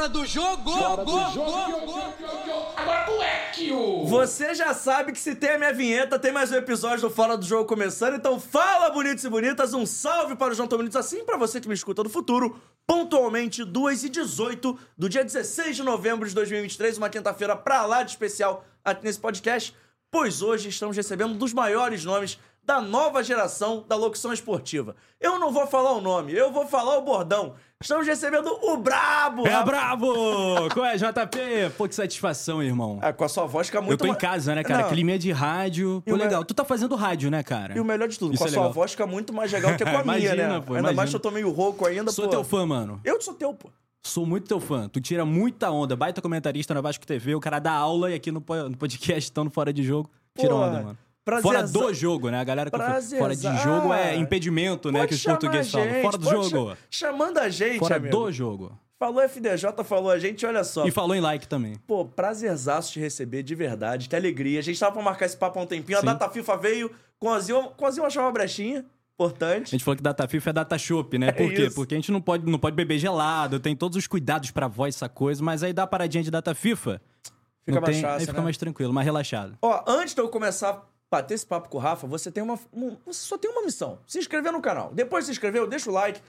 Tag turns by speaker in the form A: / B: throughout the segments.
A: Fora do jogo! Fora do jogo!
B: Agora moleque!
C: Você já sabe que se tem a minha vinheta, tem mais um episódio do Fora do Jogo começando. Então fala, bonitos e bonitas. Um salve para os não tão bonitos assim, para você que me escuta no futuro. Pontualmente, 2 e 18 do dia 16 de novembro de 2023, uma quinta-feira pra lá de especial aqui nesse podcast. Pois hoje estamos recebendo um dos maiores nomes da nova geração da locução esportiva. Eu não vou falar o nome, eu vou falar o bordão. Estamos recebendo o Brabo!
D: É brabo! Qual é, JP? Pô, que satisfação, irmão.
C: Ah, com a sua voz fica muito
D: Eu tô em casa, né, cara?
C: Não,
D: Clima de rádio. Pô,
C: o me-
D: legal. Tu tá fazendo rádio, né, cara?
C: E o melhor de tudo,
D: Isso
C: com a
D: é
C: sua
D: legal.
C: voz fica muito mais legal que com a minha,
D: Imagina,
C: né?
D: pô,
C: Ainda mais
D: imagina.
C: que eu tô meio rouco ainda,
D: Sou
C: pô.
D: teu fã, mano.
C: Eu sou teu, pô.
D: Sou muito teu fã. Tu tira muita onda. Baita comentarista na Vasco TV. O cara dá aula e aqui no podcast, estando fora de jogo, tira
C: Pô,
D: onda, mano. Fora do jogo, né? A galera que fora de jogo é
C: Ah,
D: impedimento, né? Que os portugueses
C: a
D: falam. Fora do jogo.
C: cha- Chamando a gente,
D: Fora
C: amigo.
D: do jogo.
C: Falou FDJ, falou a gente, olha só.
D: E falou em like também.
C: Pô, prazerzaço te receber, de verdade. Que alegria. A gente tava pra marcar esse papo há um tempinho. A
D: Sim.
C: data FIFA veio, conseguiu, conseguiu achar uma brechinha.
D: A
C: Importante.
D: gente falou que data FIFA é data chopp, né? Por quê?
C: isso.
D: Porque a gente não pode, não pode beber gelado, tem todos os cuidados pra voz, essa coisa, mas aí dá a paradinha de data FIFA.
C: Fica
D: Aí fica
C: né?
D: mais tranquilo, mais relaxado.
C: Ó, antes de eu começar a bater esse papo com o Rafa, você tem uma. um- você só tem uma missão: se inscrever no canal. Depois de se inscrever, deixa o like.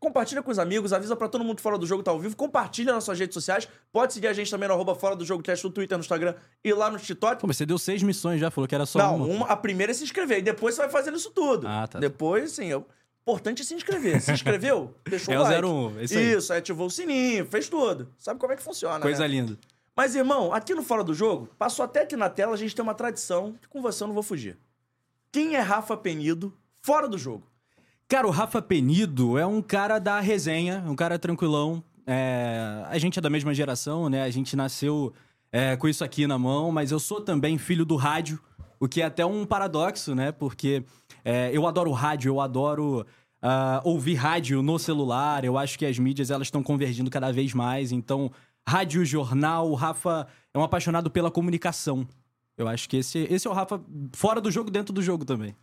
C: Compartilha com os amigos, avisa pra todo mundo que Fora do Jogo tá ao vivo, compartilha nas suas redes sociais. Pode seguir a gente também no arroba Fora do Jogo Cast no Twitter, no Instagram e lá no TikTok.
D: Pô, mas você deu seis missões já, falou que era só
C: Não,
D: uma.
C: uma, a primeira é se inscrever, e depois você vai fazendo isso tudo.
D: Ah, tá.
C: Depois, sim, o importante é se inscrever. Se inscreveu, deixou
D: É
C: o
D: o
C: like.
D: 01, é isso aí.
C: Isso, aí ativou o sininho, fez tudo. Sabe como é que funciona,
D: Coisa
C: né?
D: linda.
C: Mas, irmão, aqui no Fora do Jogo, passou até aqui na tela, a gente tem uma tradição que com você eu não vou fugir. Quem é Rafa Penido fora do jogo?
D: Cara, o Rafa Penido é um cara da resenha, um cara tranquilão. É, A gente é da mesma geração, né? A gente nasceu é, com isso aqui na mão, mas eu sou também filho do rádio, o que é até um paradoxo, né? Porque é, eu adoro rádio, eu adoro ah, ouvir rádio no celular. Eu acho que as mídias elas estão convergindo cada vez mais. Então, rádio, jornal, o Rafa é um apaixonado pela comunicação. Eu acho que esse, esse é o Rafa fora do jogo, dentro do jogo também.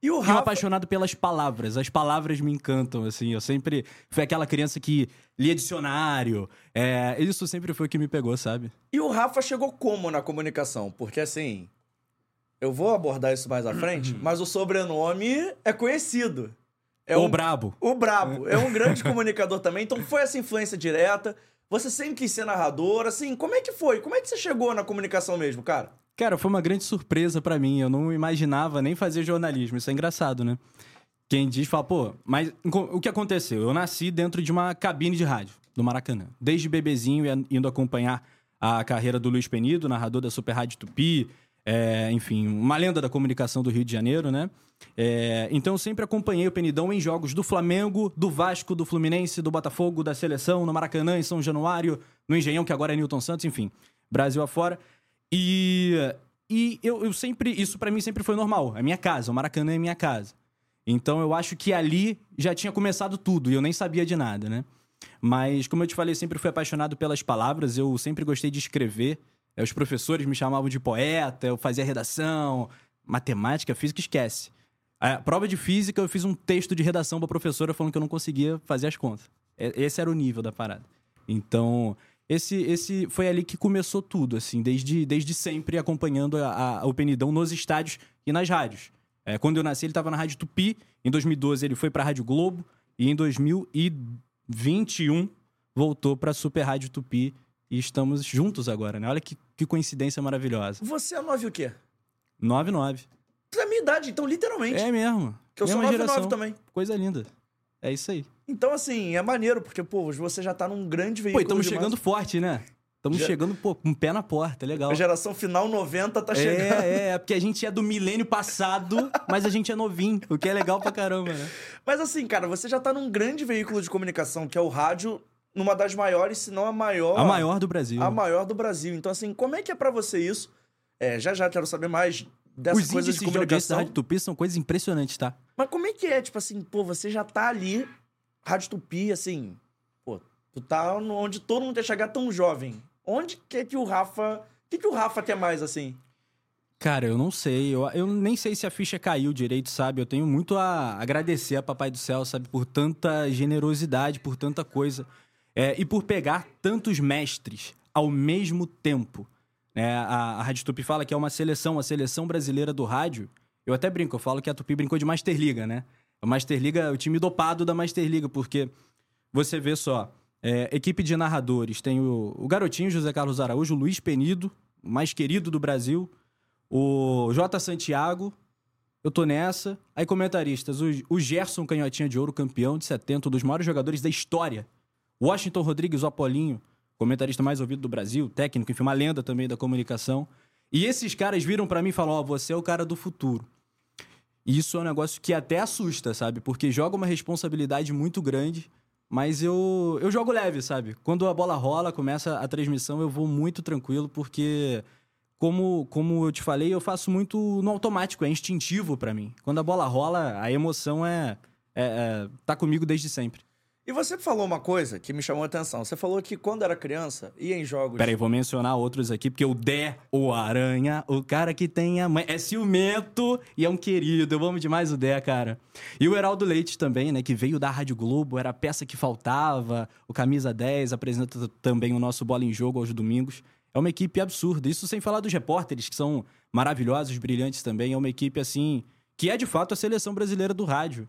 C: E o
D: E um
C: Rafa.
D: apaixonado pelas palavras. As palavras me encantam, assim. Eu sempre fui aquela criança que lia dicionário. É, isso sempre foi o que me pegou, sabe?
C: E o Rafa chegou como na comunicação? Porque assim. Eu vou abordar isso mais à frente, mas o sobrenome é conhecido. É
D: o
C: um-
D: brabo.
C: O Brabo. É um grande comunicador também, então foi essa influência direta. Você sempre quis ser narrador, assim, como é que foi? Como é que você chegou na comunicação mesmo, cara?
D: Cara, foi uma grande surpresa pra mim. Eu não imaginava nem fazer jornalismo. Isso é engraçado, né? Quem diz, fala, pô, mas o que aconteceu? Eu nasci dentro de uma cabine de rádio do Maracanã. Desde bebezinho, indo acompanhar a carreira do Luiz Penido, narrador da Super Rádio Tupi, é, enfim, uma lenda da comunicação do Rio de Janeiro, né? É, então sempre acompanhei o Penidão em jogos do Flamengo, do Vasco, do Fluminense, do Botafogo, da Seleção, no Maracanã, em São Januário, no Engenhão, que agora é Newton Santos, enfim, Brasil afora. E, e eu, eu sempre, isso pra mim sempre foi normal. É minha casa, o Maracanã é minha casa. Então eu acho que ali já tinha começado tudo e eu nem sabia de nada, né? Mas, como eu te falei, sempre fui apaixonado pelas palavras, eu sempre gostei de escrever. Os professores me chamavam de poeta, eu fazia redação, matemática, física, esquece. A prova de física, eu fiz um texto de redação pra professora falando que eu não conseguia fazer as contas. Esse era o nível da parada. Então, esse, esse foi ali que começou tudo, assim, desde, desde sempre acompanhando a, a- o Penidão nos estádios e nas rádios. É, quando eu nasci, ele estava na Rádio Tupi, em 2012 ele foi pra Rádio Globo, e em 2021 voltou pra Super Rádio Tupi, e estamos juntos agora, né? Olha que, que coincidência maravilhosa.
C: Você é 9 o quê?
D: 9-9.
C: Da minha idade, então, literalmente.
D: É mesmo.
C: que eu sou
D: Mesma
C: 9
D: geração.
C: também.
D: Coisa linda. É isso aí.
C: Então, assim, é maneiro, porque, pô, você já tá num grande
D: Pô,
C: veículo.
D: e estamos chegando forte, né? Estamos
C: Já-
D: chegando, pô, com o pé na porta, é legal.
C: massa. A geração final 90 tá chegando.
D: É, é, é, porque a gente é do milênio passado, mas a gente é novinho, o que é legal pra caramba, né?
C: Mas assim, cara, você já tá num grande veículo de comunicação, que é o rádio, numa das maiores, se não a maior.
D: A maior do Brasil.
C: A maior do Brasil. Então, assim, como é que é pra você isso? É, já já quero saber mais dessa
D: Os
C: coisa
D: índices
C: de
D: de audiência da
C: comunicação.
D: Rádio Tupi são coisas impressionantes, tá?
C: Mas como é que é? Tipo assim, pô, você já tá ali, Rádio Tupi, assim, pô, tu tá onde todo mundo quer chegar tão jovem. Onde que é que o Rafa. O que, que o Rafa quer mais, assim?
D: Cara, eu não sei. Eu, eu nem sei se a ficha caiu direito, sabe? Eu tenho muito a agradecer a Papai do Céu, sabe? Por tanta generosidade, por tanta coisa. É, e por pegar tantos mestres ao mesmo tempo. né? a, a Rádio Tupi fala que é uma seleção, a seleção brasileira do rádio. Eu até brinco, eu falo que a Tupi brincou de Masterliga, né? A Masterliga é o time dopado da Masterliga, porque você vê só, é, equipe de narradores, tem o, o garotinho José Carlos Araújo, o Luiz Penido, o mais querido do Brasil, o J. Santiago, eu tô nessa. Aí comentaristas, o, o Gerson Canhotinha de Ouro, campeão de 70, um dos maiores jogadores da história. Washington Rodrigues, o Apolinho, comentarista mais ouvido do Brasil, técnico, enfim, uma lenda também da comunicação. E esses caras viram pra mim e falaram, ó, você é o cara do futuro. E isso é um negócio que até assusta, sabe? Porque joga uma responsabilidade muito grande, mas eu, eu jogo leve, sabe? Quando a bola rola, começa a transmissão, eu vou muito tranquilo, porque, como, como eu te falei, eu faço muito no automático, é instintivo pra mim. Quando a bola rola, a emoção é, é, é tá comigo desde sempre.
C: E você falou uma coisa que me chamou a atenção. Você falou que quando era criança, ia em jogos.
D: Peraí, vou mencionar outros aqui, porque o Dé, o Aranha, o cara que tem a mãe. É ciumento e é um querido. Eu amo demais o Dé, cara. E o Heraldo Leite também, né? Que veio da Rádio Globo, era a peça que faltava. O Camisa 10 apresenta também o nosso Bola em Jogo aos domingos. É uma equipe absurda. Isso sem falar dos repórteres, que são maravilhosos, brilhantes também. É uma equipe, assim, que é de fato a seleção brasileira do rádio.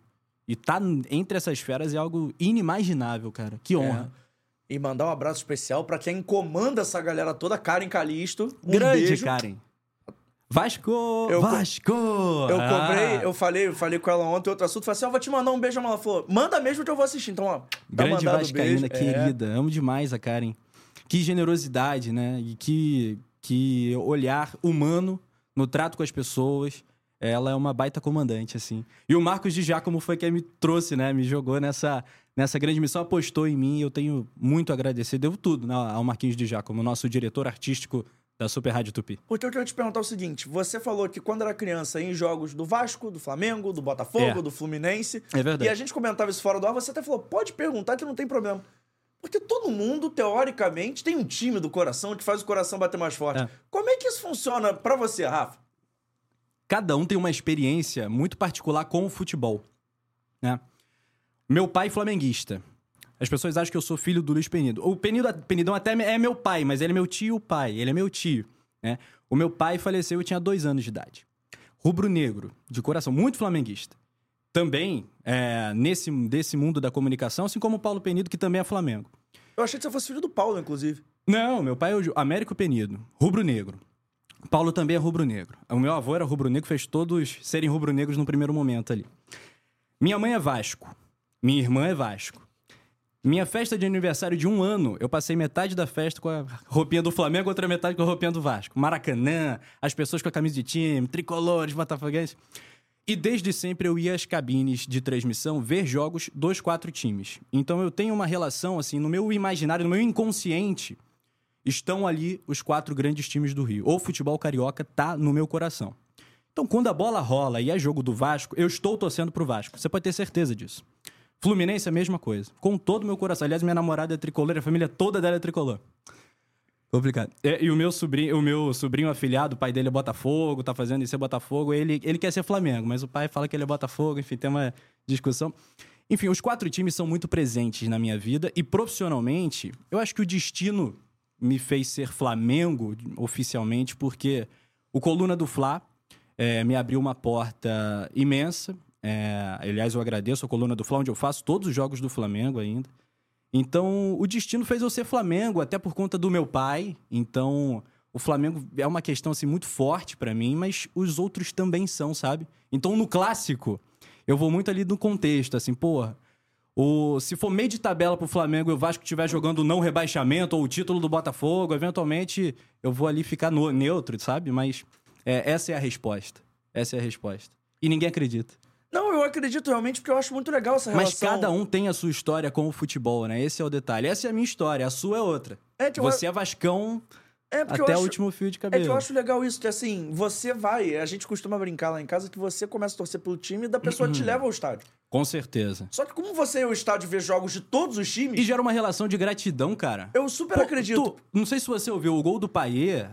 D: E tá entre essas feras é algo inimaginável, cara. Que honra.
C: É. E mandar um abraço especial pra quem comanda essa galera toda, Karen Calisto. Um
D: Grande,
C: beijo.
D: Karen. Vasco!
C: Eu co-
D: Vasco!
C: Eu
D: Ah.
C: cobrei, eu falei, eu falei com ela ontem outro assunto, falei assim, ó, vou te mandar um beijo, ela falou, manda mesmo que eu vou assistir. Então, ó, tá
D: Grande Vascaína,
C: beijo. É.
D: querida. Amo demais a Karen. Que generosidade, né? E que, que olhar humano no trato com as pessoas. Ela é uma baita comandante, assim. E o Marcos de Giacomo foi quem me trouxe, né? Me jogou nessa, nessa grande missão, apostou em mim. Eu tenho muito a agradecer. Devo tudo né, ao Marquinhos de Giacomo, nosso diretor artístico da Super Rádio Tupi.
C: Então eu queria te perguntar o seguinte: você falou que quando era criança ia em jogos do Vasco, do Flamengo, do Botafogo,
D: É.
C: do Fluminense.
D: É verdade.
C: E a gente comentava isso fora do ar, você até falou, pode perguntar que não tem problema. Porque todo mundo, teoricamente, tem um time do coração que faz o coração bater mais forte.
D: É.
C: Como é que isso funciona pra você, Rafa?
D: Cada um tem uma experiência muito particular com o futebol, né? Meu pai flamenguista. As pessoas acham que eu sou filho do Luiz Penido. O Penido, Penidão até é meu pai, mas ele é meu tio pai. Ele é meu tio, né? O meu pai faleceu, eu tinha dois anos de idade. Rubro-negro, de coração, muito flamenguista. Também é, nesse desse mundo da comunicação, assim como o Paulo Penido, que também é Flamengo.
C: Eu achei que você fosse filho do Paulo, inclusive.
D: Não, meu pai é o Américo Penido, rubro-negro. Paulo também é rubro-negro. O meu avô era rubro-negro, fez todos serem rubro-negros no primeiro momento ali. Minha mãe é Vasco. Minha irmã é Vasco. Minha festa de aniversário de um ano, eu passei metade da festa com a roupinha do Flamengo, outra metade com a roupinha do Vasco. Maracanã, as pessoas com a camisa de time, tricolores, botafoguenses. E desde sempre eu ia às cabines de transmissão ver jogos dos quatro times. Então eu tenho uma relação, assim, no meu imaginário, no meu inconsciente, estão ali os quatro grandes times do Rio. O futebol carioca tá no meu coração. Então, quando a bola rola e é jogo do Vasco, eu estou torcendo pro Vasco. Você pode ter certeza disso. Fluminense é a mesma coisa. Com todo o meu coração. Aliás, minha namorada é tricolor, a família toda dela é tricolor. Complicado. É, e o meu sobrinho, o meu sobrinho afilhado, o pai dele é Botafogo, tá fazendo isso é Botafogo, ele, ele quer ser Flamengo, mas o pai fala que ele é Botafogo, enfim, tem uma discussão. Enfim, os quatro times são muito presentes na minha vida e profissionalmente, eu acho que o destino me fez ser Flamengo oficialmente, porque o Coluna do Fla é, me abriu uma porta imensa. É, aliás, eu agradeço a Coluna do Fla, onde eu faço todos os jogos do Flamengo ainda. Então, o destino fez eu ser Flamengo, até por conta do meu pai. Então, o Flamengo é uma questão assim muito forte pra mim, mas os outros também são, sabe? Então, no clássico, eu vou muito ali no contexto, assim, porra. O, se for meio de tabela pro Flamengo e o Vasco estiver jogando não rebaixamento ou o título do Botafogo, eventualmente eu vou ali ficar no- neutro, sabe? Mas é, essa é a resposta. Essa é a resposta. E ninguém acredita.
C: Não, eu acredito realmente porque eu acho muito legal essa
D: Mas
C: relação.
D: cada um tem a sua história com o futebol, né? Esse é o detalhe. Essa é a minha história, a sua é outra.
C: É, eu-
D: Você é Vascão
C: É porque
D: até o
C: acho-
D: último fio de
C: É
D: cabelo.
C: que eu acho legal isso, que assim, você vai, a gente costuma brincar lá em casa que você começa a torcer pelo time e da pessoa
D: Uhum.
C: te leva ao estádio.
D: Com certeza.
C: Só que como você ia ao estádio ver jogos de todos os times,
D: E gera uma relação de gratidão, cara.
C: eu super
D: Pô,
C: acredito.
D: tu- não sei se você ouviu o gol do Paier.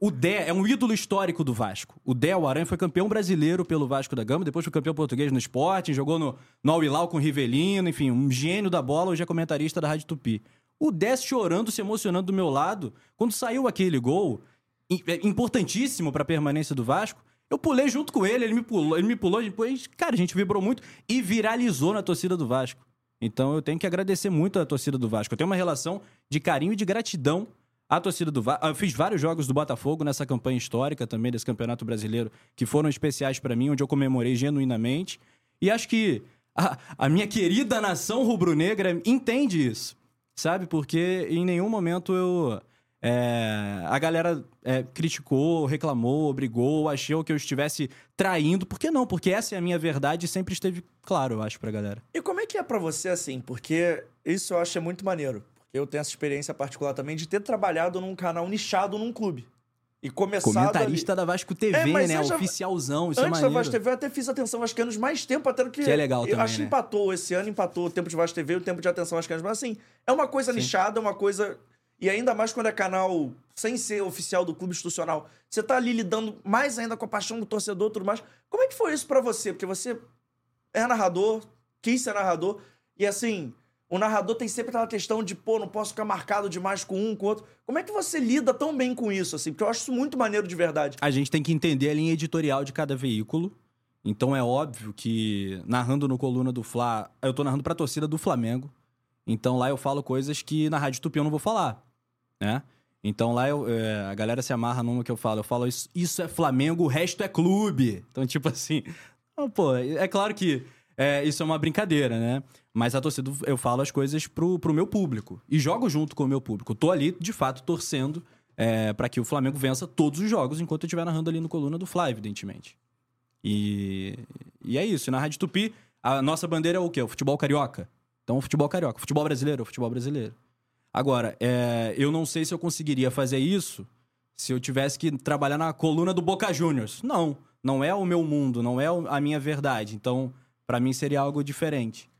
D: o Dé é um ídolo histórico do Vasco. O Dé, o Aranha, foi campeão brasileiro pelo Vasco da Gama, depois foi campeão português no esporte, jogou no, no Al Hilal com o Rivelino, enfim, um gênio da bola, hoje é comentarista da Rádio Tupi. O 10 chorando, se emocionando do meu lado. Quando saiu aquele gol, é, importantíssimo pra permanência do Vasco, eu pulei junto com ele, ele me pulou, ele me pulou, depois, cara, a gente vibrou muito e viralizou na torcida do Vasco. Então eu tenho que agradecer muito a torcida do Vasco. Eu tenho uma relação de carinho e de gratidão à torcida do Vasco. Eu fiz vários jogos do Botafogo nessa campanha histórica também desse Campeonato Brasileiro, que foram especiais pra mim, onde eu comemorei genuinamente. E acho que a, a minha querida nação rubro-negra entende isso, sabe? Porque em nenhum momento eu. é, a galera é, criticou, reclamou, brigou, achou que eu estivesse traindo. Por que não? Porque essa é a minha verdade e sempre esteve claro, eu acho, pra galera.
C: E como é que é pra você, assim? Porque isso eu acho é muito maneiro. Porque eu tenho essa experiência particular também de ter trabalhado num canal nichado num clube. E começado
D: Comentarista da Vasco TV,
C: É,
D: né?
C: já-
D: Oficialzão, isso
C: ali...
D: é
C: Antes da
D: maneiro.
C: Vasco TV, eu até fiz atenção vascaínos mais tempo, até do que...
D: Que é legal
C: eu
D: também,
C: acho que
D: né?
C: empatou. Esse ano empatou o tempo de Vasco TV e o tempo de atenção vascaínos. Mas assim, é uma coisa nichada, é uma coisa... E ainda mais quando é canal sem ser oficial do clube institucional. Você tá ali lidando mais ainda com a paixão do torcedor e tudo mais. Como é que foi isso pra você? Porque você é narrador, quis ser narrador, e assim, o narrador tem sempre aquela questão de, pô, não posso ficar marcado demais com um, com outro. Como é que você lida tão bem com isso, assim? Porque eu acho isso muito maneiro de verdade.
D: A gente tem que entender a linha editorial de cada veículo. Então é óbvio que narrando no coluna do Fla, eu tô narrando pra torcida do Flamengo. Então lá eu falo coisas que na Rádio Tupi eu não vou falar, né? Então lá eu, é, a galera se amarra numa que eu falo. Eu falo, isso, isso é Flamengo, o resto é clube. Então, tipo assim... Pô, é claro que é, isso é uma brincadeira, né? Mas a torcida, eu falo as coisas pro, pro meu público. E jogo junto com o meu público. Tô ali, de fato, torcendo é, para que o Flamengo vença todos os jogos enquanto eu estiver narrando ali no coluna do Fla, evidentemente. E, e é isso. E na Rádio Tupi, a nossa bandeira é o quê? O futebol carioca. Então, o futebol carioca. Futebol brasileiro, o futebol brasileiro. Agora, é, eu não sei se eu conseguiria fazer isso se eu tivesse que trabalhar na coluna do Boca Juniors. Não. Não é o meu mundo, não é o- a minha verdade. Então, pra mim seria algo diferente.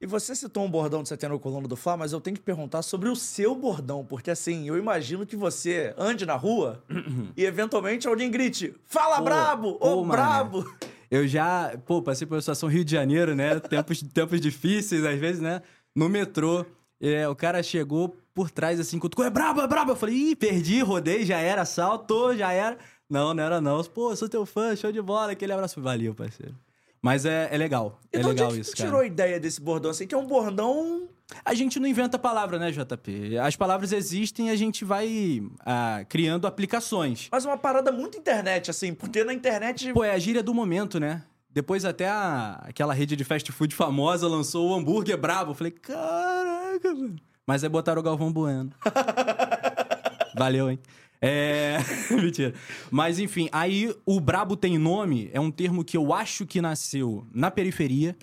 C: E você citou um bordão que você no coluna do Fla, mas eu tenho que perguntar sobre o seu bordão, porque assim, eu imagino que você ande na rua e eventualmente alguém grite: Fala
D: Pô,
C: brabo! Ô
D: mané.
C: brabo!
D: Eu já, pô, passei por uma situação Rio de Janeiro, né? Tempos, tempos difíceis, às vezes, né? No metrô, é, o cara chegou por trás, assim, cutucou, é brabo, é brabo. Eu falei, ih, perdi, rodei, já era, saltou, já era. Não, não era não. Pô, sou teu fã, show de bola, aquele abraço. Valeu, parceiro. Mas é, é legal, é
C: de onde
D: legal
C: que
D: isso, cara.
C: tirou a ideia desse bordão assim? Que é um bordão.
D: A gente não inventa palavra, né, JP? As palavras existem e a gente vai ah, criando aplicações.
C: Mas uma parada muito internet, assim, porque na internet.
D: Pô, é a gíria do momento, né? Depois até a- aquela rede de fast food famosa lançou o hambúrguer brabo. Eu falei, caraca, mano. Mas aí botaram o Galvão Bueno. Valeu, hein? É. Mentira. Mas enfim, aí o brabo tem nome é um termo que eu acho que nasceu na periferia,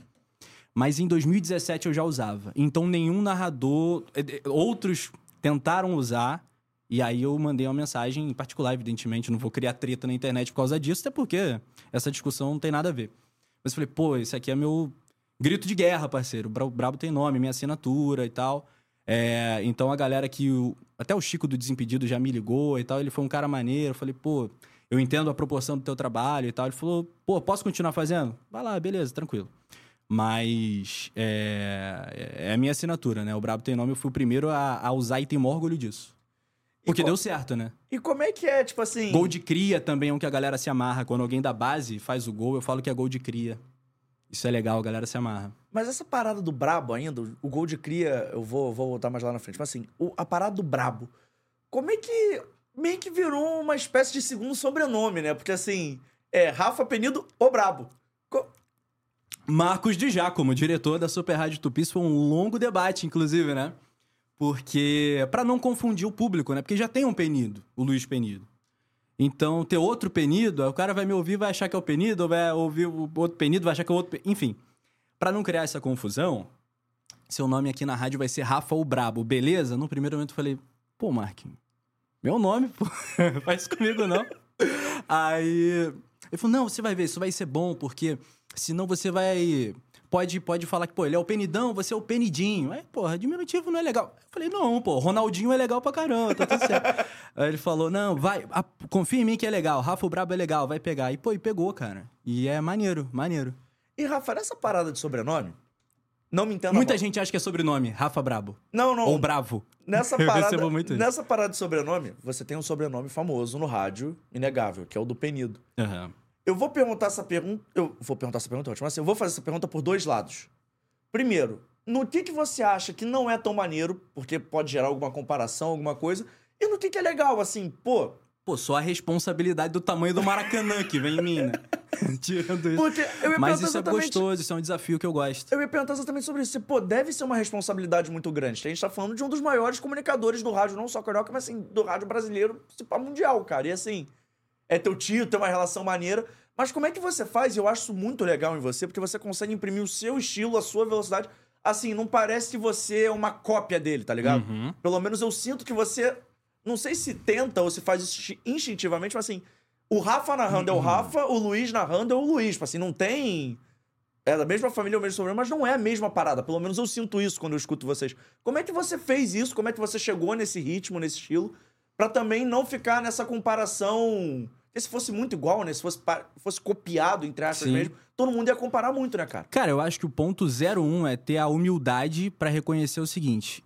D: mas em 2017 eu já usava. Então nenhum narrador. eh, Outros tentaram usar. E aí eu mandei uma mensagem em particular, evidentemente, não vou criar treta na internet por causa disso, até porque essa discussão não tem nada a ver. Mas eu falei, pô, esse aqui é meu grito de guerra, parceiro. O Bra- Brabo tem nome, minha assinatura e tal. É, então a galera que. o- até o Chico do Desimpedido já me ligou e tal. Ele foi um cara maneiro. Eu falei, pô, eu entendo a proporção do teu trabalho e tal. Ele falou, pô, posso continuar fazendo? Vai lá, beleza, tranquilo. Mas é, é a minha assinatura, né? O Brabo tem nome, eu fui o primeiro a, a usar e tenho maior orgulho disso. Porque deu certo, né?
C: E como é que é, tipo assim.
D: Gol de cria também é um que a galera se amarra. Quando alguém da base faz o gol, eu falo que é gol de cria. Isso é legal, a galera se amarra.
C: Mas essa parada do brabo ainda, o gol de cria, eu vou, vou voltar mais lá na frente. Mas assim, o- a parada do brabo, como é que meio que virou uma espécie de segundo sobrenome, né? Porque assim, é Rafa Penido, o brabo. Co-
D: Marcos de Giacomo, diretor da Super Rádio Tupi, isso foi um longo debate, inclusive, né? Porque, pra não confundir o público, né? Porque já tem um Penido, o Luiz Penido. Então, ter outro Penido, o cara vai me ouvir, vai achar que é o Penido, ou vai ouvir o outro Penido, vai achar que é o outro. Pe- Enfim, pra não criar essa confusão, seu nome aqui na rádio vai ser Rafa o Brabo, beleza? No primeiro momento eu falei, pô, Marquinhos, meu nome, pô, faz isso comigo não. Aí ele falou: não, você vai ver, isso vai ser bom, porque senão você vai. Pode, pode falar que, pô, ele é o penidão, você é o penidinho. Aí, porra, diminutivo não é legal. Eu falei, não, pô, Ronaldinho é legal pra caramba, tá tudo certo. Aí ele falou, não, vai, a- confia em mim que é legal, Rafa o Brabo é legal, vai pegar. E, pô, e pegou, cara. E é maneiro, maneiro.
C: E Rafa, nessa parada de sobrenome, Não me entenda
D: Muita
C: mal.
D: gente acha que é sobrenome, Rafa Brabo.
C: Não, não.
D: Ou Bravo.
C: Nessa parada, nessa parada de sobrenome, você tem um sobrenome famoso no rádio, inegável, que é o do Penido.
D: Aham.
C: Eu vou perguntar essa pergunta. Eu vou perguntar essa pergunta, ótimo. Assim, eu vou fazer essa pergunta por dois lados. Primeiro, no que, que você acha que não é tão maneiro, porque pode gerar alguma comparação, alguma coisa, e no que, que é legal, assim, pô.
D: Pô, só a responsabilidade do tamanho do Maracanã que vem em mim, né? Tirando isso.
C: Porque eu ia
D: Mas isso é gostoso, isso é um desafio que eu gosto.
C: Eu ia perguntar exatamente sobre isso. Pô, deve ser uma responsabilidade muito grande. A gente tá falando de um dos maiores comunicadores do rádio, não só carioca, mas assim, do rádio brasileiro, pá, mundial, cara. E assim, é teu tio, tem uma relação maneira. Mas como é que você faz? Eu acho isso muito legal em você, porque você consegue imprimir o seu estilo, a sua velocidade. Assim, não parece que você é uma cópia dele, tá ligado?
D: Uhum.
C: Pelo menos eu sinto que você. Não sei se tenta ou se faz isso instin- instintivamente, mas assim, o Rafa narrando é o Rafa, o Luiz narrando é o Luiz. Tipo assim, não tem. É da mesma família, o mesmo sobrenome, mas não é a mesma parada. Pelo menos eu sinto isso quando eu escuto vocês. Como é que você fez isso? Como é que você chegou nesse ritmo, nesse estilo? Pra também não ficar nessa comparação. Porque se fosse muito igual, né? Se fosse, fosse copiado, entre aspas
D: Sim.
C: mesmo, todo mundo ia comparar muito, né, cara?
D: Cara, eu acho que o ponto 01 é ter a humildade pra reconhecer o seguinte.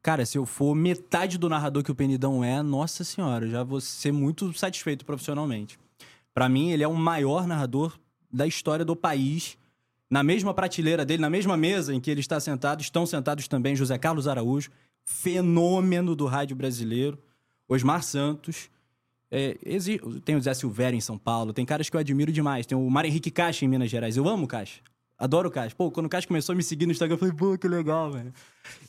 D: Cara, se eu for metade do narrador que o Penidão é, nossa senhora, eu já vou ser muito satisfeito profissionalmente. Pra mim, ele é o maior narrador da história do país. Na mesma prateleira dele, na mesma mesa em que ele está sentado, estão sentados também José Carlos Araújo, fenômeno do rádio brasileiro, Osmar Santos, é, tem o Zé Silvério em São Paulo, tem caras que eu admiro demais. Tem o Mário Henrique Caixa em Minas Gerais. Eu amo o Caixa. Adoro o Caixa. Pô, quando o Caixa começou a me seguir no Instagram, eu falei, pô, que legal, velho.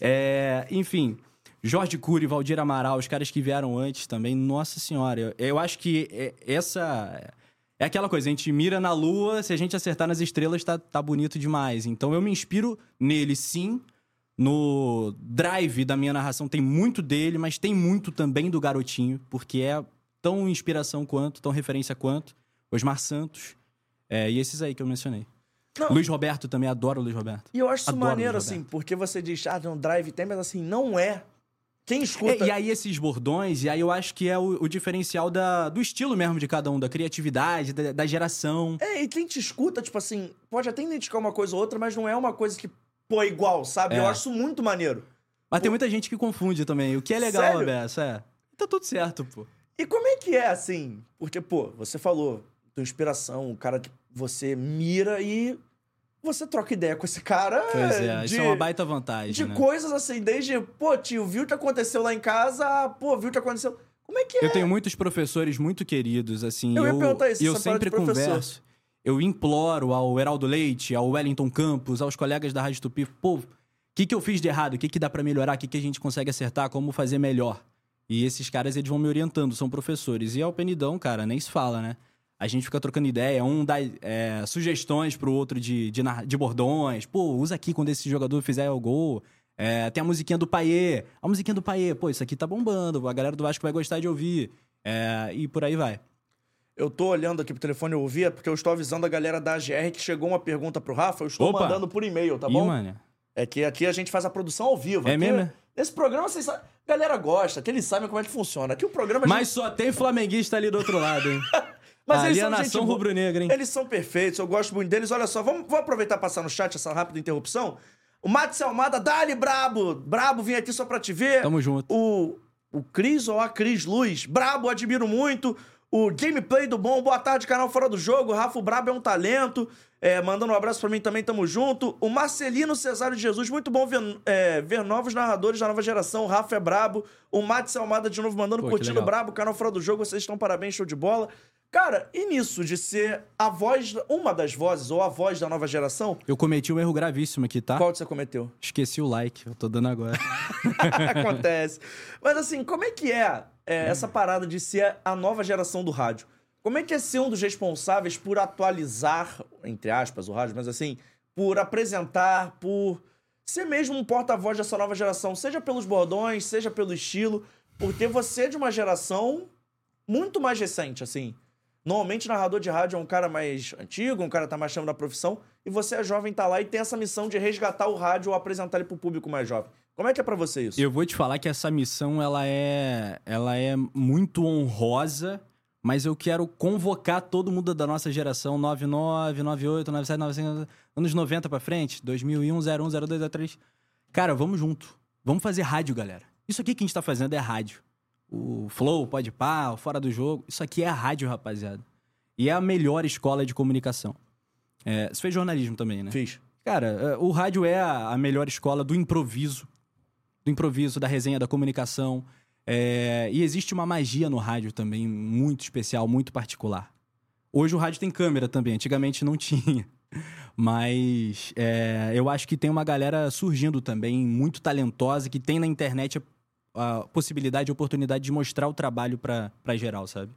D: É, enfim, Jorge Cury, Valdir Amaral, os caras que vieram antes também. Nossa senhora, eu, eu acho que é- essa. É aquela coisa, a gente mira na lua, se a gente acertar nas estrelas, tá, tá bonito demais. Então eu me inspiro nele, sim. No drive da minha narração tem muito dele, mas tem muito também do garotinho, porque é tão inspiração quanto, tão referência quanto. Osmar Santos. é, e esses aí que eu mencionei.
C: Não.
D: Luiz Roberto também, adoro o Luiz Roberto.
C: E eu acho isso
D: Adoro
C: maneiro, assim,
D: Roberto.
C: porque você diz, ah, tem um drive tem, mas assim, não é. Quem escuta.
D: É, e aí esses bordões, e aí eu acho que é o, o diferencial da, do estilo mesmo de cada um, da criatividade, da, da geração.
C: É, e quem te escuta, tipo assim, pode até identificar uma coisa ou outra, mas não é uma coisa que, pô, é igual, sabe?
D: É.
C: Eu acho isso muito maneiro.
D: Mas tem muita gente que confunde também, o que é legal? Abessa, é. Tá tudo certo, pô.
C: E como é que é, assim? Porque, pô, você falou, tua inspiração, o cara que você mira e você troca ideia com esse cara.
D: Pois é,
C: de,
D: isso é uma baita vantagem,
C: De
D: né?
C: coisas assim, desde, pô, tio, viu o que aconteceu lá em casa, pô, viu o que aconteceu. Como é que é?
D: Eu tenho muitos professores muito queridos, assim.
C: Eu ia
D: eu,
C: perguntar isso,
D: eu sempre converso. Eu imploro ao Heraldo Leite, ao Wellington Campos, aos colegas da Rádio Tupi, pô, o que, que eu fiz de errado? O que, que dá pra melhorar? O que, que a gente consegue acertar? Como fazer melhor? E esses caras, eles vão me orientando, são professores. E ao Penidão, cara, nem se fala, né? A gente fica trocando ideia, um dá é, sugestões pro outro de, de, de bordões. Pô, usa aqui quando esse jogador fizer o gol. É, tem a musiquinha do Paiê. A musiquinha do Paiê, pô, isso aqui tá bombando. A galera do Vasco vai gostar de ouvir. É, e por aí vai.
C: Eu tô olhando aqui pro telefone, eu ouvi, é porque eu estou avisando a galera da AGR que chegou uma pergunta pro Rafa, eu estou
D: Opa!
C: mandando por e-mail, tá
D: Ih,
C: bom?
D: mano.
C: É que aqui a gente faz a produção ao vivo.
D: É
C: Aqui,
D: mesmo?
C: Nesse programa, vocês sabem. A galera gosta, que eles sabem como é que funciona. Aqui o programa. a
D: Mas só tem flamenguista ali do outro lado, hein?
C: Mas
D: ali
C: eles são
D: a
C: gente
D: nação
C: boa.
D: rubro-negra, hein?
C: Eles são perfeitos, eu gosto muito deles. Olha só, vamos, vou aproveitar e passar no chat essa rápida interrupção. O Matos Almada, dali, brabo! Brabo, vim aqui só pra te ver.
D: Tamo junto.
C: O, o Cris ou a Cris Luz, brabo, admiro muito. O Gameplay do Bom, boa tarde, canal Fora do Jogo. Rafa Brabo é um talento. É, mandando um abraço pra mim também, tamo junto. O Marcelino Cesário de Jesus, muito bom ver, é, ver novos narradores da nova geração. O Rafa é brabo. O Matos Almada de novo mandando
D: Pô,
C: curtindo brabo, canal Fora do Jogo. Vocês estão parabéns, show de bola. Cara, e nisso de ser a voz, uma das vozes, ou a voz da nova geração,
D: Eu cometi um erro gravíssimo aqui, tá?
C: qual que você cometeu?
D: Esqueci o like, eu tô dando agora.
C: Acontece. Mas assim, como é que é, é, essa parada de ser a nova geração do rádio? Como é que é ser um dos responsáveis por atualizar, entre aspas, o rádio, mas assim, por apresentar, por ser mesmo um porta-voz dessa nova geração, seja pelos bordões, seja pelo estilo, porque você é de uma geração muito mais recente, assim. Normalmente, narrador de rádio é um cara mais antigo, um cara tá mais chamando da profissão, e você é jovem, tá lá e tem essa missão de resgatar o rádio ou apresentar ele pro público mais jovem. Como é que é pra você isso?
D: Eu vou te falar que essa missão, ela é, ela é muito honrosa, mas eu quero convocar todo mundo da nossa geração, 99, 98, 97, 95, anos 90 pra frente, 2001, 01, 02, 03. Cara, vamos junto. Vamos fazer rádio, galera. Isso aqui que a gente tá fazendo é rádio. O Flow, Pode Pá, o Fora do Jogo, isso aqui é rádio, rapaziada. E é a melhor escola de comunicação. É, você fez jornalismo também, né?
C: Fiz.
D: Cara, é, o rádio é a, a melhor escola do improviso. Do improviso, da resenha, da comunicação. É, e existe uma magia no rádio também, muito especial, muito particular. Hoje o rádio tem câmera também, antigamente não tinha. Mas é, eu acho que tem uma galera surgindo também, muito talentosa, que tem na internet a, a possibilidade, a oportunidade de mostrar o trabalho pra geral, sabe?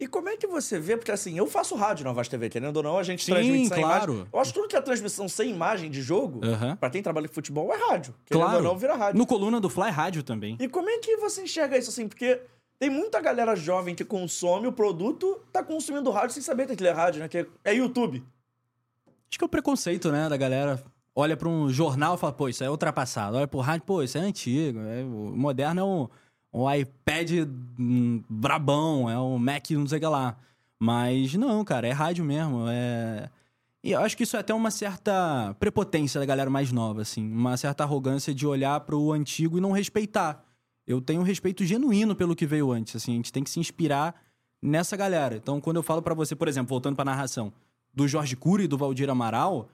C: E como é que você vê? Porque assim, eu faço rádio na Voz TV, querendo ou não, a gente
D: Sim,
C: transmite sem
D: claro.
C: imagem. Eu acho que tudo que é transmissão sem imagem de jogo,
D: Aham.
C: pra quem trabalha com futebol, é rádio. Querendo
D: Claro.
C: ou não, vira rádio.
D: No Coluna do Fly Rádio também.
C: E como é que você enxerga isso assim? Porque tem muita galera jovem que consome o produto, tá consumindo rádio sem saber que aquilo é rádio, né? Que é YouTube.
D: Acho que é o preconceito, né, da galera. Olha pra um jornal e fala, pô, isso é ultrapassado. Olha pro rádio, pô, isso é antigo. É, o moderno é um, um iPad hum, brabão, é um Mac não sei o que lá. Mas não, cara, é rádio mesmo. É... E eu acho que isso é até uma certa prepotência da galera mais nova, assim. Uma certa arrogância de olhar pro antigo e não respeitar. Eu tenho um respeito genuíno pelo que veio antes, assim. A gente tem que se inspirar nessa galera. Então, quando eu falo pra você, por exemplo, voltando pra narração, do Jorge Cury e do Valdir Amaral,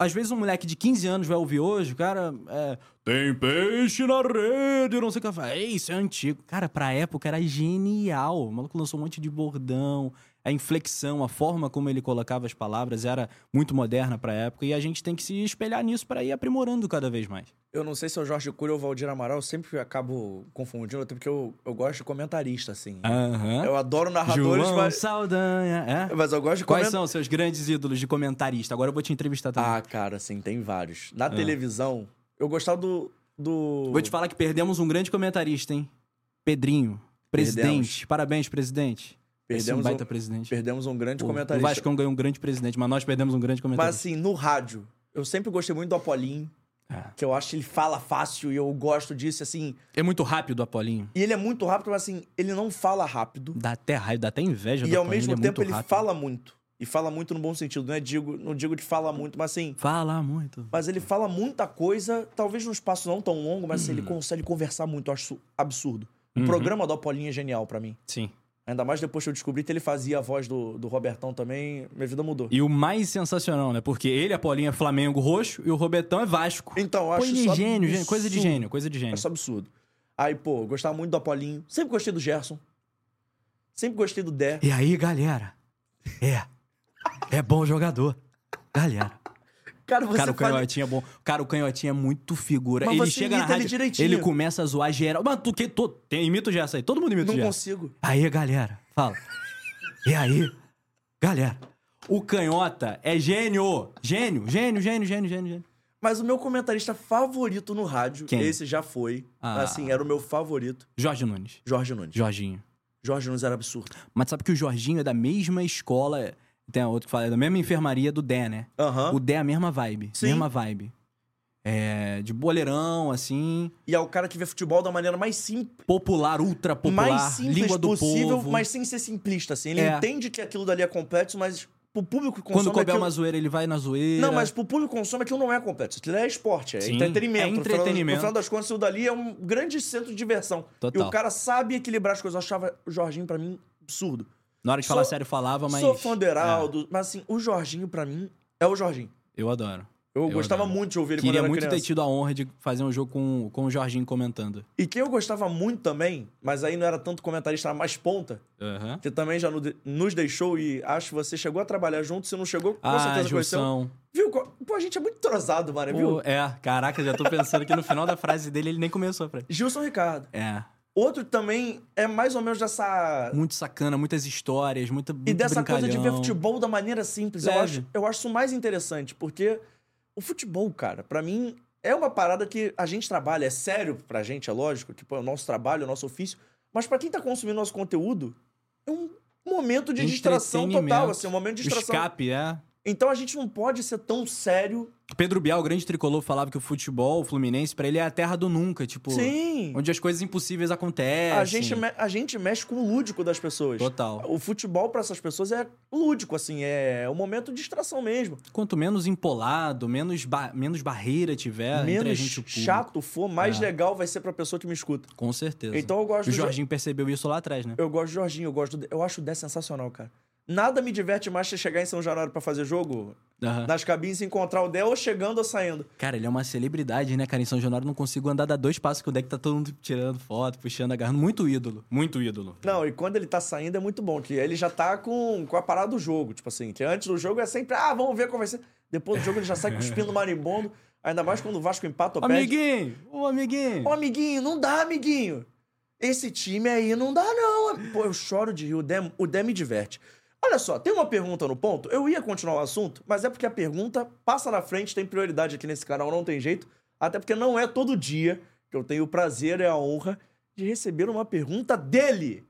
D: às vezes um moleque de 15 anos vai ouvir hoje, o cara é, tem peixe na rede, não sei o que. eu falo, "Ei, Isso é antigo. Cara, pra época era genial. O maluco lançou um monte de bordão, a inflexão, a forma como ele colocava as palavras era muito moderna pra época. E a gente tem que se espelhar nisso pra ir aprimorando cada vez mais.
C: Eu não sei se é o Jorge Cury ou o Valdir Amaral, eu sempre acabo confundindo, até porque eu, eu gosto de comentarista, assim.
D: Aham.
C: Eu adoro narradores,
D: João
C: mas,
D: Saldanha, é?
C: mas eu gosto de
D: Quais
C: comentar.
D: são seus grandes ídolos de comentarista? Agora eu vou te entrevistar também.
C: Ah, cara, assim, tem vários. Na televisão, eu gostava do. do...
D: Vou te falar que perdemos um grande comentarista, hein? Pedrinho. Presidente.
C: Perdemos.
D: Parabéns, presidente. É
C: Perdemos um-
D: presidente.
C: Perdemos um grande
D: O- O
C: comentarista.
D: Vascão ganhou um grande presidente, mas nós perdemos um grande
C: Mas
D: comentarista.
C: assim, no rádio, eu sempre gostei muito do Apolinho,
D: É.
C: que eu acho que ele fala fácil e eu gosto disso, assim.
D: É muito rápido o Apolinho.
C: E ele é muito rápido, mas assim, ele não fala rápido.
D: Dá até raiva, dá até inveja
C: E
D: do
C: ao
D: Apolinho,
C: mesmo
D: ele é
C: tempo
D: muito
C: ele
D: rápido.
C: fala muito. E fala muito no bom sentido, não é digo, não digo de fala muito, mas assim,
D: Fala muito.
C: mas ele fala muita coisa, talvez num espaço não tão longo, mas assim,
D: Uhum.
C: ele consegue conversar muito, eu acho absurdo. O programa do Apolinho é genial pra mim.
D: Sim.
C: Ainda mais depois que eu descobri que ele fazia a voz do, do Robertão também, minha vida mudou.
D: E o mais sensacional, né? Porque ele, Apolinho, é Flamengo roxo e o Robertão é Vasco.
C: Então, eu
D: Pô,
C: acho
D: ele
C: isso
D: é gênio,
C: absurdo.
D: coisa de gênio, coisa de gênio.
C: Isso absurdo. Aí, pô, eu gostava muito do Apolinho. Sempre gostei do Gerson. Sempre gostei do Dé.
D: E aí, galera? É. É bom jogador. Galera.
C: Cara, você
D: Cara, o canhotinho é bom. Cara, o canhotinho é muito figura.
C: Mas
D: ele chega na
C: ele
D: rádio,
C: direitinho.
D: ele começa a zoar geral. Mas tu que to, tem, imita o Gerson aí. Todo mundo imita
C: Não
D: o Gerson.
C: consigo.
D: Aí, galera. Fala. E aí? Galera. O canhota é gênio. Gênio, gênio, gênio, gênio, gênio, gênio.
C: Mas o meu comentarista favorito no rádio,
D: Quem?
C: esse já foi.
D: Ah.
C: Assim, era o meu favorito.
D: Jorge Nunes.
C: Jorge Nunes.
D: Jorginho.
C: Jorge Nunes era absurdo.
D: Mas sabe que o Jorginho é da mesma escola. Tem outro que fala, é da mesma enfermaria do Dé, né?
C: Aham.
D: O Dé é a mesma vibe.
C: Sim.
D: Mesma vibe. É. De boleirão, assim.
C: E é o cara que vê futebol da maneira mais simples.
D: Popular, ultra popular.
C: mais simples possível,
D: povo.
C: mas sem ser simplista, assim. Ele
D: É.
C: entende que aquilo dali é complexo, mas pro público que consome
D: Quando couber
C: aquilo...
D: uma zoeira, ele vai na zoeira.
C: Não, mas pro público que consome aquilo não é complexo. Aquilo é esporte, é
D: Sim,
C: entretenimento.
D: é
C: No final-
D: entretenimento.
C: No final das contas, aquilo dali é um grande centro de diversão.
D: Total.
C: E o cara sabe equilibrar as coisas. Eu achava o Jorginho, pra mim, absurdo.
D: Na hora de
C: Sou-
D: falar sério, falava, mas.
C: Sou fã do
D: É,
C: Heraldo, mas assim, o Jorginho, pra mim, é o Jorginho.
D: eu adoro.
C: Eu,
D: Eu
C: gostava
D: adoro.
C: muito de ouvir ele
D: Queria muito
C: era
D: ter
C: criança.
D: tido a honra de fazer um jogo com, com o Jorginho comentando.
C: E quem eu gostava muito também, mas aí não era tanto comentarista, era mais ponta,
D: Aham.
C: que também já no- nos deixou e acho que você chegou a trabalhar junto, se não chegou, com
D: Ah,
C: certeza conheceu.
D: Gilson.
C: Viu? Pô, a gente é muito entrosado, mano, viu?
D: Pô, é, caraca, já tô pensando que no final da frase dele ele nem começou, Fred.
C: Gilson Ricardo.
D: É.
C: Outro também é mais ou menos dessa
D: Muito sacana, muitas histórias, muita.
C: E dessa coisa de ver
D: brincalhão.
C: futebol da maneira simples. Eu acho, eu acho isso mais interessante, porque o futebol, cara, pra mim, é uma parada que a gente trabalha, é sério pra gente, é lógico, tipo, é o nosso trabalho, é o nosso ofício, mas pra quem tá consumindo nosso conteúdo, é um momento de distração total, assim, um momento de
D: O
C: distração.
D: escape, é.
C: Então a gente não pode ser tão sério.
D: Pedro Bial, o grande tricolor, falava que o futebol, o Fluminense, pra ele é a terra do nunca, tipo,
C: Sim.
D: onde as coisas impossíveis acontecem.
C: A gente, a gente mexe com o lúdico das pessoas.
D: Total.
C: O futebol pra essas pessoas é lúdico, assim, é um momento de distração mesmo.
D: Quanto menos empolado, menos, ba- menos barreira tiver entre a
C: Menos
D: gente o público.
C: chato for, mais
D: É.
C: legal vai ser pra pessoa que me escuta.
D: Com certeza.
C: Então eu gosto
D: o
C: do Jo-
D: Jorginho percebeu isso lá atrás, né?
C: Eu gosto do Jorginho, eu gosto do... Eu acho o Dé sensacional, cara. Nada me diverte mais que chegar em São Januário pra fazer jogo,
D: Aham.
C: nas cabines e encontrar o Dé ou chegando ou saindo.
D: Cara, ele é uma celebridade, né, cara? Em São Januário eu não consigo andar dar dois passos que o deck tá todo mundo tirando foto, puxando, agarrando. Muito ídolo. Muito ídolo.
C: Não, e quando ele tá saindo é muito bom, que ele já tá com, com a parada do jogo. Tipo assim, que antes do jogo é sempre, ah, vamos ver qual vai ser. Depois do jogo ele já sai cuspindo marimbondo. Ainda mais quando o Vasco empata ou perde.
D: Amiguinho! Ô, amiguinho!
C: Ô, amiguinho, não dá, amiguinho. Esse time aí não dá, não. Pô, eu choro de rir. O Dé, o Dé me diverte. Olha só, tem uma pergunta no ponto. Eu ia continuar o assunto, mas é porque a pergunta passa na frente, tem prioridade aqui nesse canal, não tem jeito. Até porque não é todo dia que eu tenho o prazer e a honra de receber uma pergunta dele.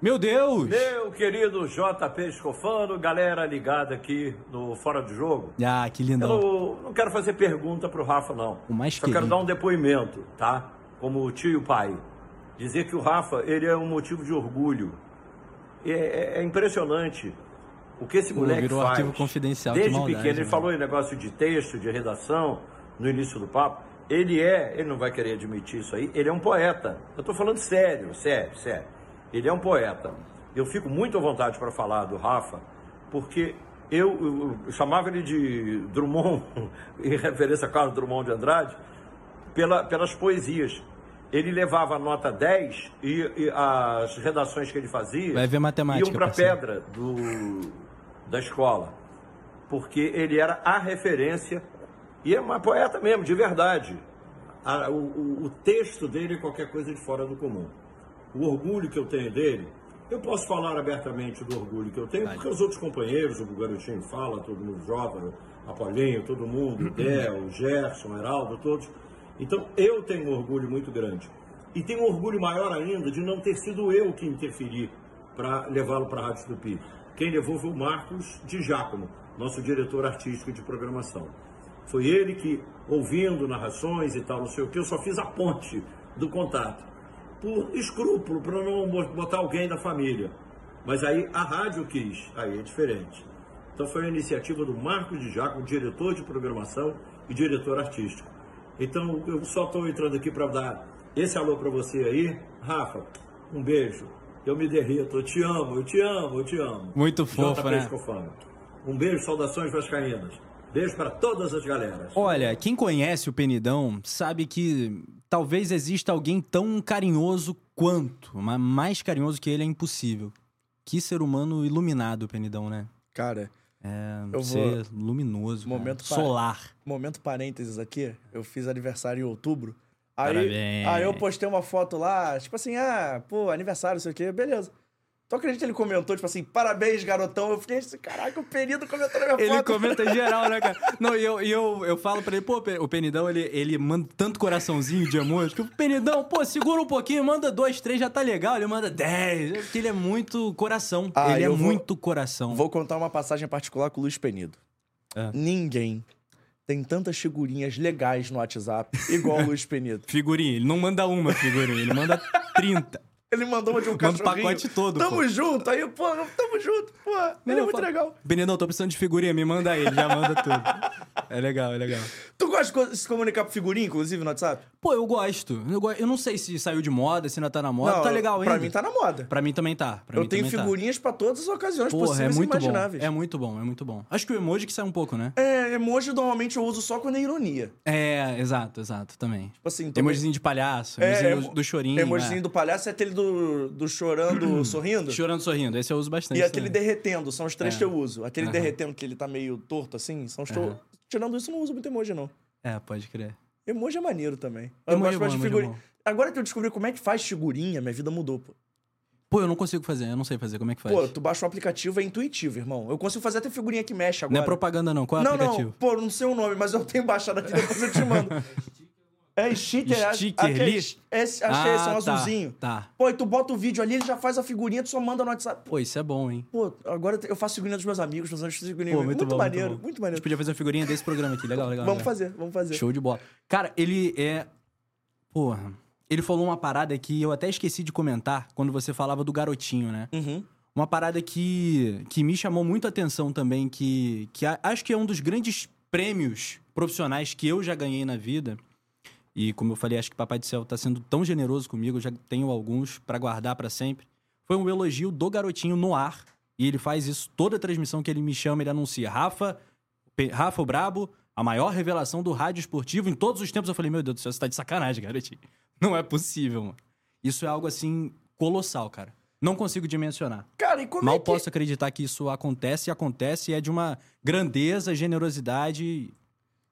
D: Meu Deus!
E: Meu querido JP Escofano, galera ligada aqui no Fora do Jogo.
D: Ah, que
E: Eu
D: lindão.
E: não, não quero fazer pergunta pro Rafa, não.
D: O mais
E: Só quero
D: querido.
E: dar um depoimento, tá? Como tio e pai. Dizer que o Rafa, ele é um motivo de orgulho. É, é- é impressionante o que esse
D: Pô,
E: moleque
D: virou
E: faz.
D: arquivo confidencial, que
E: Desde
D: maldade,
E: pequeno, ele
D: né?
E: falou em negócio de texto, de redação, no início do papo. Ele é, ele não vai querer admitir isso aí, ele é um poeta. Eu tô falando sério, sério, sério. Ele é um poeta. Eu fico muito à vontade para falar do Rafa, porque eu, eu- eu chamava ele de Drummond, em referência a Carlos Drummond de Andrade, pela- pelas poesias. Ele levava a nota 10 e, e as redações que ele fazia
D: Vai ver matemática,
E: iam para
D: parceiro.
E: pedra do, da escola. Porque ele era a referência e é uma poeta mesmo, de verdade. A- o, o- texto dele é qualquer coisa de fora do comum. O orgulho que eu tenho dele, eu posso falar abertamente do orgulho que eu tenho, porque os outros companheiros, o Garotinho fala, todo mundo jovem, Apolinho, todo mundo, o Dé, o Gerson, o Heraldo, todos. Então eu tenho um orgulho muito grande. E tenho um orgulho maior ainda de não ter sido eu que interferi para levá-lo para a Rádio Tupi. Quem levou foi o Marcos de Giacomo, nosso diretor artístico de programação. Foi ele que, ouvindo narrações e tal, não sei o que, eu só fiz a ponte do contato. Por escrúpulo, para não botar alguém da família. Mas aí a rádio quis, aí é diferente. Então foi a iniciativa do Marcos de Giacomo, diretor de programação e diretor artístico. Então eu só estou entrando aqui para dar esse alô para você aí. Rafa, um beijo. Eu me derrito, eu te amo, eu te amo, eu te amo.
D: Muito fofo, né?
E: Um beijo, saudações vascaínas. Beijo para todas as galeras.
D: Olha, quem conhece o Penidão sabe que talvez exista alguém tão carinhoso quanto, mas mais carinhoso que ele é impossível. Que ser humano iluminado, Penidão, né?
C: Cara,
D: É,
C: Eu vou-
D: ser luminoso.
C: Momento pa-
D: solar.
C: momento parênteses aqui, eu fiz aniversário em outubro. Aí,
D: Parabéns.
C: aí eu postei uma foto lá, tipo assim, ah, pô, aniversário, não sei o quê, beleza. Tu acredita que ele comentou, tipo assim, parabéns, garotão? Eu fiquei assim, caraca, o Penido comentou na minha
D: Ele
C: foto.
D: comenta em geral, né, cara? Não, e eu, e eu, eu falo pra ele, pô, o Penidão, ele, ele manda tanto coraçãozinho de emoji, que o Penidão, pô, segura um pouquinho, manda dois, três, já tá legal. Ele manda dez, porque ele é muito coração.
C: Ah,
D: ele é
C: vou-
D: muito coração.
C: Vou contar uma passagem particular com o Luiz Penido.
D: É.
C: Ninguém tem tantas figurinhas legais no WhatsApp igual o Luiz Penido.
D: Figurinha, ele não manda uma figurinha, ele manda 30.
C: Ele mandou uma de um
D: Manda o
C: cachorrinho.
D: pacote todo,
C: Tamo
D: pô.
C: junto. Aí, pô, tamo junto. Pô, ele
D: Não,
C: é muito
D: fala,
C: legal.
D: Penidão, tô precisando de figurinha, me manda aí, ele já manda tudo. É legal, é legal.
C: Tu gosta de se comunicar por figurinha, inclusive, no WhatsApp?
D: Pô, eu gosto. Eu, go- eu não sei se saiu de moda, se ainda tá na moda. tá legal ainda.
C: Pra mim tá na moda.
D: Pra mim também tá. Pra
C: eu tenho
D: também tá.
C: figurinhas pra todas as ocasiões
D: Porra, é
C: possíveis e
D: muito bom.
C: imagináveis.
D: É muito bom, é muito bom. Acho que o emoji que sai um pouco, né?
C: É, emoji normalmente eu uso só quando é ironia.
D: É, exato, exato, também.
C: Tipo assim, tô-
D: Emojizinho de palhaço,
C: É,
D: emojizinho
C: emo-
D: do, do chorinho.
C: Emojizinho
D: é.
C: do palhaço é aquele do, do chorando, sorrindo.
D: Chorando, sorrindo. Esse eu uso bastante.
C: E aquele
D: também.
C: derretendo, são os três
D: É.
C: que eu uso. Aquele
D: Aham.
C: derretendo que ele tá meio torto assim, são os eu-
D: Aham.
C: Tirando isso, eu não uso muito emoji, não.
D: É, pode crer.
C: Emoji é maneiro também. Eu
D: Emoji
C: gosto
D: é
C: mais de
D: é
C: figurinha.
D: bom.
C: Agora que eu descobri como é que faz figurinha, minha vida mudou, pô.
D: Pô, eu não consigo fazer, eu não sei fazer. Como é que faz?
C: Pô, tu baixa o aplicativo, é intuitivo, irmão. Eu consigo fazer até figurinha que mexe agora.
D: não é propaganda, não. Qual é o
C: não,
D: aplicativo?
C: não, pô, não sei o nome, mas eu tenho baixado aqui, depois eu te mando. É sticker,
D: Sticker
C: aquele-
D: ali?
C: Esse, achei esse, um
D: Ah, tá,
C: azulzinho.
D: Tá.
C: Pô, e tu bota o vídeo ali, ele já faz a figurinha, tu só manda no WhatsApp.
D: Pô, isso é bom, hein?
C: Pô, agora eu faço figurinha dos meus amigos, meus amigos figurinha.
D: Pô,
C: muito,
D: muito, bom,
C: maneiro,
D: muito,
C: muito
D: A
C: maneiro.
D: gente podia fazer uma figurinha desse programa aqui. Legal, legal.
C: Vamos
D: legal.
C: fazer, vamos fazer.
D: Show de bola. Cara, ele é. Porra. Ele falou uma parada que eu até esqueci de comentar quando você falava do garotinho, né?
C: Uhum.
D: Uma parada que, que me chamou muito a atenção também, que, que a- acho que é um dos grandes prêmios profissionais que eu já ganhei na vida. E como eu falei, acho que Papai do Céu tá sendo tão generoso comigo, eu já tenho alguns pra guardar pra sempre. Foi um elogio do garotinho no ar. E ele faz isso toda a transmissão que ele me chama, ele anuncia Rafa, Rafa o Brabo, a maior revelação do rádio esportivo em todos os tempos. Eu falei, meu Deus do céu, você tá de sacanagem, garotinho. Não é possível, mano. Isso é algo assim colossal, cara. Não consigo dimensionar.
C: Cara, e como
D: Mal
C: é que...
D: posso acreditar que isso acontece e acontece e é de uma grandeza, generosidade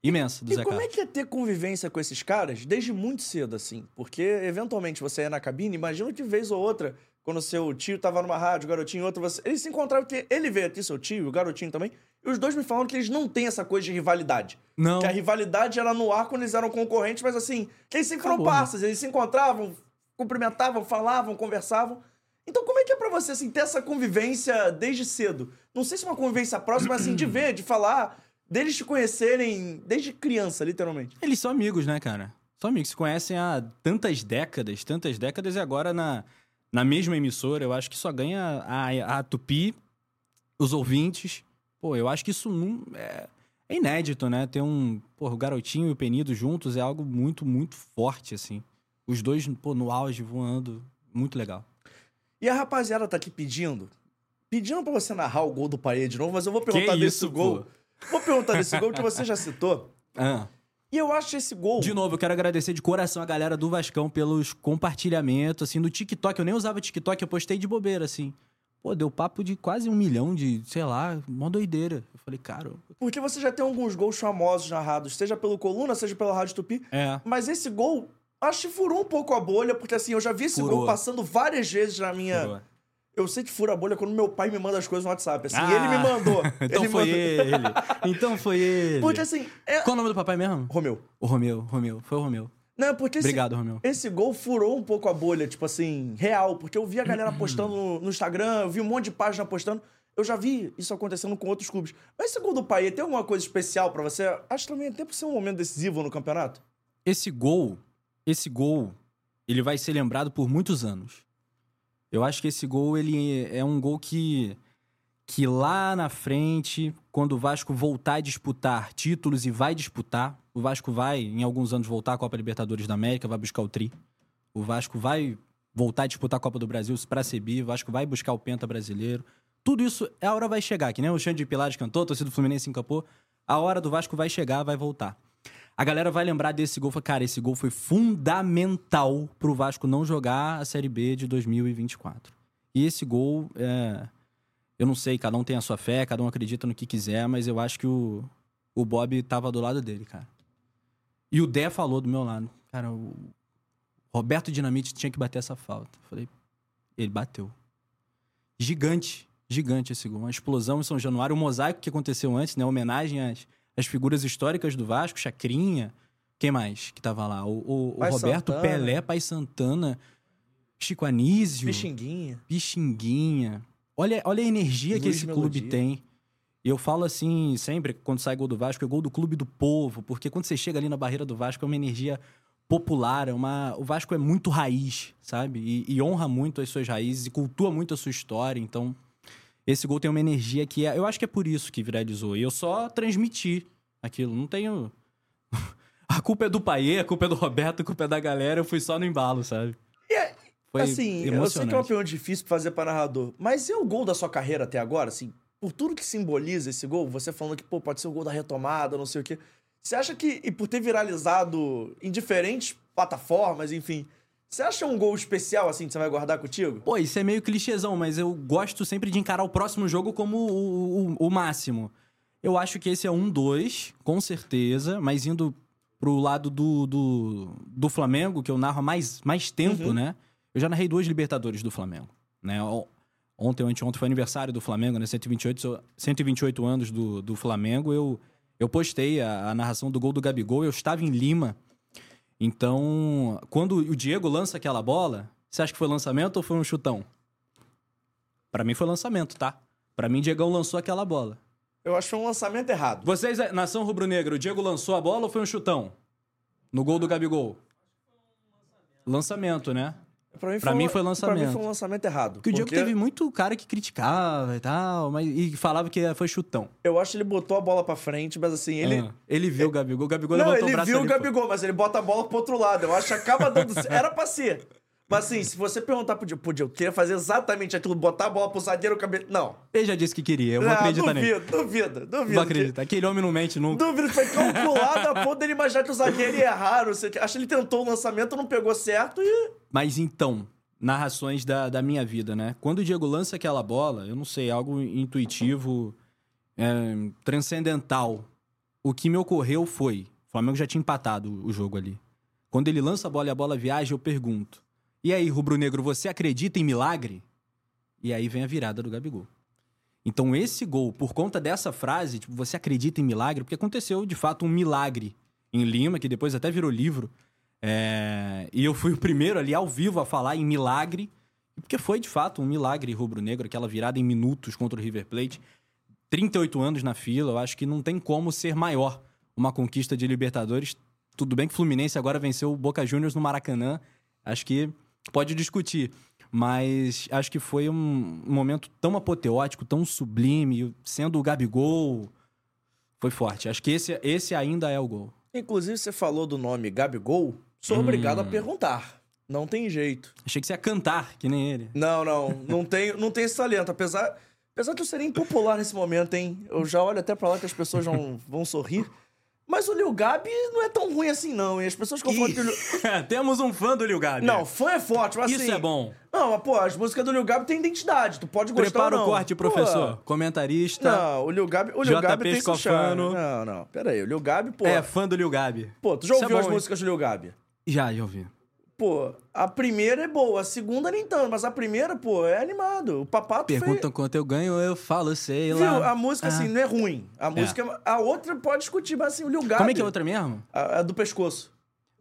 D: imensa do
C: E
D: Zé
C: como é que é ter convivência com esses caras desde muito cedo, assim? Porque, eventualmente, você ia na cabine, imagina que vez ou outra, quando seu tio tava numa rádio, o garotinho em outra, você... eles se encontravam, porque ele veio aqui, seu tio, o garotinho também, e os dois me falaram que eles não têm essa coisa de rivalidade.
D: Não.
C: Que a rivalidade era no ar quando eles eram concorrentes, mas assim, que eles sempre foram
D: né?
C: parças, eles se encontravam, cumprimentavam, falavam, conversavam. Então, como é que é pra você, assim, ter essa convivência desde cedo? Não sei se é uma convivência próxima, mas assim, de ver, de falar, deles te conhecerem desde criança, literalmente.
D: Eles são amigos, né, cara? São amigos, se conhecem há tantas décadas, tantas décadas, e agora na, na mesma emissora, eu acho que só ganha a, a Tupi, os ouvintes. Pô, eu acho que isso não, é, é inédito, né? Ter um. Pô, o garotinho e o Penido juntos é algo muito, muito forte, assim. Os dois, pô, no auge, voando. Muito legal.
C: E a rapaziada tá aqui pedindo, pedindo pra você narrar o gol do Paê de novo, mas eu vou perguntar desse
D: isso,
C: gol. Vou perguntar desse gol que você já citou.
D: Ah.
C: E eu acho esse gol.
D: De novo, eu quero agradecer de coração a galera do Vascão pelos compartilhamentos, assim, no TikTok. Eu nem usava TikTok, eu postei de bobeira, assim. Pô, deu papo de quase um milhão de, sei lá, uma doideira. Eu falei, cara.
C: Porque você já tem alguns gols famosos narrados, seja pelo Coluna, seja pela Rádio Tupi.
D: É.
C: Mas esse gol, acho que furou um pouco a bolha, porque assim, eu já vi esse
D: Furou.
C: gol passando várias vezes na minha.
D: Furou.
C: Eu sei que fura a bolha quando meu pai me manda as coisas no WhatsApp. Assim,
D: Ah,
C: e ele me mandou.
D: então
C: ele
D: foi
C: mandou.
D: ele. Então foi ele.
C: Porque assim. É...
D: Qual o nome do papai mesmo?
C: Romeu.
D: O Romeu, Romeu. Foi o Romeu.
C: Não, porque esse,
D: Obrigado, Romeu.
C: esse gol furou um pouco a bolha, tipo assim, real. Porque eu vi a galera postando no, no Instagram, eu vi um monte de página postando. Eu já vi isso acontecendo com outros clubes. Mas esse gol do Paê tem alguma coisa especial pra você? Acho também até por ser um momento decisivo no campeonato.
D: Esse gol, esse gol, ele vai ser lembrado por muitos anos. Eu acho que esse gol, ele é um gol que, que lá na frente, quando o Vasco voltar a disputar títulos e vai disputar, o Vasco vai, em alguns anos, voltar à Copa Libertadores da América, vai buscar o tri. O Vasco vai voltar a disputar a Copa do Brasil pra subir, o Vasco vai buscar o Penta brasileiro. Tudo isso, a hora vai chegar, que nem o Xande Pilares cantou, a torcida do Fluminense encapou. A hora do Vasco vai chegar, vai voltar. A galera vai lembrar desse gol, cara, esse gol foi fundamental pro Vasco não jogar a Série B de 2024. E esse gol, é, eu não sei, cada um tem a sua fé, cada um acredita no que quiser, mas eu acho que o, o Bob tava do lado dele, cara. E o Dé falou do meu lado, cara, o Roberto Dinamite tinha que bater essa falta. Eu falei, ele bateu. Gigante, gigante esse gol. Uma explosão em São Januário, o mosaico que aconteceu antes, né? Homenagem às, às figuras históricas do Vasco, Chacrinha. Quem mais que tava lá? O, o- o Roberto
C: Santana.
D: Pelé, Pai Santana, Chico Anísio,
C: Pixinguinha.
D: Pixinguinha. Olha, olha a energia que
C: Luiz
D: esse
C: Melodia.
D: clube tem. E eu falo assim, sempre, quando sai gol do Vasco, é gol do clube do povo, porque quando você chega ali na barreira do Vasco, é uma energia popular, é uma... o Vasco é muito raiz, sabe? E, e honra muito as suas raízes e cultua muito a sua história, então esse gol tem uma energia que é... Eu acho que é por isso que viralizou. E eu só transmiti aquilo, não tenho... a culpa é do Paê, a culpa é do Roberto, a culpa é da galera, eu fui só no embalo, sabe?
C: É-
D: Foi
C: assim, eu sei que é uma pergunta difícil pra fazer pra narrador, mas e o gol da sua carreira até agora, assim? Por tudo que simboliza esse gol, você falando que, pô, pode ser o gol da retomada, não sei o quê. Você acha que, e por ter viralizado em diferentes plataformas, enfim, você acha um gol especial, assim, que você vai guardar contigo?
D: Pô, isso é meio clichêzão, mas eu gosto sempre de encarar o próximo jogo como o, o- o máximo. Eu acho que esse é um dois, com certeza, mas indo pro lado do, do, do Flamengo, que eu narro há mais, mais tempo,
C: Uhum.
D: né? Eu já narrei duas Libertadores do Flamengo, né? Ontem ou anteontem foi aniversário do Flamengo, né? 128, so- 128 anos do, do Flamengo. Eu, eu postei a, a narração do gol do Gabigol. Eu estava em Lima Então, quando o Diego lança aquela bola, você acha que foi lançamento ou foi um chutão? Pra mim foi lançamento, tá? Pra mim, Diegão lançou aquela bola.
C: Eu acho que foi um lançamento errado.
D: Vocês, é, nação rubro-negra, o Diego lançou a bola ou foi um chutão? No gol do Gabigol? Lançamento, né?
C: Pra mim
D: Pra
C: foi,
D: mim
C: um-
D: foi
C: Pra
D: lançamento.
C: mim foi um lançamento errado.
D: Porque o Diego teve muito cara que criticava e tal, mas, e falava que foi chutão.
C: Eu acho que ele botou a bola pra frente, mas assim, ele.
D: Ah, ele viu o Gabigol, o Gabigol
C: Não,
D: levantou o
C: ele
D: braço
C: viu o
D: ali, pô.
C: Gabigol, mas ele bota a bola pro outro lado. Eu acho que acaba dando. Era pra ser. Mas assim, se você perguntar pro Diego, pô, Diego, queria fazer exatamente aquilo, botar a bola pro zagueiro, cabe... Não.
D: Ele já disse que queria, eu
C: não,
D: acreditar nele.
C: duvido, duvido, duvido.
D: Vou acreditar. Aquele homem não mente
C: que-
D: nunca.
C: Duvido que foi calculado a ponto dele imaginar que o zagueiro ia errar. Não sei o quê. Acho que ele tentou o lançamento, não pegou certo e.
D: Mas então, narrações da, da minha vida, né? Quando o Diego lança aquela bola, eu não sei, algo intuitivo, é, transcendental. O que me ocorreu foi: o Flamengo já tinha empatado o jogo ali. Quando ele lança a bola e a bola viaja, eu pergunto: E aí, rubro-negro, você acredita em milagre? E aí vem a virada do Gabigol. Então, esse gol, por conta dessa frase, tipo, você acredita em milagre? Porque aconteceu de fato um milagre em Lima, que depois até virou livro. É, E eu fui o primeiro ali ao vivo a falar em milagre, porque foi de fato um milagre rubro-negro, aquela virada em minutos contra o River Plate. 38 anos na fila, eu acho que não tem como ser maior uma conquista de Libertadores. Tudo bem que o Fluminense agora venceu o Boca Juniors no Maracanã, acho que pode discutir. Mas acho que foi um momento tão apoteótico, tão sublime, sendo o Gabigol. Foi forte. Acho que esse, esse ainda é o gol.
C: Inclusive, você falou do nome Gabigol. Sou obrigado a
D: Hum.
C: perguntar. Não tem jeito.
D: Achei que você ia cantar, que nem ele.
C: Não, não. Não tem, não tem esse talento. Apesar, apesar de eu ser impopular nesse momento, hein? Eu já olho até pra lá que as pessoas vão, vão sorrir. Mas o Lil Gabi não é tão ruim assim, não. E as pessoas confundem que o Lil...
D: Temos um fã do Lil Gabi.
C: Não, fã é forte, mas
D: Isso
C: assim...
D: é bom.
C: Não, mas, pô, as músicas do Lil Gabi têm identidade. Tu pode gostar
D: Prepara
C: ou não.
D: o corte,
C: Pô,
D: professor. Comentarista.
C: Não, o Lil Gabi, o Lil
D: JP
C: Gabi tem.
D: Scofano.
C: Não, não. Pera aí, o Lil Gabi, pô...
D: É, fã do Lil Gabi.
C: Pô, tu já
D: é
C: ouviu as
D: bom, hein?
C: músicas do Lil Gabi?
D: Já, já ouvi.
C: Pô, a primeira é boa, a segunda nem tanto, mas a primeira, pô, é animado. O Papato.
D: Perguntam quanto eu ganho, eu falo, sei
C: Viu?
D: lá.
C: A música, assim, não é ruim. A música... A outra pode discutir, mas assim, o Lil Gabi...
D: Como é que é a outra mesmo?
C: A, a do pescoço.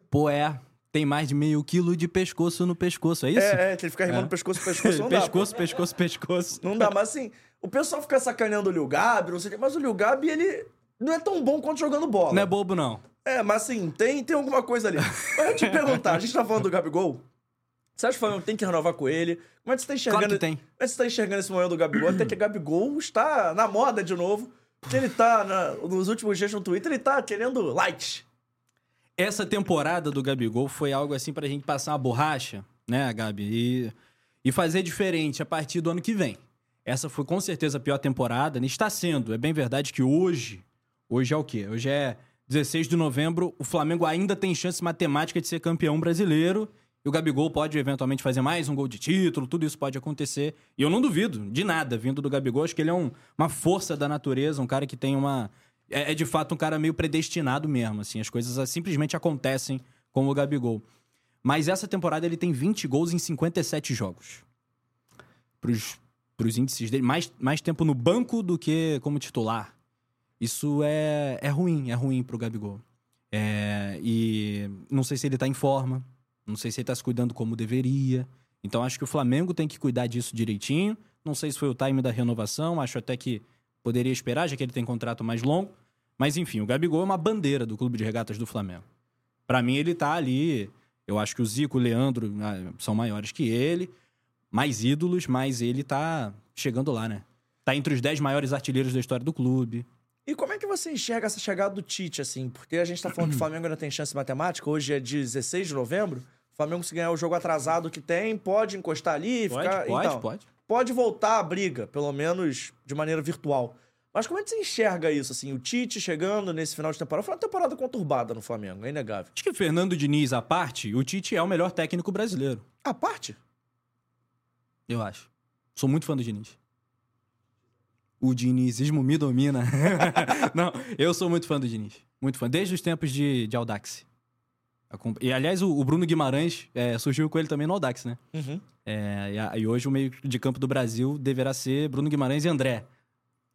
D: Pô, é. Tem mais de meio quilo de pescoço no pescoço, é isso?
C: É, é, que ele fica rimando
D: É.
C: pescoço, pescoço, não dá.
D: pescoço, pescoço, pescoço.
C: Não dá, mas assim, o pessoal fica sacaneando o Lil Gabi, não sei o quê, mas o Lil Gabi, ele não é tão bom quanto jogando bola.
D: Não é bobo, não.
C: É, mas assim, tem, tem alguma coisa ali. Mas eu te perguntar, a gente tá falando do Gabigol. Você acha que o Flamengo tem que renovar com ele? Como é que você tá enxergando...
D: Claro que tem.
C: Como é que você tá enxergando esse momento do Gabigol? Até que o Gabigol está na moda de novo. Porque ele tá, na- nos últimos dias no Twitter, ele tá querendo likes.
D: Essa temporada do Gabigol foi algo assim pra gente passar uma borracha, né, Gabi? E, e fazer diferente a partir do ano que vem. Essa foi com certeza a pior temporada, né? está sendo. É bem verdade que hoje, hoje é o quê? Hoje é 16 de novembro, o Flamengo ainda tem chance matemática de ser campeão brasileiro. E o Gabigol pode eventualmente fazer mais um gol de título, tudo isso pode acontecer. E eu não duvido de nada vindo do Gabigol. Acho que ele é um- uma força da natureza, um cara que tem uma. É, é de fato um cara meio predestinado mesmo, assim. As coisas simplesmente acontecem com o Gabigol. Mas essa temporada ele tem 20 gols em 57 jogos. Pros, pros índices dele. Mais, mais tempo no banco do que como titular. Isso é, é ruim, é ruim pro Gabigol. É, e não sei se ele tá em forma. Não sei se ele tá se cuidando como deveria. Então acho que o Flamengo tem que cuidar disso direitinho. Não sei se foi o time da renovação. Acho até que poderia esperar, já que ele tem contrato mais longo. Mas enfim, o Gabigol é uma bandeira do clube de regatas do Flamengo. Pra mim, ele tá ali. Eu acho que o Zico o Leandro ah, são maiores que ele, mais ídolos, mas ele tá chegando lá, né? Tá entre os 10 maiores artilheiros da história do clube.
C: E como é que você enxerga essa chegada do Tite, assim? Porque a gente tá falando que o Flamengo ainda tem chance matemática, hoje é 16 de novembro. O Flamengo, se ganhar o jogo atrasado que tem, pode encostar ali e
D: Pode,
C: ficar.
D: pode,
C: então,
D: pode.
C: pode voltar à briga, pelo menos de maneira virtual. Mas como é que você enxerga isso, assim? O Tite chegando nesse final de temporada. Foi uma temporada conturbada no Flamengo, é inegável.
D: Acho que Fernando Diniz à parte, o Tite é o melhor técnico brasileiro.
C: A parte?
D: Eu acho. Sou muito fã do Diniz. O dinizismo me domina. Não, eu sou muito fã do Diniz. Muito fã. Desde os tempos de, de Audax. E, aliás, o, o Bruno Guimarães é, surgiu com ele também no Audax, né?
C: Uhum.
D: É, e, a- e hoje o meio de campo do Brasil deverá ser Bruno Guimarães e André.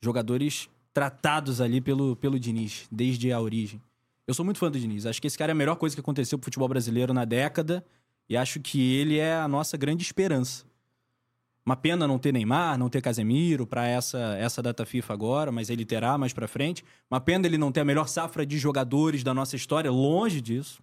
D: Jogadores tratados ali pelo, pelo Diniz, desde a origem. Eu sou muito fã do Diniz. Acho que esse cara é a melhor coisa que aconteceu pro futebol brasileiro na década. E acho que ele é a nossa grande esperança. Uma pena não ter Neymar, não ter Casemiro para essa, essa data FIFA agora, mas ele terá mais pra frente. Uma pena ele não ter a melhor safra de jogadores da nossa história, longe disso.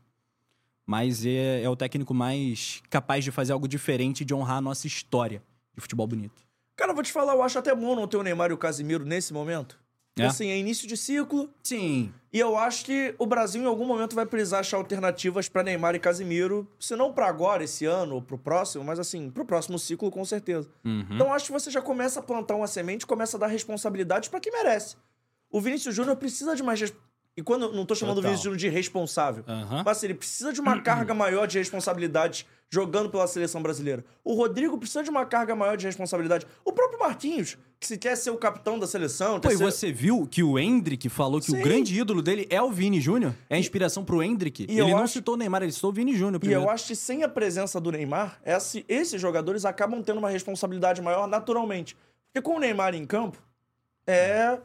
D: Mas é, é o técnico mais capaz de fazer algo diferente, de honrar a nossa história de futebol bonito.
C: Cara, vou te falar, eu acho até bom não ter o Neymar e o Casimiro nesse momento.
D: É?
C: Assim, é início de ciclo.
D: Sim.
C: E eu acho que o Brasil em algum momento vai precisar achar alternativas pra Neymar e Casimiro, se não pra agora, esse ano, ou pro próximo, mas assim, pro próximo ciclo com certeza.
D: Uhum.
C: Então acho que você já começa a plantar uma semente, começa a dar responsabilidade pra quem merece. O Vinícius Júnior precisa de mais e quando não tô chamando o
D: Total.
C: Vinícius Júnior de responsável,
D: Aham.
C: mas assim, ele precisa de uma carga maior de responsabilidade jogando pela seleção brasileira. O Rodrigo precisa de uma carga maior de responsabilidade. O próprio Marquinhos, que se quer ser o capitão da seleção,
D: Pô, e
C: ser-
D: você viu que o Hendrick falou que
C: Sim.
D: o grande ídolo dele é o Vini Júnior? É a inspiração pro Hendrick?
C: E
D: ele não
C: acho-
D: citou o Neymar, ele citou o Vini Júnior
C: E eu acho que sem a presença do Neymar, esse- esses jogadores acabam tendo uma responsabilidade maior naturalmente. Porque com o Neymar em campo, é. Ne-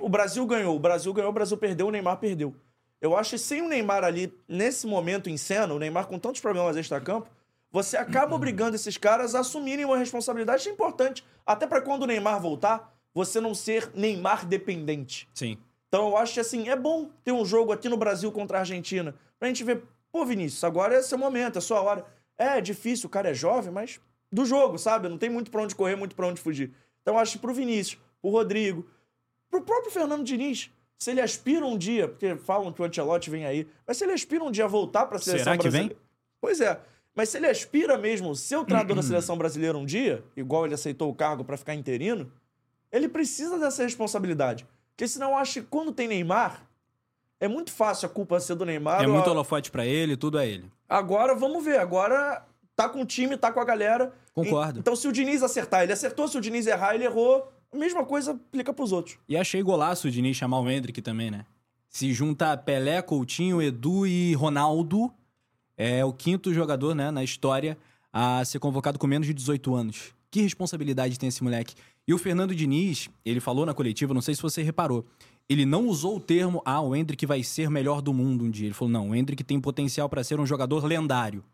C: O Brasil ganhou, o Brasil ganhou, o Brasil perdeu, o Neymar perdeu. Eu acho que sem o Neymar ali, nesse momento em cena, o Neymar com tantos problemas extra-campo, você acaba obrigando esses caras a assumirem uma responsabilidade importante. Até pra quando o Neymar voltar, você não ser Neymar dependente.
D: Sim.
C: Então eu acho que assim, é bom ter um jogo aqui no Brasil contra a Argentina. Pra gente ver, pô, Vinícius, agora é seu momento, é sua hora. É, é difícil, o cara é jovem, mas do jogo, sabe? Não tem muito pra onde correr, muito pra onde fugir. Então eu acho que pro Vinícius, pro Rodrigo, pro próprio Fernando Diniz, se ele aspira um dia, porque falam que o Ancelotti vem aí, mas se ele aspira um dia a voltar pra seleção
D: Será que
C: brasileira.
D: vem?
C: Pois é. Mas se ele aspira mesmo ser o treinador da seleção brasileira um dia, igual ele aceitou o cargo pra ficar interino, ele precisa dessa responsabilidade. Porque senão eu acho que quando tem Neymar, é muito fácil a culpa ser do Neymar.
D: É muito
C: a-
D: holofote pra ele, tudo é ele.
C: Agora, vamos ver. Agora tá com o time, tá com a galera.
D: Concordo.
C: E- Então, se o Diniz acertar, ele acertou. Se o Diniz errar, ele errou. Mesma coisa aplica pros outros.
D: E achei golaço o Diniz chamar o Hendrick também, né? Se junta Pelé, Coutinho, Edu e Ronaldo, é o quinto jogador, né, na história a ser convocado com menos de 18 anos. Que responsabilidade tem esse moleque? E o Fernando Diniz, ele falou na coletiva, não sei se você reparou, ele não usou o termo, ah, o Hendrick vai ser melhor do mundo um dia. Ele falou, não, o Hendrick tem potencial para ser um jogador lendário.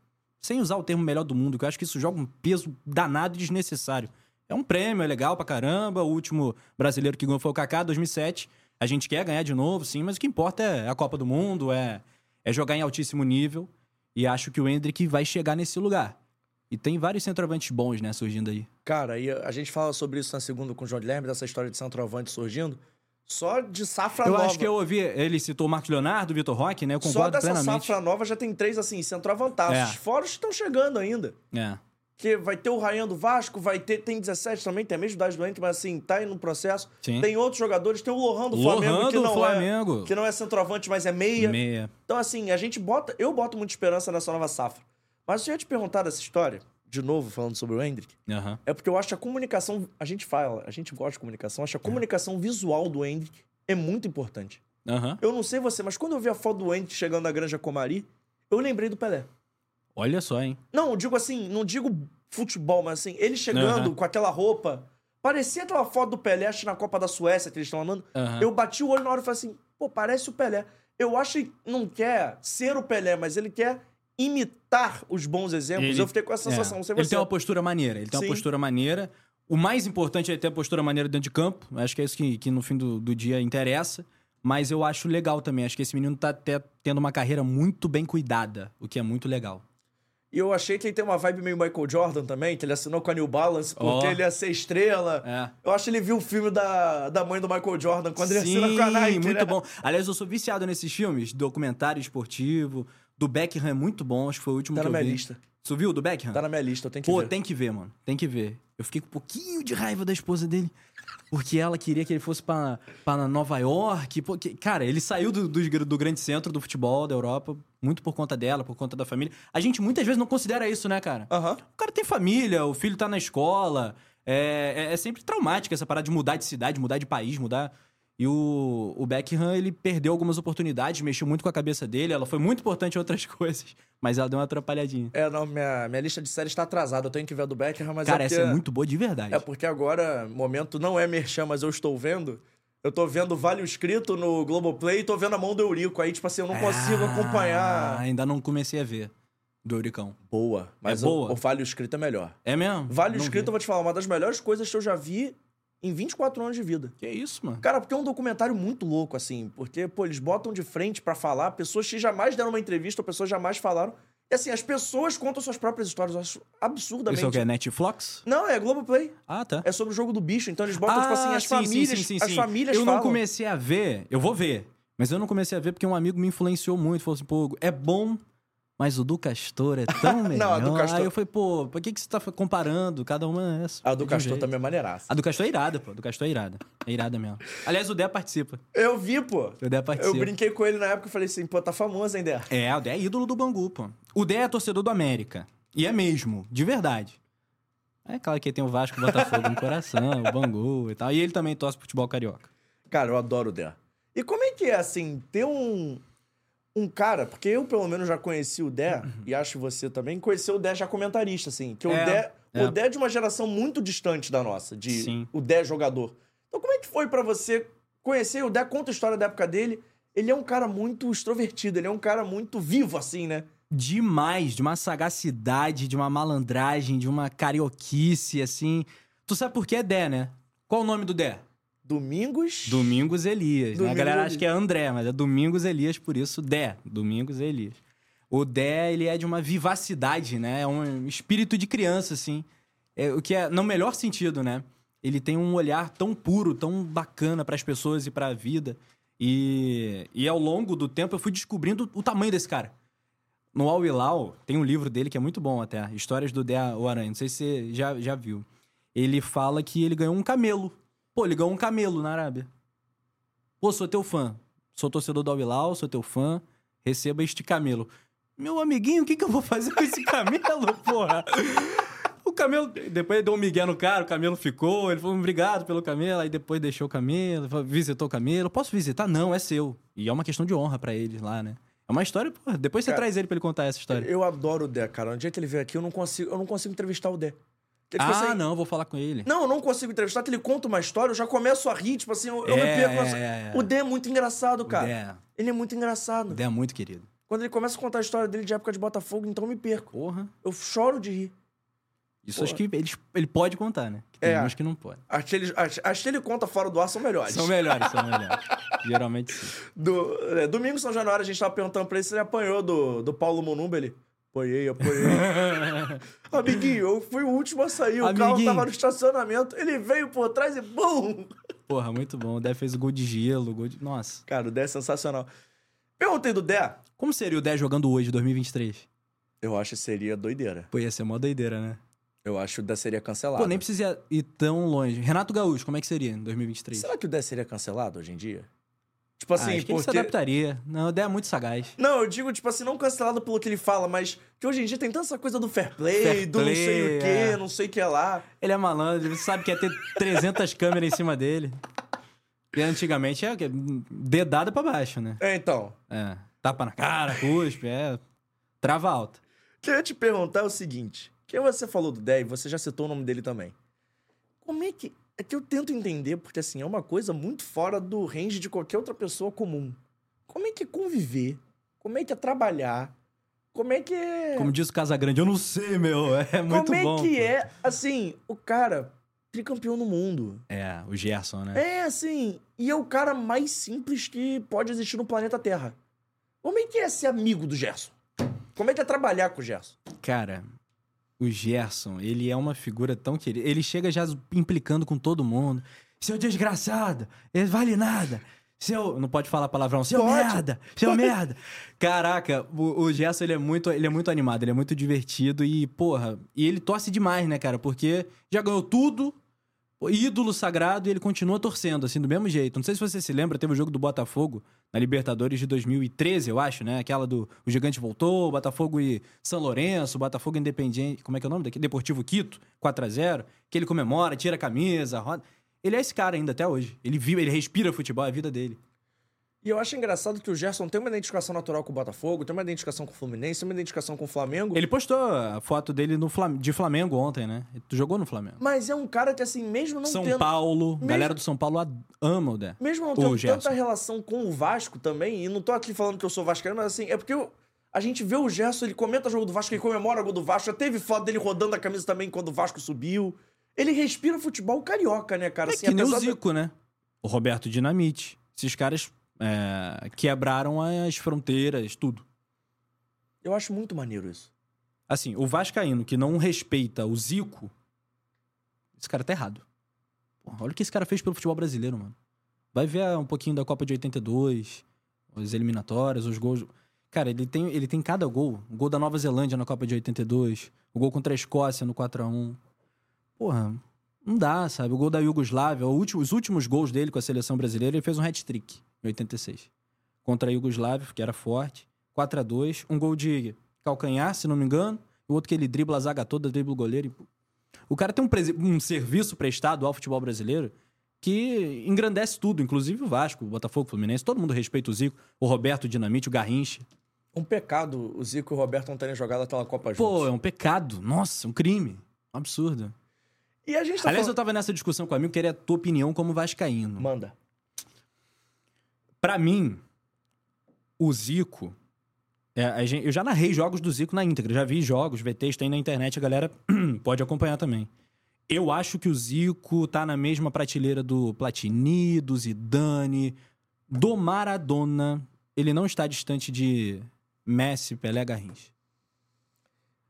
D: Sem usar o termo melhor do mundo, que eu acho que isso joga um peso danado e desnecessário. É um prêmio, é legal pra caramba. O último brasileiro que ganhou foi o Kaká, 2007. A gente quer ganhar de novo, sim, mas o que importa é a Copa do Mundo, é, é jogar em altíssimo nível. E acho que o Hendrick vai chegar nesse lugar. E tem vários centroavantes bons, né, surgindo aí.
C: Cara, e a gente fala sobre isso na segunda com o João Guilherme, dessa história de centroavante surgindo. Só de safra
D: eu
C: nova.
D: acho que eu ouvi, ele citou o Marcos Leonardo, o Vitor Roque, né? Eu
C: Só
D: concordo
C: dessa
D: plenamente.
C: safra nova já tem três, assim, centroavantaços.
D: É.
C: Fora os que estão chegando ainda.
D: É.
C: Que vai ter o Ryan do Vasco, vai ter. Tem 17 também, tem a mesma idade do Henrique, mas assim, tá aí no processo.
D: Sim.
C: Tem outros jogadores, tem o Lohan do
D: Lohan
C: Flamengo, que
D: do
C: não
D: Flamengo.
C: é. Que não é centroavante, mas é meia.
D: Meia.
C: Então, assim, a gente bota. Eu boto muita esperança nessa nova safra. Mas se eu ia te perguntar dessa história, de novo, falando sobre o Hendrick,
D: Aham.
C: é porque eu acho a comunicação. A gente fala, a gente gosta de comunicação, acho a comunicação visual do Hendrick é muito importante.
D: Aham.
C: Eu não sei você, mas quando eu vi a foto do Hendrick chegando na Granja Comari, eu lembrei do Pelé.
D: Olha só, hein?
C: Não, eu digo assim, não digo futebol, mas assim, ele chegando com aquela roupa. Parecia aquela foto do Pelé, na Copa da Suécia que eles estão andando. Eu bati o olho na hora e falei assim, pô, parece o Pelé. Eu acho que não quer ser o Pelé, mas ele quer imitar os bons exemplos.
D: Ele-
C: eu fiquei com essa sensação,
D: É.
C: sei
D: Ele
C: você.
D: tem uma postura maneira. Ele tem
C: Sim.
D: uma postura maneira. O mais importante é ter a postura maneira dentro de campo. Acho que é isso que, que no fim do, do dia interessa. Mas eu acho legal também. Acho que esse menino tá até tendo uma carreira muito bem cuidada, o que é muito legal.
C: E eu achei que ele tem uma vibe meio Michael Jordan também, que ele assinou com a New Balance, porque
D: Ó.
C: ele ia ser estrela.
D: É.
C: Eu acho que ele viu o filme da, da mãe do Michael Jordan quando ele
D: Sim,
C: assina com a Nike.
D: muito
C: né?
D: bom. Aliás, eu sou viciado nesses filmes, documentário esportivo. Do Beckham é muito bom, acho que foi o último
C: Tá
D: que
C: na
D: eu
C: minha
D: vi.
C: lista.
D: Tu viu do Beckham?
C: Tá na minha lista, eu tenho que
D: Pô,
C: ver.
D: tem que ver, mano. Tem que ver. Eu fiquei com um pouquinho de raiva da esposa dele. Porque ela queria que ele fosse pra, pra Nova York. Pô, que- cara, ele saiu do, do, do grande centro do futebol da Europa, muito por conta dela, por conta da família. A gente muitas vezes não considera isso, né, cara?
C: Aham.
D: O cara tem família, o filho tá na escola. É, é, é sempre traumática essa parada de mudar de cidade, mudar de país, mudar. E o, o Beckham, ele perdeu algumas oportunidades, mexeu muito com a cabeça dele. Ela foi muito importante em outras coisas, mas ela deu uma atrapalhadinha.
C: É, não, minha, minha lista de séries tá atrasada. Eu tenho que ver a do Beckham, mas
D: cara,
C: é
D: essa
C: porque...
D: é muito boa de verdade.
C: É porque agora, momento não é merchan, mas eu estou vendo. Eu tô vendo Vale o Escrito no Globoplay e tô vendo a mão do Eurico. Aí, tipo assim, eu não consigo
D: Ah,
C: acompanhar.
D: Ainda não comecei a ver. Do Euricão.
C: Boa. Mas
D: É
C: o-
D: boa?
C: O, Vale o Escrito é melhor.
D: É mesmo?
C: Vale o Escrito, eu
D: vi.
C: vou te falar, uma das melhores coisas que eu já vi em 24 anos de vida.
D: Que isso, mano?
C: Cara, porque é um documentário muito louco, assim. Porque, pô, eles botam de frente pra falar pessoas que jamais deram uma entrevista ou pessoas jamais falaram. E assim, as pessoas contam suas próprias histórias. Eu acho absurdamente.
D: Isso é o que? É Netflix?
C: Não, é Globoplay.
D: Ah, tá.
C: É sobre o jogo do bicho. Então eles botam, tipo assim, as
D: sim,
C: famílias.
D: sim, sim, sim,
C: as famílias
D: Eu
C: falam.
D: não comecei a ver, eu vou ver, mas eu não comecei a ver porque um amigo me influenciou muito. Falou assim, pô, é bom, mas o do Castor é tão melhor.
C: Não, a do Castor-
D: Aí eu falei, pô, por que, que você tá comparando? Cada uma é essa.
C: A do
D: um
C: Castor
D: jeito.
C: também é maneiraça.
D: A do Castor é irada, pô. A do Castor é irada. É irada mesmo. Aliás, o Dé participa.
C: Eu vi, pô.
D: O Dé participa.
C: Eu brinquei com ele na época e falei assim, pô, tá famoso, hein, Dé?
D: É, o Dé é ídolo do Bangu, pô. O Dé é torcedor do América. E é mesmo, de verdade. É claro que tem o Vasco o Botafogo no coração, o Bangu e tal. E ele também torce pro futebol carioca.
C: Cara, eu adoro o Dé. E como é que é, assim, ter um, um cara, porque eu pelo menos já conheci o Dé, e acho você também, conheceu o Dé já comentarista, assim, que o
D: É,
C: Dé,
D: é.
C: o Dé é de uma geração muito distante da nossa, de
D: Sim.
C: o Dé jogador. Então como é que foi pra você conhecer o Dé, conta a história da época dele, ele é um cara muito extrovertido, ele é um cara muito vivo, assim, né?
D: demais, de uma sagacidade, de uma malandragem, de uma carioquice, assim. Tu sabe por que é Dé, né? Qual o nome do Dé?
C: Domingos...
D: Domingos Elias. né? A
C: Domingos
D: galera acha que é André, mas é Domingos Elias, por isso Dé. Domingos Elias. O Dé, ele é de uma vivacidade, né? É um espírito de criança, assim. É, o que é, no melhor sentido, né? Ele tem um olhar tão puro, tão bacana para as pessoas e para a vida. E, e ao longo do tempo eu fui descobrindo o tamanho desse cara. No Al Hilal, tem um livro dele que é muito bom até, Histórias do Dé o Aranha, não sei se você já, já viu. Ele fala que ele ganhou um camelo. Pô, ele ganhou um camelo na Arábia. Pô, sou teu fã. Sou torcedor do Al Hilal, sou teu fã. Receba este camelo. Meu amiguinho, o que, que eu vou fazer com esse camelo, porra? O camelo... Depois deu um migué no cara, o camelo ficou. Ele falou, obrigado pelo camelo. Aí depois deixou o camelo, visitou o camelo. Posso visitar? Não, é seu. E é uma questão de honra pra eles lá, né? É uma história, porra. Depois você
C: Cara,
D: traz ele pra ele contar essa história.
C: Eu adoro o Dé, cara. No dia que ele veio aqui, eu não consigo, eu não consigo entrevistar o Dé. Tipo
D: ah,
C: assim,
D: não, vou falar com ele.
C: Não, eu não consigo entrevistar, ele conta uma história, eu já começo a rir, tipo assim, eu, eu
D: É,
C: me perco. nessa-
D: é, é.
C: O Dé é muito engraçado, cara.
D: Dé.
C: Ele é muito engraçado.
D: O Dé é muito querido.
C: Quando ele começa a contar a história dele de época de Botafogo, então eu me perco.
D: Porra.
C: Eu choro de rir.
D: Isso acho que ele, ele pode contar, né? Que tem
C: É.
D: uns que não pode.
C: As que, ele, as, as que ele conta fora do ar são melhores.
D: São melhores, são melhores. Geralmente sim.
C: Do, é, domingo, São Januário, a gente tava perguntando pra ele se ele apanhou do, do Paulo Monumba. Ele, apanhei, apanhei. Amiguinho, eu fui o último a sair. O carro tava no estacionamento. Ele veio por trás e BUM!
D: Porra, muito bom. O Dé fez o gol de gelo, gol de... Nossa.
C: Cara, o Dé é sensacional. Perguntei do Dé.
D: Como seria o Dé jogando hoje, 2023?
C: Eu acho que seria doideira.
D: Pô, ia ser mó doideira, né?
C: Eu acho que o Dé seria cancelado.
D: Pô, nem precisa ir tão longe. Renato Gaúcho, como é que seria em 2023?
C: Será que o Dé seria cancelado hoje em dia? Tipo assim,
D: ah, acho que ele se adaptaria. Não, o Dé é muito sagaz.
C: Não, eu digo, tipo assim, não cancelado pelo que ele fala, mas que hoje em dia tem tanta essa coisa do fair play,
D: Fair
C: do não sei
D: play,
C: o quê,
D: é.
C: não sei o que lá.
D: Ele é malandro, ele sabe que ia ter 300 câmeras em cima dele. E antigamente é o quê? dedada pra baixo, né?
C: É, então,
D: É. Tapa na cara, cuspe, é. Trava alta.
C: queria te perguntar o seguinte, que você falou do Dé e você já citou o nome dele também. Como é que... É que eu tento entender, porque assim, é uma coisa muito fora do range de qualquer outra pessoa comum. Como é que é conviver? Como é que é trabalhar? Como é que é...
D: Como diz o Casagrande, eu não sei, meu. É muito
C: Como é
D: bom.
C: que
D: pô.
C: é, assim, o cara tricampeão no mundo.
D: É, o Gerson, né?
C: É, assim, e é o cara mais simples que pode existir no planeta Terra. Como é que é ser amigo do Gerson? Como é que é trabalhar com o Gerson?
D: Cara, o Gerson, ele é uma figura tão querida. Ele chega já implicando com todo mundo. Seu desgraçado, ele vale nada. Seu. Não pode falar palavrão. Seu
C: Pode.
D: merda! Seu merda! Caraca, o, o Gerson ele é, muito, ele é muito animado, ele é muito divertido e, porra, e ele torce demais, né, cara? Porque já ganhou tudo, ídolo sagrado e ele continua torcendo, assim, do mesmo jeito. Não sei se você se lembra, teve o jogo do Botafogo na Libertadores de 2013, eu acho, né? Aquela do o Gigante voltou, Botafogo e São Lourenço, Botafogo Independiente, como é que é o nome daqui? Deportivo Quito, 4 a 0 que ele comemora, tira a camisa, roda. Ele é esse cara ainda até hoje. Ele vive, ele respira futebol, é a vida dele.
C: E eu acho engraçado que o Gerson tem uma identificação natural com o Botafogo, tem uma identificação com o Fluminense, tem uma identificação com o Flamengo.
D: Ele postou a foto dele no Flam... de Flamengo ontem, né? Tu jogou no Flamengo.
C: Mas é um cara que, assim, mesmo não
D: São
C: tendo.
D: Paulo,
C: Mesmo-
D: galera do São Paulo ama o Dé.
C: Mesmo não
D: O
C: tendo
D: Gerson.
C: tanta relação com o Vasco também, e não tô aqui falando que eu sou vascaíno, mas assim, é porque eu- a gente vê o Gerson, ele comenta jogo do Vasco, ele comemora o gol do Vasco, já teve foto dele rodando a camisa também quando o Vasco subiu. Ele respira futebol carioca, né, cara?
D: É
C: Assim,
D: que nem o Zico, né? O Roberto Dinamite. Esses caras é, quebraram as fronteiras, tudo.
C: Eu acho muito maneiro isso.
D: Assim, o Vascaíno que não respeita o Zico, esse cara tá errado. Porra, olha o que esse cara fez pelo futebol brasileiro, mano. Vai ver um pouquinho da Copa de 82, as eliminatórias, os gols. Cara, ele tem, ele tem cada gol. O gol da Nova Zelândia na Copa de 82, o gol contra a Escócia no 4x1. Porra, não dá, sabe? O gol da Iugoslávia, o último- os últimos gols dele com a seleção brasileira, ele fez um hat-trick em 86. Contra a Iugoslávia, que era forte. 4x2, um gol de calcanhar, se não me engano. O outro que ele dribla a zaga toda, dribla o goleiro. e- O cara tem um, prese- um serviço prestado ao futebol brasileiro que engrandece tudo, inclusive o Vasco, o Botafogo, o Fluminense. Todo mundo respeita o Zico, o Roberto Dinamite, o Garrincha.
C: Um pecado o Zico e o Roberto não terem jogado aquela Copa
D: Pô,
C: juntos.
D: é um pecado. Nossa, um crime. Um absurdo.
C: E a gente tá
D: Aliás, eu
C: falando...
D: tava nessa discussão com um amigo, queria a tua opinião como vascaíno.
C: Manda.
D: Pra mim, o Zico. é, gente- eu já narrei jogos do Zico na íntegra, já vi jogos, VTs, tem na internet, a galera pode acompanhar também. Eu acho que o Zico tá na mesma prateleira do Platini, do Zidane, do Maradona. Ele não está distante de Messi, Pelé, Garrincha.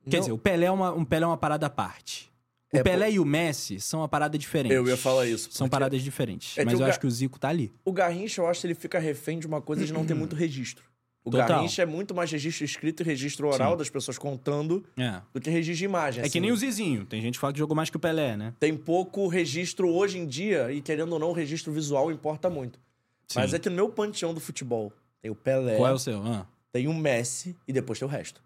D: Quer
C: Não-
D: dizer, o Pelé é uma, um Pelé é uma parada à parte. O
C: É,
D: Pelé e o Messi são uma parada diferente.
C: Eu ia falar isso,
D: São paradas diferentes.
C: É que
D: mas eu
C: Ga-
D: acho que o Zico tá ali.
C: O Garrincha, eu acho que ele fica refém de uma coisa de não ter muito registro. O
D: Total.
C: Garrincha é muito mais registro escrito e registro oral
D: Sim.
C: das pessoas contando
D: É.
C: do que registro de imagem.
D: É que
C: assim.
D: nem o Zizinho. Tem gente que fala que jogou mais que o Pelé, né?
C: Tem pouco registro hoje em dia, e querendo ou não, o registro visual importa muito. Mas
D: Sim.
C: é que no meu panteão do futebol tem o Pelé,
D: Qual é o seu? Ah.
C: tem o Messi e depois tem o resto.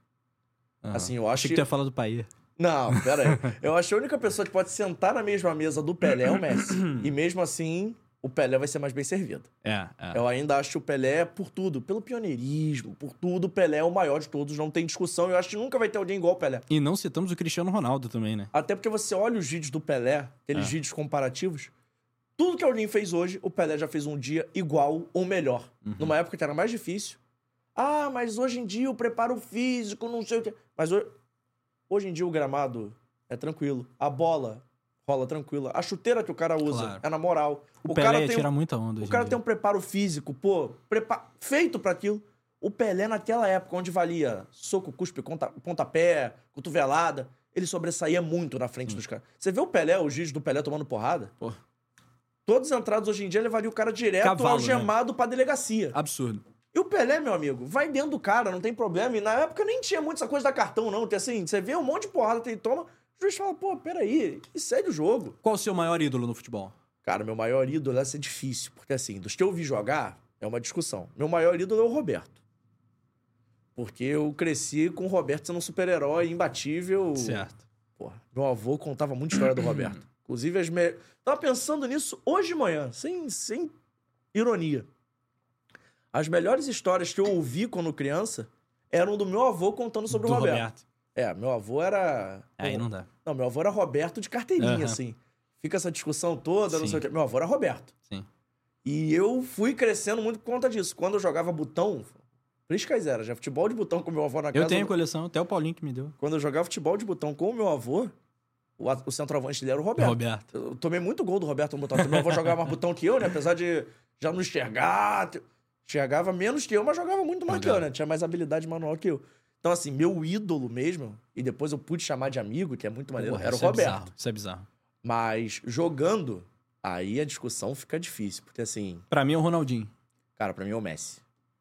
D: aham.
C: Assim, eu acho
D: Achei que tu ia falar do Paia.
C: Não, pera aí. Eu acho que a única pessoa que pode sentar na mesma mesa do Pelé é o Messi. e mesmo assim, o Pelé vai ser mais bem servido.
D: É, é.
C: Eu ainda acho o Pelé, por tudo, pelo pioneirismo, por tudo, o Pelé é o maior de todos, não tem discussão. Eu acho que nunca vai ter alguém igual o Pelé.
D: E não citamos o Cristiano Ronaldo também, né?
C: Até porque você olha os vídeos do Pelé, aqueles
D: É.
C: vídeos comparativos, tudo que alguém fez hoje, o Pelé já fez um dia igual ou melhor.
D: Uhum.
C: Numa época que era mais difícil. Ah, mas hoje em dia o preparo físico, não sei o quê. Mas ho- hoje em dia o gramado é tranquilo. A bola rola tranquila. A chuteira que o cara usa
D: Claro.
C: é na moral.
D: O, Pelé ia
C: tem um-
D: tirar muita onda.
C: o cara
D: em
C: tem um preparo físico, pô, prepa- feito pra aquilo. O Pelé, naquela época, onde valia soco, cuspe, conta- pontapé, cotovelada, ele sobressaía muito na
D: Hum.
C: frente dos caras. Você vê o Pelé, os vídeos do Pelé tomando porrada?
D: Pô.
C: Todos entrados hoje em dia levaria o cara direto
D: Cavalo, né?
C: algemado pra delegacia.
D: Absurdo.
C: E o Pelé, meu amigo, vai dentro do cara, não tem problema. E na época nem tinha muito essa coisa da cartão, não. Tem assim, você vê um monte de porrada que ele toma, o juiz fala, pô, peraí, e segue o jogo.
D: Qual o seu maior ídolo no futebol?
C: Cara, meu maior ídolo vai ser difícil, porque assim, dos que eu vi jogar, é uma discussão. Meu maior ídolo é o Roberto. Porque eu cresci com o Roberto sendo um super-herói imbatível.
D: Certo.
C: Porra, meu avô contava muita história do Roberto. Inclusive, as me... tava pensando nisso hoje de manhã, sem, sem ironia. As melhores histórias que eu ouvi quando criança eram do meu avô contando sobre
D: Do
C: o Roberto.
D: Roberto.
C: É, meu avô era.
D: Aí não dá.
C: Não, meu avô era Roberto de carteirinha,
D: Aham.
C: assim. Fica essa discussão toda, não
D: Sim.
C: sei o quê. Meu avô era Roberto.
D: Sim.
C: E eu fui crescendo muito por conta disso. Quando eu jogava botão, Priscas era, já futebol de botão com meu avô na casa.
D: Eu tenho coleção, até o Paulinho que me deu.
C: Quando eu jogava futebol de botão com o meu avô, o, o centroavante dele era o Roberto.
D: Roberto.
C: Eu tomei muito gol do Roberto no botão. Meu avô jogava mais botão que eu, né? Apesar de já não enxergar. Enxergava menos que eu, mas jogava muito mais que eu, né? Tinha mais habilidade manual que eu. Então, assim, meu ídolo mesmo, e depois eu pude chamar de amigo, que é muito maneiro,
D: Porra,
C: era o
D: é
C: Roberto.
D: bizarro, isso é bizarro.
C: Mas jogando, aí a discussão fica difícil. Porque assim,
D: Pra mim é o Ronaldinho.
C: cara, pra mim é o Messi.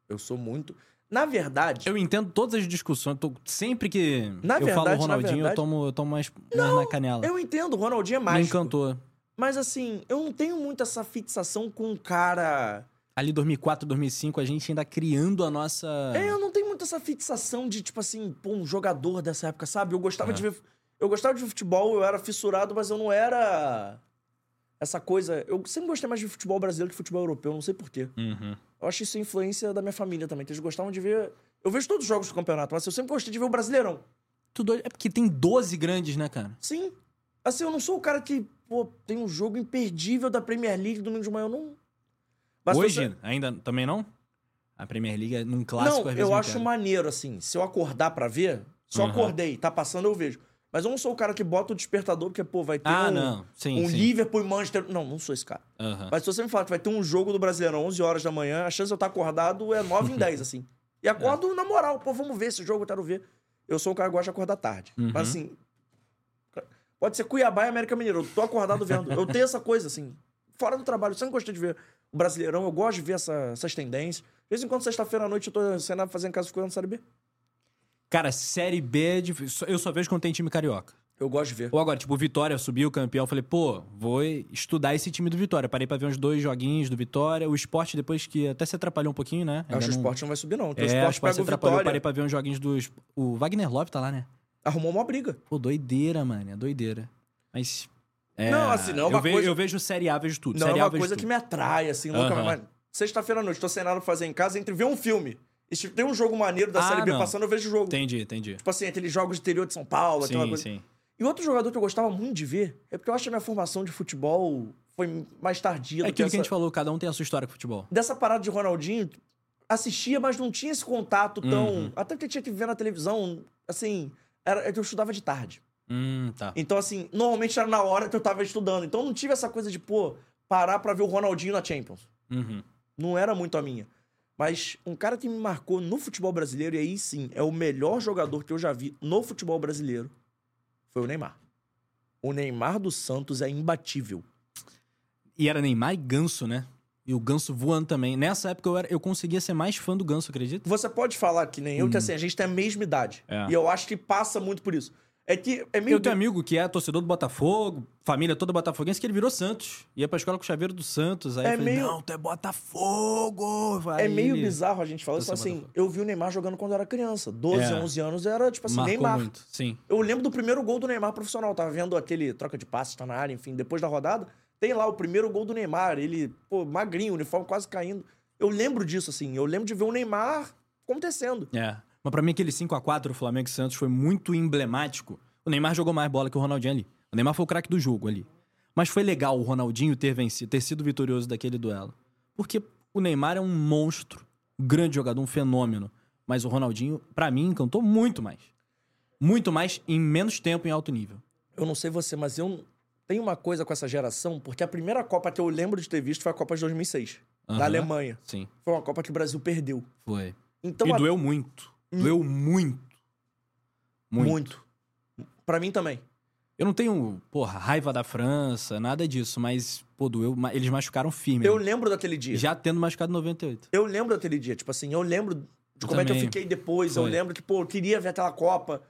C: Eu sou muito. Na verdade,
D: Eu entendo todas as discussões. tô- sempre que
C: Na
D: eu
C: verdade,
D: falo
C: na
D: Ronaldinho, eu
C: verdade-
D: tomo, eu tomo mais, mais na canela.
C: eu entendo, o Ronaldinho é
D: Me
C: mágico.
D: encantou.
C: Mas assim, eu não tenho muito essa fixação com um cara.
D: Ali 2004, 2005, a gente ainda criando a nossa...
C: É, eu não tenho muito essa fixação de, tipo assim, pô, um jogador dessa época, sabe? Eu gostava
D: É.
C: de ver. Eu gostava de ver futebol, eu era fissurado, mas eu não era. essa coisa. Eu sempre gostei mais de futebol brasileiro que futebol europeu, não sei porquê.
D: Uhum.
C: Eu acho isso influência da minha família também, que eles gostavam de ver. Eu vejo todos os jogos do campeonato, mas eu sempre gostei de ver o Brasileirão.
D: Tudo é porque tem 12 grandes, né, cara?
C: Sim. Assim, eu não sou o cara que, pô, tem um jogo imperdível da Premier League domingo de manhã, eu não. Mas
D: Hoje,
C: você-
D: ainda também não? A Premier League é num clássico,
C: Não, eu acho
D: pega.
C: maneiro, assim. Se eu acordar pra ver, se eu acordei, tá passando, eu vejo. Mas eu não sou o cara que bota o despertador, porque, pô, vai ter
D: Ah,
C: um,
D: não. Sim,
C: um
D: sim.
C: Liverpool e Manchester. Não, não sou esse cara.
D: Aham.
C: Mas se você me falar que vai ter um jogo do Brasileirão 11 horas da manhã, a chance de eu estar acordado é 9 em 10, assim. E acordo na moral, pô, vamos ver esse jogo, eu quero ver. Eu sou o cara que gosta de acordar tarde.
D: Uhum.
C: Mas assim, pode ser Cuiabá e América Mineiro, eu tô acordado vendo. Eu tenho essa coisa, assim, fora do trabalho. Eu sempre gostei de ver Brasileirão, eu gosto de ver essa- essas tendências. De vez em quando, sexta-feira à noite, eu tô sem nada em casa, fico vendo Série B.
D: Cara, Série B, é eu só vejo quando tem time carioca.
C: Eu gosto de ver.
D: Ou agora, tipo, o Vitória subiu campeão. eu Falei, pô, vou estudar esse time do Vitória. Parei pra ver uns dois joguinhos do Vitória. O esporte, depois que até se atrapalhou um pouquinho, né?
C: Eu acho que o
D: não-
C: esporte não vai subir, não. Então,
D: É,
C: o
D: o
C: esporte
D: esporte se
C: o
D: atrapalhou.
C: Vitória.
D: Parei pra ver uns joguinhos dos. O Wagner Love tá lá, né?
C: Arrumou uma briga.
D: Pô, doideira, mano. É doideira. Mas. É,
C: Não, assim, não é uma
D: eu, vejo,
C: coisa-
D: eu vejo Série A, vejo tudo.
C: Não
D: série
C: é
D: A,
C: uma
D: vejo
C: coisa
D: tudo.
C: que me atrai, assim, louca. Mas sexta-feira à noite, tô sem nada pra fazer em casa, entre ver um filme. E se tem um jogo maneiro da
D: Ah,
C: Série B
D: não.
C: passando, eu vejo o jogo.
D: Entendi, entendi.
C: Tipo assim, aqueles jogos de interior de São Paulo, aquela
D: Sim,
C: coisa.
D: sim.
C: E outro jogador que eu gostava muito de ver, é porque eu acho que a minha formação de futebol foi mais tardia
D: É
C: do que,
D: aquilo
C: essa...
D: que a gente falou, cada um tem a sua história com futebol.
C: Dessa parada de Ronaldinho, assistia, mas não tinha esse contato tão...
D: Uhum.
C: Até porque tinha que ver na televisão, assim... Era, eu estudava de tarde.
D: Hum, tá.
C: Então, assim, normalmente era na hora que eu tava estudando. Então, não tive essa coisa de, pô, parar pra ver o Ronaldinho na Champions.
D: Uhum.
C: Não era muito a minha. Mas um cara que me marcou no futebol brasileiro, e aí sim, é o melhor jogador que eu já vi no futebol brasileiro, foi o Neymar. O Neymar do Santos é imbatível.
D: E era Neymar e Ganso, né? E o Ganso voando também. Nessa época eu, era, eu conseguia ser mais fã do Ganso, acredita?
C: Você pode falar que nem eu, que assim, a gente tem a mesma idade.
D: Hum. É.
C: E eu acho que passa muito por isso. É que é meio.
D: Eu tenho amigo que é torcedor do Botafogo, família toda botafoguense, que ele virou Santos. Ia pra escola com o chaveiro do Santos. Aí
C: É
D: eu falei,
C: meio-
D: não, tu é Botafogo!
C: É
D: Aí
C: meio
D: ele-
C: bizarro a gente falar isso. Assim,
D: Botafogo.
C: eu vi o Neymar jogando quando eu era criança. 12,
D: É.
C: 11 anos era, tipo assim,
D: Marcou
C: Neymar.
D: muito, sim.
C: Eu lembro do primeiro gol do Neymar profissional. Eu tava vendo aquele troca de passes, tá na área, enfim, depois da rodada. Tem lá o primeiro gol do Neymar. Ele, pô, magrinho, uniforme quase caindo. Eu lembro disso, assim. Eu lembro de ver o Neymar acontecendo.
D: É. Mas pra mim aquele 5x4 do Flamengo e Santos foi muito emblemático. O Neymar jogou mais bola que o Ronaldinho ali. O Neymar foi o craque do jogo ali. Mas foi legal o Ronaldinho ter vencido, ter sido vitorioso daquele duelo. Porque o Neymar é um monstro, um grande jogador, um fenômeno. Mas o Ronaldinho, pra mim, encantou muito mais. Muito mais em menos tempo em alto nível.
C: Eu não sei você, mas eu tenho uma coisa com essa geração, porque a primeira Copa que eu lembro de ter visto foi a Copa de 2006, da
D: Aham.
C: Alemanha.
D: Sim,
C: Foi uma Copa que o Brasil perdeu.
D: foi.
C: Então,
D: e
C: a-
D: doeu muito. Doeu muito. Muito.
C: muito. Pra mim também.
D: Eu não tenho, porra, raiva da França, nada disso, mas, pô, doeu. Eles machucaram firme.
C: Eu
D: né?
C: lembro daquele dia.
D: Já tendo machucado em 98.
C: Eu lembro daquele dia. Tipo assim, eu lembro de
D: Eu
C: como é que eu
D: também.
C: fiquei depois. Eu
D: Foi.
C: lembro que, pô, eu queria ver aquela Copa.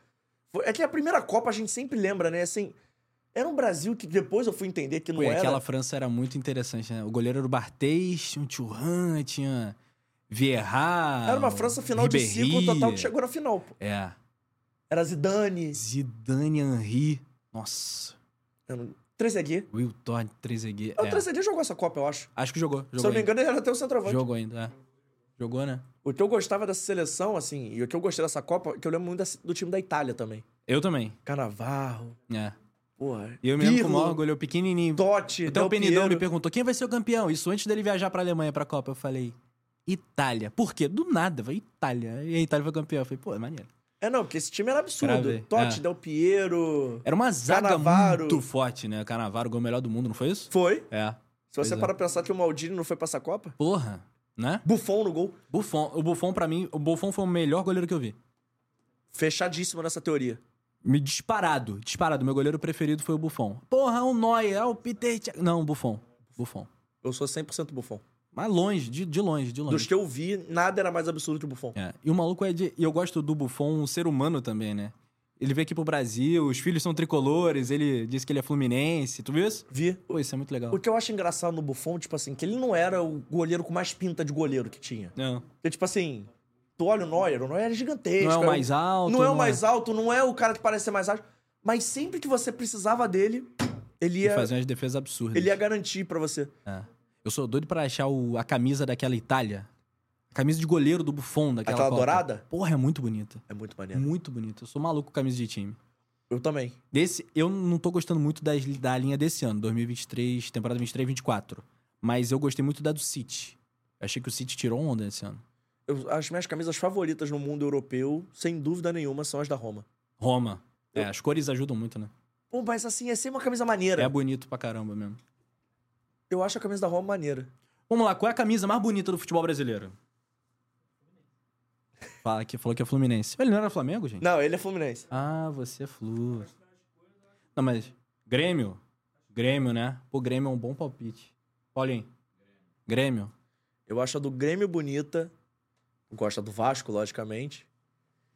C: É que a primeira Copa a gente sempre lembra, né? Assim, era um Brasil que depois eu fui entender que não
D: Pô,
C: era.
D: aquela França era muito interessante, né? O goleiro era o Barthez, tinha o Thuram, tinha Vieira.
C: Era uma França final de ciclo total que chegou na final, pô.
D: É.
C: Era Zidane,
D: Zidane, Henry. Nossa.
C: Trezeguet.
D: Wilton, Trezeguet.
C: É. O
D: É.
C: Trezeguet jogou essa Copa, eu acho.
D: Acho que jogou. jogou
C: Se eu não me engano, ele era até o centroavante.
D: Jogou ainda, é. Jogou, né?
C: O que eu gostava dessa seleção, assim, e o que eu gostei dessa Copa, que eu lembro muito do time da Itália também.
D: Eu também.
C: Canavarro,
D: É.
C: porra.
D: E eu me lembro com o
C: Pirlo,
D: orgulho, eu pequenininho.
C: Totti,
D: Até
C: Del
D: o Penidão me
C: Piero.
D: perguntou quem vai ser o campeão. Isso antes dele viajar pra Alemanha pra Copa. Eu falei, Itália. Por quê? Do nada, vai Itália. E a Itália foi campeão. Eu falei, pô, é maneiro.
C: É, não, porque esse time era absurdo. Totti,
D: É.
C: Del Piero.
D: Era uma zaga
C: Cannavaro.
D: muito forte, né? Canavaro, o gol melhor do mundo, não foi isso?
C: Foi.
D: É.
C: Se você
D: é.
C: parar pra pensar que o Maldini não foi pra essa Copa,
D: Porra, né?
C: Buffon no gol.
D: Buffon. O Buffon, pra mim, o Buffon foi o melhor goleiro que eu vi.
C: Fechadíssimo nessa teoria.
D: Me disparado, disparado. Meu goleiro preferido foi o Buffon. Porra, o Neuer, é o Peter... Não, Buffon. Buffon.
C: Eu sou 100% Buffon.
D: Mas longe, de, de longe, de longe.
C: Dos que eu vi, nada era mais absurdo que o Buffon.
D: É. E o maluco é de. E eu gosto do Buffon, um ser humano também, né? Ele veio aqui pro Brasil, os filhos são tricolores, ele disse que ele é fluminense. Tu viu isso?
C: Vi.
D: Pô, isso é muito legal.
C: O que eu acho engraçado no Buffon, tipo assim, que ele não era o goleiro com mais pinta de goleiro que tinha.
D: Não.
C: Porque, tipo assim, tu olha o Neuer, o Neuer é gigantesco.
D: Não é o
C: é
D: mais alto.
C: Não é o mais alto, não é o cara que parece ser mais alto. Mas sempre que você precisava dele, Ele ia,
D: fazia umas defesas absurdas.
C: ele ia garantir pra você.
D: É. Eu sou doido pra achar o- a camisa daquela Itália. A camisa de goleiro do Buffon daquela
C: Aquela
D: Copa.
C: dourada?
D: Porra, é muito bonita.
C: É muito maneiro.
D: Muito bonita. Eu sou maluco com camisa de time.
C: Eu também.
D: Desse, eu não tô gostando muito das, da linha desse ano, 2023, temporada 23 24. Mas eu gostei muito da do City. Eu achei que o City tirou onda esse ano.
C: Eu, as minhas camisas favoritas no mundo europeu, sem dúvida nenhuma, são as da Roma.
D: Roma. É,
C: Eu-
D: as cores ajudam muito, né?
C: Pô, mas assim, é sempre uma camisa maneira.
D: É bonito pra caramba mesmo.
C: Eu acho a camisa da Roma maneira.
D: Vamos lá, qual é a camisa mais bonita do futebol brasileiro? Fala que falou que é Fluminense. Ele não era Flamengo, gente?
C: Não, ele é Fluminense.
D: Ah, você é Flu. Não, mas Grêmio. Grêmio, né? Pô, Grêmio é um bom palpite. Paulinho. Grêmio.
C: Eu acho a do Grêmio bonita. Gosta do Vasco, logicamente.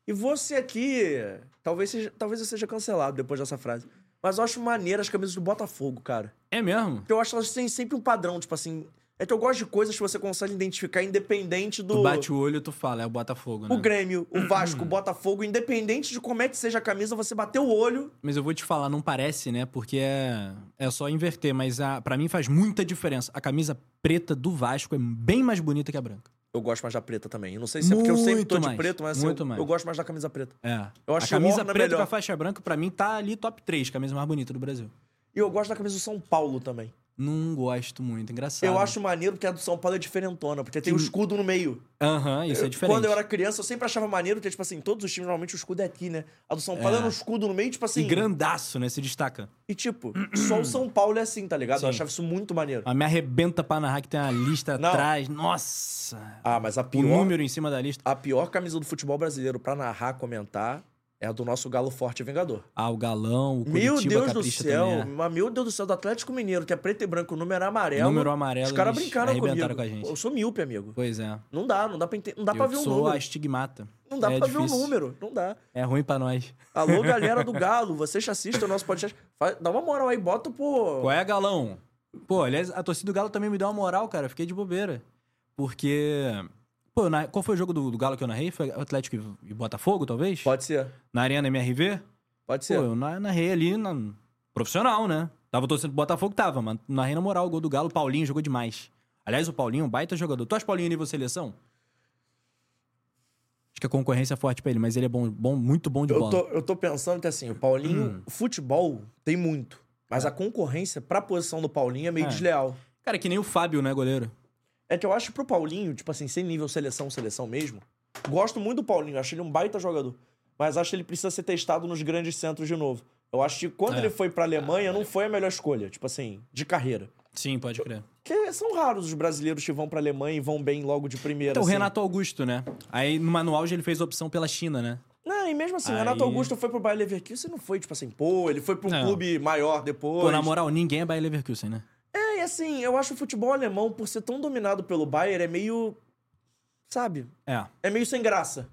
C: E você aqui, talvez, seja, talvez eu seja cancelado depois dessa frase. Mas eu acho maneira as camisas do Botafogo, cara.
D: É mesmo?
C: Porque eu acho que elas têm sempre um padrão, tipo assim. É que eu gosto de coisas que você consegue identificar independente do.
D: Tu bate o olho e tu fala, é o Botafogo, né?
C: O Grêmio, o Vasco, o Botafogo, independente de como é que seja a camisa, você bateu o olho.
D: Mas eu vou te falar, não parece, né? Porque é, é só inverter, mas a, pra mim faz muita diferença. A camisa preta do Vasco é bem mais bonita que a branca.
C: Eu gosto mais da preta também. Eu não sei se é porque eu sempre tô de
D: mais,
C: preto, mas assim, eu, eu gosto mais da camisa preta.
D: É.
C: Eu acho
D: a camisa
C: Orna
D: preta
C: melhor.
D: com a faixa branca, pra mim, tá ali top 3, camisa mais bonita do Brasil.
C: E eu gosto da camisa do São Paulo também.
D: Não gosto muito, engraçado.
C: Eu acho maneiro porque a do São Paulo é diferentona, porque tem o escudo no meio.
D: Aham, isso é diferente.
C: Quando eu era criança, eu sempre achava maneiro, porque, tipo assim, todos os times, normalmente o escudo é aqui, né? A do São Paulo
D: É.
C: era um escudo no meio, tipo assim.
D: E grandaço, né? Se destaca.
C: E, tipo, só o São Paulo é assim, tá ligado? Eu
D: Sim.
C: achava isso muito maneiro.
D: A me arrebenta pra narrar que tem uma lista
C: Não.
D: atrás. Nossa!
C: Ah, mas a
D: o
C: pior.
D: número em cima da lista.
C: A pior camisa do futebol brasileiro pra narrar, comentar, é a do nosso Galo Forte Vingador.
D: Ah, o Galão, o
C: Meu
D: Curitiba
C: Deus do céu,
D: é.
C: meu Deus do céu, do Atlético Mineiro, que é preto e branco, o número é amarelo.
D: Número amarelo,
C: Os caras brincaram comigo.
D: com a gente.
C: Eu sou míope, amigo.
D: Pois é.
C: Não dá, não dá pra, não dá pra
D: eu
C: ver o
D: sou
C: número.
D: a estigmata.
C: Não dá
D: é
C: pra ver
D: difícil.
C: o número, não dá.
D: É ruim pra nós.
C: Alô, galera do Galo, vocês assistem o nosso podcast, dá uma moral aí, bota pô.
D: Qual é, Galão? Pô, aliás, a torcida do Galo também me deu uma moral, cara. Eu fiquei de bobeira. Porque. Pô, eu na- qual foi o jogo do, do Galo que eu narrei? Foi Atlético e- e Botafogo, talvez?
C: Pode ser,
D: Na Arena MRV?
C: pode
D: Pô,
C: ser.
D: eu na- narrei ali na... profissional, né? Tava torcendo pro Botafogo, tava, mas narrei na moral. O gol do Galo, o Paulinho jogou demais. Aliás, o Paulinho é um baita jogador. Tu acha Paulinho nível seleção? Acho que a concorrência é forte pra ele, mas ele é bom, bom muito bom de
C: Eu
D: bola.
C: tô, eu tô pensando que assim, o Paulinho,
D: Hum.
C: futebol tem muito. Mas a concorrência pra posição do Paulinho é meio
D: É.
C: desleal.
D: Cara, que nem o Fábio, né, goleiro?
C: É que eu acho pro Paulinho, tipo assim, sem nível seleção, seleção mesmo. Gosto muito do Paulinho, acho ele um baita jogador. Mas acho que ele precisa ser testado nos grandes centros de novo. Eu acho que quando
D: É.
C: ele foi pra Alemanha, não foi a melhor escolha, tipo assim, de carreira.
D: Sim, pode crer.
C: Porque são raros os brasileiros que vão pra Alemanha e vão bem logo de primeira.
D: Então, o
C: assim.
D: Renato Augusto, né? Aí no manual ele fez a opção pela China, né?
C: Não, e mesmo assim, o
D: Aí-
C: Renato Augusto foi pro Bayer Leverkusen, não foi tipo assim, pô, ele foi pra um
D: Não.
C: clube maior depois.
D: Pô, na moral, ninguém é Bayer Leverkusen, né?
C: É, assim, eu acho o futebol alemão, por ser tão dominado pelo Bayern, é meio. Sabe?
D: É.
C: É meio sem graça.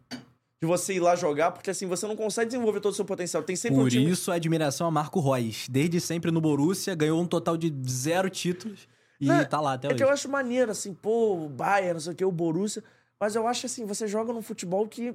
C: De você ir lá jogar, porque assim, você não consegue desenvolver todo o seu potencial. Tem sempre um
D: Por
C: time.
D: isso, a admiração a Marco Reus. Desde sempre no Borussia, ganhou um total de zero títulos e tá lá até
C: É
D: hoje.
C: que eu acho maneiro, assim, pô, o Bayern, não sei o que, o Borussia. Mas eu acho assim, você joga num futebol que.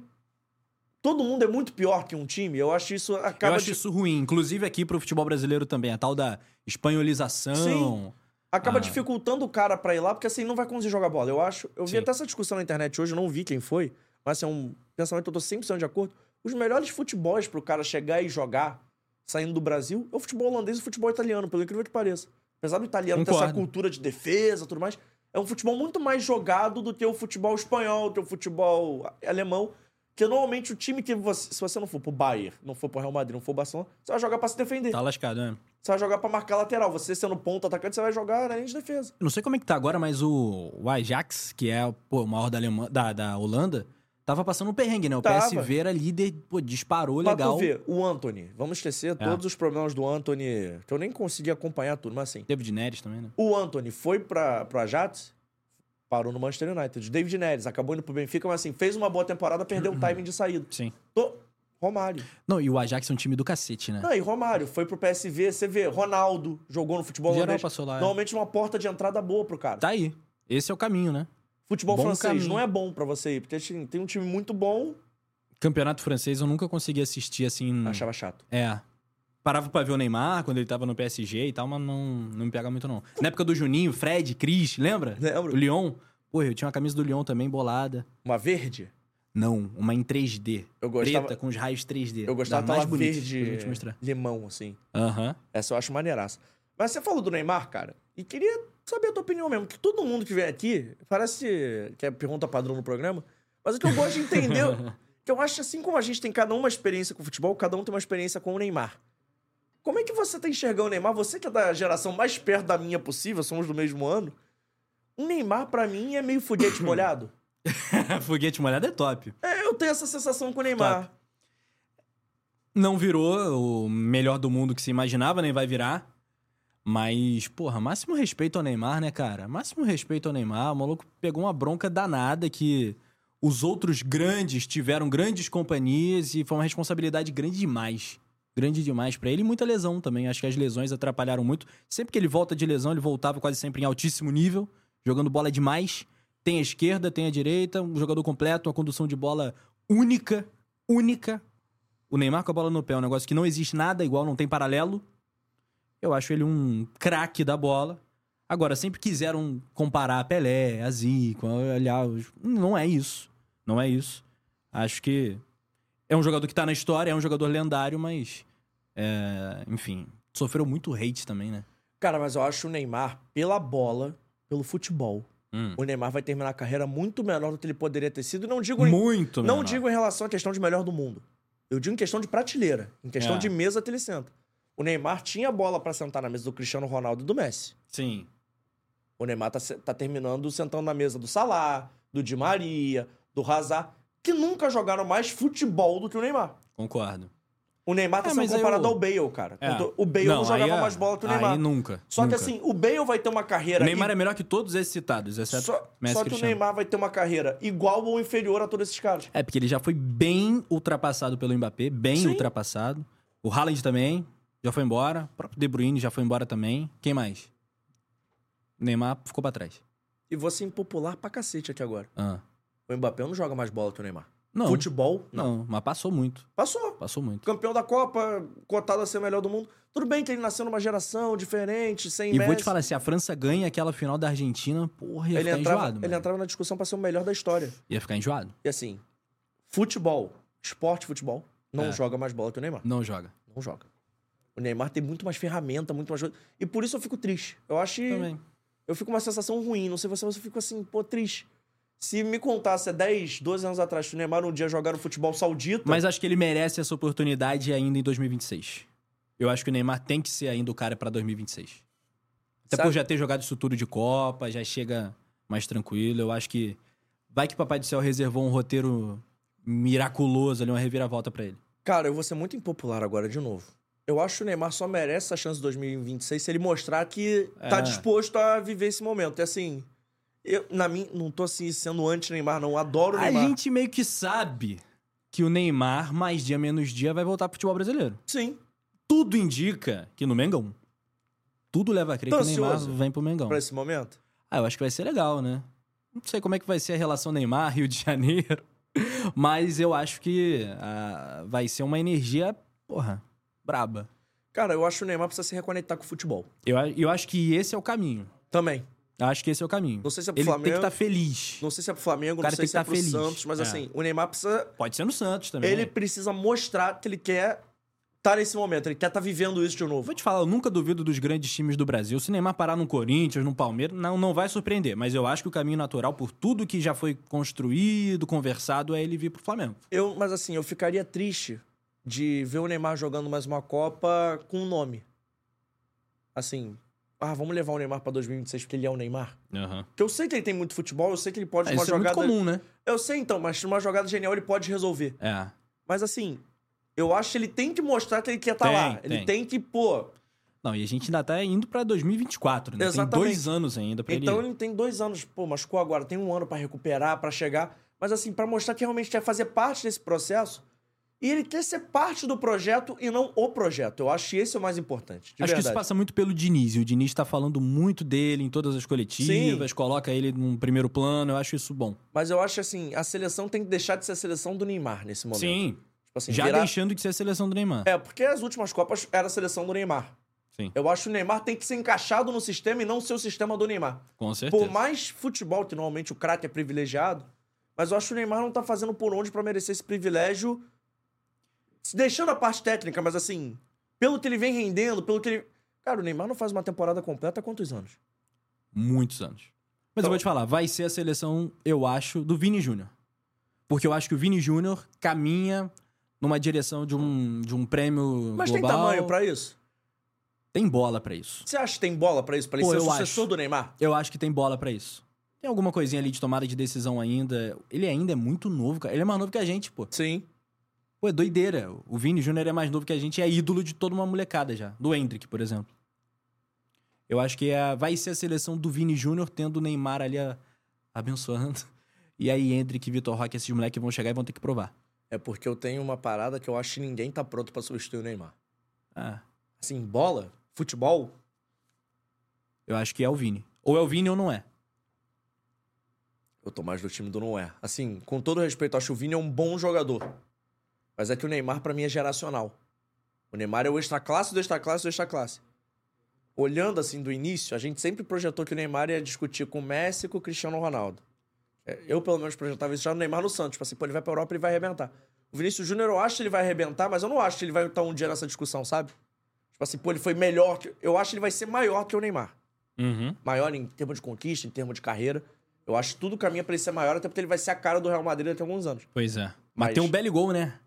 C: Todo mundo é muito pior que um time. Eu acho isso acaba
D: Eu acho
C: de-
D: isso ruim. Inclusive aqui pro futebol brasileiro também. A tal da espanholização.
C: Sim. Acaba
D: Ah.
C: dificultando o cara pra ir lá, porque assim, não vai conseguir jogar bola. Eu acho. Eu vi
D: Sim.
C: até essa discussão na internet hoje, eu não vi quem foi, mas assim, é um pensamento que eu tô 100% de acordo. Os melhores futebols pro cara chegar e jogar saindo do Brasil é o futebol holandês e o futebol italiano, pelo incrível que pareça. Apesar do italiano ter essa
D: Concordo.
C: cultura de defesa e tudo mais, é um futebol muito mais jogado do que o futebol espanhol, do que o futebol alemão. Que normalmente o time que você. Se você não for pro Bayern, não for pro Real Madrid, não for pro Barcelona, você vai jogar pra se defender.
D: Tá lascado, né?
C: Você vai jogar pra marcar lateral. Você sendo ponto atacante, você vai jogar na linha de defesa.
D: Eu Não sei como é que tá agora, mas o, o Ajax, que é pô, o maior da, Alemanha, da, da Holanda, tava passando um perrengue, né? O
C: Tava.
D: PSV era líder, pô, disparou
C: Pra
D: legal.
C: tu ver, o Anthony. Vamos esquecer
D: É.
C: todos os problemas do Anthony, que eu nem consegui acompanhar tudo, mas assim.
D: David Neres também, né?
C: O Anthony foi pra, pro Ajax, parou no Manchester United. David Neres acabou indo pro Benfica, mas assim, fez uma boa temporada, perdeu o timing de saída.
D: Sim.
C: Tô- Romário.
D: Não, e o Ajax é um time do cacete, né?
C: Não, e Romário foi pro PSV, você vê, Ronaldo jogou no futebol
D: Geral
C: holandês.
D: passou lá. é.
C: Normalmente uma porta de entrada boa pro cara.
D: Tá aí. Esse é o caminho, né?
C: Futebol
D: bom
C: francês
D: caminho.
C: não é bom pra você ir, porque assim, tem um time muito bom,
D: Campeonato francês eu nunca consegui assistir assim.
C: achava chato.
D: É. parava pra ver o Neymar quando ele tava no PSG e tal, mas não, não me pega muito, não. Na época do Juninho, Fred, Cris, lembra?
C: Lembro.
D: O Lyon. Pô, eu tinha uma camisa do Lyon também, bolada.
C: Uma verde?
D: Não, uma em 3D.
C: Eu gostava-
D: Preta, com os raios 3D.
C: Eu gostava
D: mais bonitas.
C: verde
D: te mostrar.
C: limão, assim.
D: Aham.
C: Essa eu acho maneiraça. Mas você falou do Neymar, cara, e queria saber a tua opinião mesmo. Que todo mundo que vem aqui, parece que é pergunta padrão no programa, mas o que eu gosto de entender, que eu acho assim como a gente tem cada um uma experiência com futebol, cada um tem uma experiência com o Neymar. Como é que você tá enxergando o Neymar? Você que é da geração mais perto da minha possível, somos do mesmo ano. O Neymar, pra mim, é meio foguete molhado.
D: Foguete molhado é top.
C: É, eu tenho essa sensação com o Neymar.
D: Não virou o melhor do mundo que se imaginava, nem vai virar. Mas, porra, máximo respeito ao Neymar, né, cara? Máximo respeito ao Neymar. O maluco pegou uma bronca danada que os outros grandes tiveram grandes companhias e foi uma responsabilidade grande demais. Grande demais pra ele e muita lesão também. Acho que as lesões atrapalharam muito. Sempre que ele volta de lesão, ele voltava quase sempre em altíssimo nível, jogando bola demais. Tem a esquerda, tem a direita, um jogador completo, uma condução de bola única, única. O Neymar com a bola no pé é um negócio que não existe nada igual, não tem paralelo. Eu acho ele um craque da bola. Agora, sempre quiseram comparar a Pelé, a Zico, olhar. Não é isso. Não é isso. Acho que é um jogador que tá na história, é um jogador lendário, mas. é, enfim, sofreu muito hate também, né?
C: Cara, mas eu acho o Neymar, pela bola, pelo futebol,
D: Hum.
C: o Neymar vai terminar a carreira muito menor do que ele poderia ter sido. Não digo, em,
D: Muito,
C: não
D: menor.
C: digo em relação à questão de melhor do mundo. Eu digo em questão de prateleira. Em questão
D: É.
C: de mesa que ele senta. O Neymar tinha bola pra sentar na mesa do Cristiano Ronaldo e do Messi.
D: Sim.
C: O Neymar tá, tá terminando sentando na mesa do Salah, do Di Maria, do Hazard, que nunca jogaram mais futebol do que o Neymar.
D: Concordo.
C: O Neymar tá
D: É,
C: sendo comparado
D: o-
C: ao Bale, cara.
D: É.
C: O Bale não, jogava
D: aí é-
C: mais bola que o Neymar.
D: Aí nunca.
C: Só que
D: nunca.
C: assim, o Bale vai ter uma carreira
D: O Neymar
C: i-
D: é melhor que todos esses citados, exceto
C: Só,
D: Messi
C: só
D: e
C: que o
D: Cristiano.
C: Neymar vai ter uma carreira igual ou inferior a todos esses caras.
D: É, porque ele já foi bem ultrapassado pelo Mbappé, bem
C: Sim.
D: ultrapassado. O Haaland também já foi embora. O próprio De Bruyne já foi embora também. Quem mais? O Neymar ficou pra trás.
C: E vou ser impopular pra cacete aqui agora.
D: Ah.
C: O Mbappé não joga mais bola que o Neymar.
D: Não,
C: Futebol, não.
D: não, mas passou muito.
C: Passou.
D: Passou muito.
C: Campeão da Copa, cotado a ser o melhor do mundo. Tudo bem que ele nasceu numa geração diferente, sem
D: E
C: Messi.
D: vou te falar, se a França ganha aquela final da Argentina, porra, ia
C: ele
D: ficar
C: entrava,
D: enjoado.
C: ele
D: mano.
C: entrava na discussão pra ser o melhor da história.
D: Ia ficar enjoado.
C: E assim, futebol, esporte futebol, não
D: É.
C: joga mais bola que o Neymar.
D: Não joga.
C: Não joga. O Neymar tem muito mais ferramenta, muito mais. E por isso eu fico triste. Eu acho
D: Também.
C: eu fico com uma sensação ruim. Não sei você, mas eu fico assim, pô, triste. Se me contasse há 10, 12 anos atrás que o Neymar um dia jogar no futebol saudita.
D: Mas acho que ele merece essa oportunidade ainda em 2026. Eu acho que o Neymar tem que ser ainda o cara pra 2026. Até
C: Sabe-
D: por já ter jogado isso tudo de Copa, já chega mais tranquilo. Eu acho que vai que Papai do Céu reservou um roteiro miraculoso ali, uma reviravolta pra ele.
C: Cara, eu vou ser muito impopular agora de novo. Eu acho que o Neymar só merece essa chance de 2026 se ele mostrar que tá
D: É.
C: disposto a viver esse momento. E assim, eu, na mim, não tô assim sendo anti-Neymar, não. Adoro o
D: A
C: Neymar.
D: gente meio que sabe que o Neymar, mais dia menos dia, vai voltar pro futebol brasileiro.
C: Sim,
D: Tudo indica que no Mengão. Tudo leva a crer
C: Tô
D: que o Neymar
C: ansioso
D: vem pro Mengão.
C: pra esse momento.
D: Ah, eu acho que vai ser legal, né? Não sei como é que vai ser a relação Neymar, Rio de Janeiro. Mas eu acho que ah, vai ser uma energia, porra, braba.
C: Cara, eu acho que o Neymar precisa se reconectar com o futebol.
D: Eu, a- eu acho que esse é o caminho.
C: Também.
D: Acho que esse é o caminho.
C: Não sei se é pro
D: Ele tem
C: Flamengo.
D: que estar feliz.
C: Não sei se é pro Flamengo,
D: O
C: não sei
D: tem
C: se é
D: tá
C: pro
D: feliz.
C: Santos, mas
D: É.
C: assim, o Neymar precisa.
D: Pode ser no Santos também.
C: Ele precisa mostrar que ele quer estar nesse momento, ele quer estar vivendo isso de novo.
D: Vou te falar, eu nunca duvido dos grandes times do Brasil. Se o Neymar parar no Corinthians, no Palmeiras, não, não vai surpreender. Mas eu acho que o caminho natural, por tudo que já foi construído, conversado, é ele vir pro Flamengo.
C: Eu, mas assim, eu ficaria triste de ver o Neymar jogando mais uma Copa com um nome. Assim, ah, vamos levar o Neymar pra 2026 porque ele é o Neymar.
D: Aham.
C: Porque eu sei que ele tem muito futebol, eu sei que ele pode
D: É,
C: uma
D: isso é muito
C: jogada.
D: comum, né?
C: Eu sei então, mas numa jogada genial ele pode resolver.
D: É.
C: Mas assim, eu acho que ele tem que mostrar que ele quer estar
D: Tem,
C: lá. Ele
D: tem.
C: tem que, pô.
D: Não, e a gente ainda tá indo pra 2024, né?
C: Exatamente.
D: Tem dois anos ainda pra
C: Então
D: ele.
C: ele tem dois anos, pô, machucou agora, tem um ano pra recuperar, pra chegar. Mas assim, pra mostrar que realmente quer fazer parte desse processo. E ele quer ser parte do projeto e não o projeto. Eu acho que esse é o mais importante.
D: Acho que
C: verdade.
D: isso passa muito pelo Diniz. E o Diniz tá falando muito dele em todas as coletivas, coloca ele num primeiro plano. Eu acho isso bom.
C: Mas eu acho assim, a seleção tem que deixar de ser a seleção do Neymar nesse momento.
D: Sim.
C: Tipo assim,
D: Já
C: virar-
D: deixando de ser a seleção do Neymar.
C: É, porque as últimas Copas era a seleção do Neymar.
D: Sim.
C: Eu acho que o Neymar tem que ser encaixado no sistema e não ser o sistema do Neymar.
D: Com certeza.
C: Por mais futebol, que normalmente o craque é privilegiado, mas eu acho que o Neymar não tá fazendo por onde pra merecer esse privilégio. Deixando a parte técnica, mas assim, pelo que ele vem rendendo, pelo que ele. Cara, o Neymar não faz uma temporada completa há quantos anos?
D: Muitos anos. Mas
C: Então-
D: eu vou te falar, vai ser a seleção, eu acho, do Vini Júnior. Porque eu acho que o Vini Júnior caminha numa direção de um, de um prêmio
C: Mas
D: global.
C: tem tamanho pra isso?
D: Tem bola pra isso.
C: Você acha que tem bola pra isso? Pra ele
D: Pô,
C: ser o sucessor
D: acho.
C: do Neymar?
D: Eu acho que tem bola pra isso. Tem alguma coisinha ali de tomada de decisão ainda. Ele ainda é muito novo, cara. Ele é mais novo que a gente, pô.
C: Sim.
D: Pô, é doideira. O Vini Júnior é mais novo que a gente é ídolo de toda uma molecada já. Do Hendrick, por exemplo. Eu acho que é, vai ser a seleção do Vini Júnior tendo o Neymar ali a- abençoando. E aí Hendrick Vitor Roque, esses moleques vão chegar e vão ter que provar.
C: É porque eu tenho uma parada que eu acho que ninguém tá pronto pra substituir o Neymar.
D: Ah,
C: Assim, bola, futebol,
D: eu acho que é o Vini. Ou é o Vini ou não é.
C: eu tô mais do time do não é. Assim, com todo respeito, eu acho que o Vini é um bom jogador. Mas é que o Neymar, pra mim, é geracional. O Neymar é o extra classe do extra classe do extra classe. Olhando assim do início, a gente sempre projetou que o Neymar ia discutir com o Messi e com o Cristiano Ronaldo. É, Eu, pelo menos, projetava isso já no Neymar no Santos. Tipo assim, pô, ele vai pra Europa e ele vai arrebentar. O Vinícius Júnior, eu acho que ele vai arrebentar, mas eu não acho que ele vai estar um dia nessa discussão, sabe? Tipo assim, pô, ele foi melhor. Que... Eu acho que ele vai ser maior que o Neymar.
D: Uhum.
C: Maior em termos de conquista, em termos de carreira. Eu acho que tudo caminha pra ele ser maior, até porque ele vai ser a cara do Real Madrid daqui a alguns anos.
D: Pois é. Mas,
C: Mas-
D: tem um belo gol, né?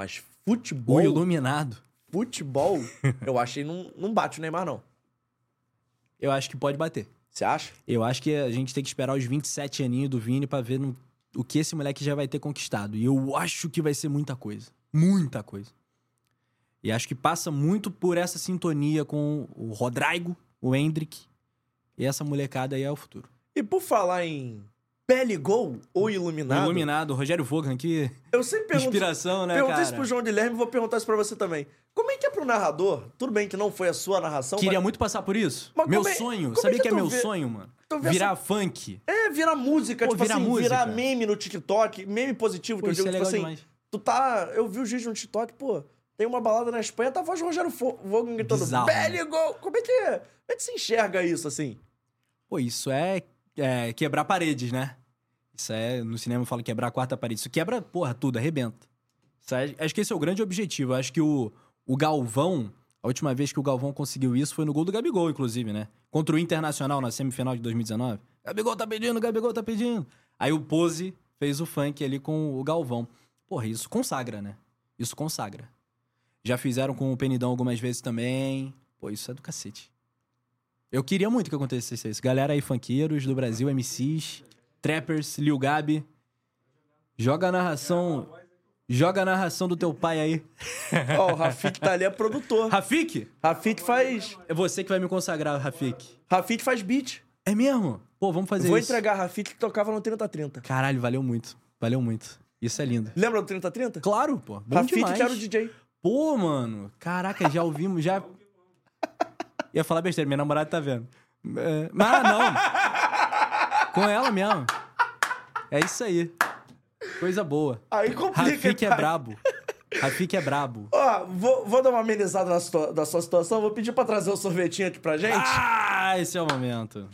C: Mas
D: O
C: futebol,
D: iluminado.
C: futebol, eu achei não, não bate o Neymar, não.
D: Eu acho que pode bater.
C: Você acha?
D: Eu acho que a gente tem que esperar os 27 aninhos do Vini pra ver no- o que esse moleque já vai ter conquistado. E eu acho que vai ser muita coisa. Muita coisa. E acho que passa muito por essa sintonia com o Rodrigo, o Hendrick. E essa molecada aí é o futuro.
C: E por falar em pele gol ou
D: O
C: iluminado,
D: Iluminado, Rogério Vogan, que
C: eu sempre pergunto.
D: inspiração, né,
C: perguntei
D: cara?
C: isso pro João Guilherme e vou perguntar isso pra você também. Como é que é pro narrador? Tudo bem que não foi a sua narração,
D: Queria
C: mas...
D: muito passar por isso.
C: Mas
D: meu
C: é-
D: sonho.
C: como é
D: Sabia
C: que
D: que, é meu
C: vê-
D: sonho, mano? Virar
C: essa-
D: funk.
C: É, virar música,
D: Pô,
C: tipo
D: virar
C: assim,
D: música.
C: virar meme no TikTok, meme positivo,
D: Pô,
C: que eu digo,
D: é
C: tipo assim,
D: demais.
C: tu tá... Eu vi o vídeo no TikTok, pô, tem uma balada na Espanha, tá a voz do Rogério Fo- Vogan gritando,
D: Bizarro,
C: pele gol! Como é que é? Como é que se enxerga isso, assim?
D: Pô, isso é, é quebrar paredes, né? Isso é, no cinema fala quebrar a quarta parede. Isso quebra, porra, tudo, arrebenta. É- acho que esse é o grande objetivo. Acho que o, o Galvão, a última vez que o Galvão conseguiu isso foi no gol do Gabigol, inclusive, né? Contra o Internacional na semifinal de 2019. Gabigol tá pedindo, Gabigol tá pedindo. Aí o Pose fez o funk ali com o Galvão. Porra, isso consagra, né? Isso consagra. Já fizeram com o Penidão algumas vezes também. Pô, isso é do cacete. Eu queria muito que acontecesse isso. Galera aí, funkeiros do Brasil, MCs, trappers, Lil Gabi. Joga a narração. Joga a narração do teu pai aí.
C: Ó, o Rafik tá ali, é produtor.
D: Rafik?
C: Rafik faz...
D: É você que vai me consagrar, Rafik.
C: Rafik faz beat.
D: É mesmo? Pô, vamos fazer
C: Vou
D: isso.
C: entregar Rafik que tocava no 3030.
D: Caralho, valeu muito. Valeu muito. Isso é lindo.
C: Lembra do 3030?
D: Claro, pô. Bom
C: Rafik
D: demais.
C: que era o DJ.
D: Pô, mano. Caraca, já ouvimos, já... Ia falar besteira, minha namorada tá vendo. É, Mas ah, não. Com ela mesmo. É isso aí. Coisa boa.
C: Aí complica.
D: Rafik é brabo. Rafik é brabo.
C: Ó, vou, vou dar uma amenizada na, situa- da sua situação. Vou pedir pra trazer o sorvetinho aqui pra gente.
D: Ah, esse é o momento.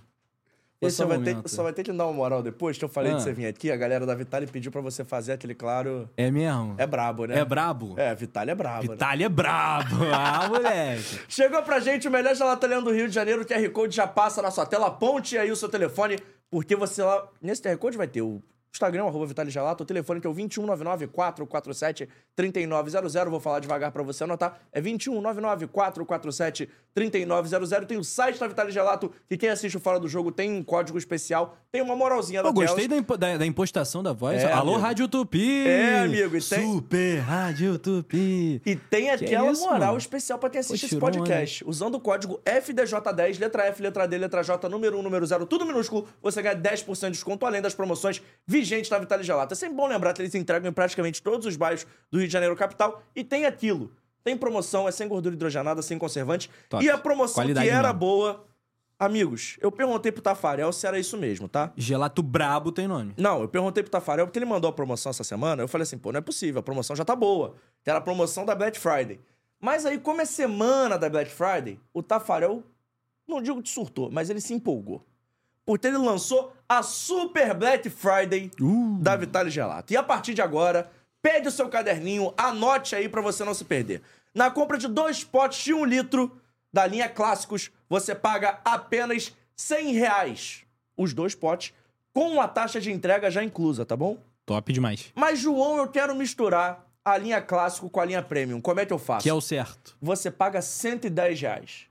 D: Esse
C: você,
D: é o
C: vai ter,
D: momento.
C: você vai ter que dar uma moral depois, que eu falei
D: Ah.
C: de você vir aqui. A galera da Vitale pediu pra você fazer aquele claro.
D: É mesmo?
C: É brabo, né?
D: É brabo?
C: É, Vitale é brabo. né?
D: Itália é brabo. Ah, moleque.
C: Chegou pra gente o melhor gelataliano do Rio de Janeiro. O QR Code já passa na sua tela. Aponte aí o seu telefone, porque você lá. Nesse QR Code vai ter o Instagram, arroba Vitale Gelato, o telefone que é o 2199-447-3900. Vou falar devagar pra você anotar. É 2199-447-3900. Tem o site da Vitale Gelato, que quem assiste o Fora do Jogo tem um código especial. Tem uma moralzinha
D: Pô,
C: daquelas.
D: gostei da, impo- da- da impostação da voz.
C: É,
D: Alô,
C: amigo.
D: Rádio Tupi!
C: É, amigo, e tem-
D: Super Rádio Tupi!
C: E tem
D: Que
C: aquela
D: isso,
C: moral
D: mano?
C: especial pra quem assiste
D: Pô,
C: esse
D: tirou
C: podcast. Usando o código FDJ10, letra F, letra D, letra J, número 1, número 0, tudo minúsculo, você ganha 10% de desconto, além das promoções vigentes da Vitale Gelato. É sempre bom lembrar que eles entregam em praticamente todos os bairros do Rio de Janeiro capital e tem aquilo. Tem promoção, é sem gordura hidrogenada, sem conservante.
D: Top.
C: E a promoção
D: Qualidade
C: que era
D: mesmo.
C: boa... Amigos, eu perguntei pro Tafarel se era isso mesmo, tá?
D: Gelato brabo tem nome.
C: Não, eu perguntei pro Tafarel porque ele mandou a promoção essa semana. Eu falei assim, pô, não é possível, a promoção já tá boa. era a promoção da Black Friday. Mas aí, como é semana da Black Friday, o Tafarel, não digo que surtou, mas ele se empolgou. Porque ele lançou a Super Black Friday da Vitale Gelato. E a partir de agora, pegue o seu caderninho, anote aí pra você não se perder. Na compra de dois potes de um litro da linha Clássicos, você paga apenas 100 reais. Os dois potes, com a taxa de entrega já inclusa, tá bom?
D: Top demais.
C: Mas, João, eu quero misturar a linha Clássico com a linha Premium. Como é que eu faço?
D: Que é o certo.
C: Você paga 110 reais.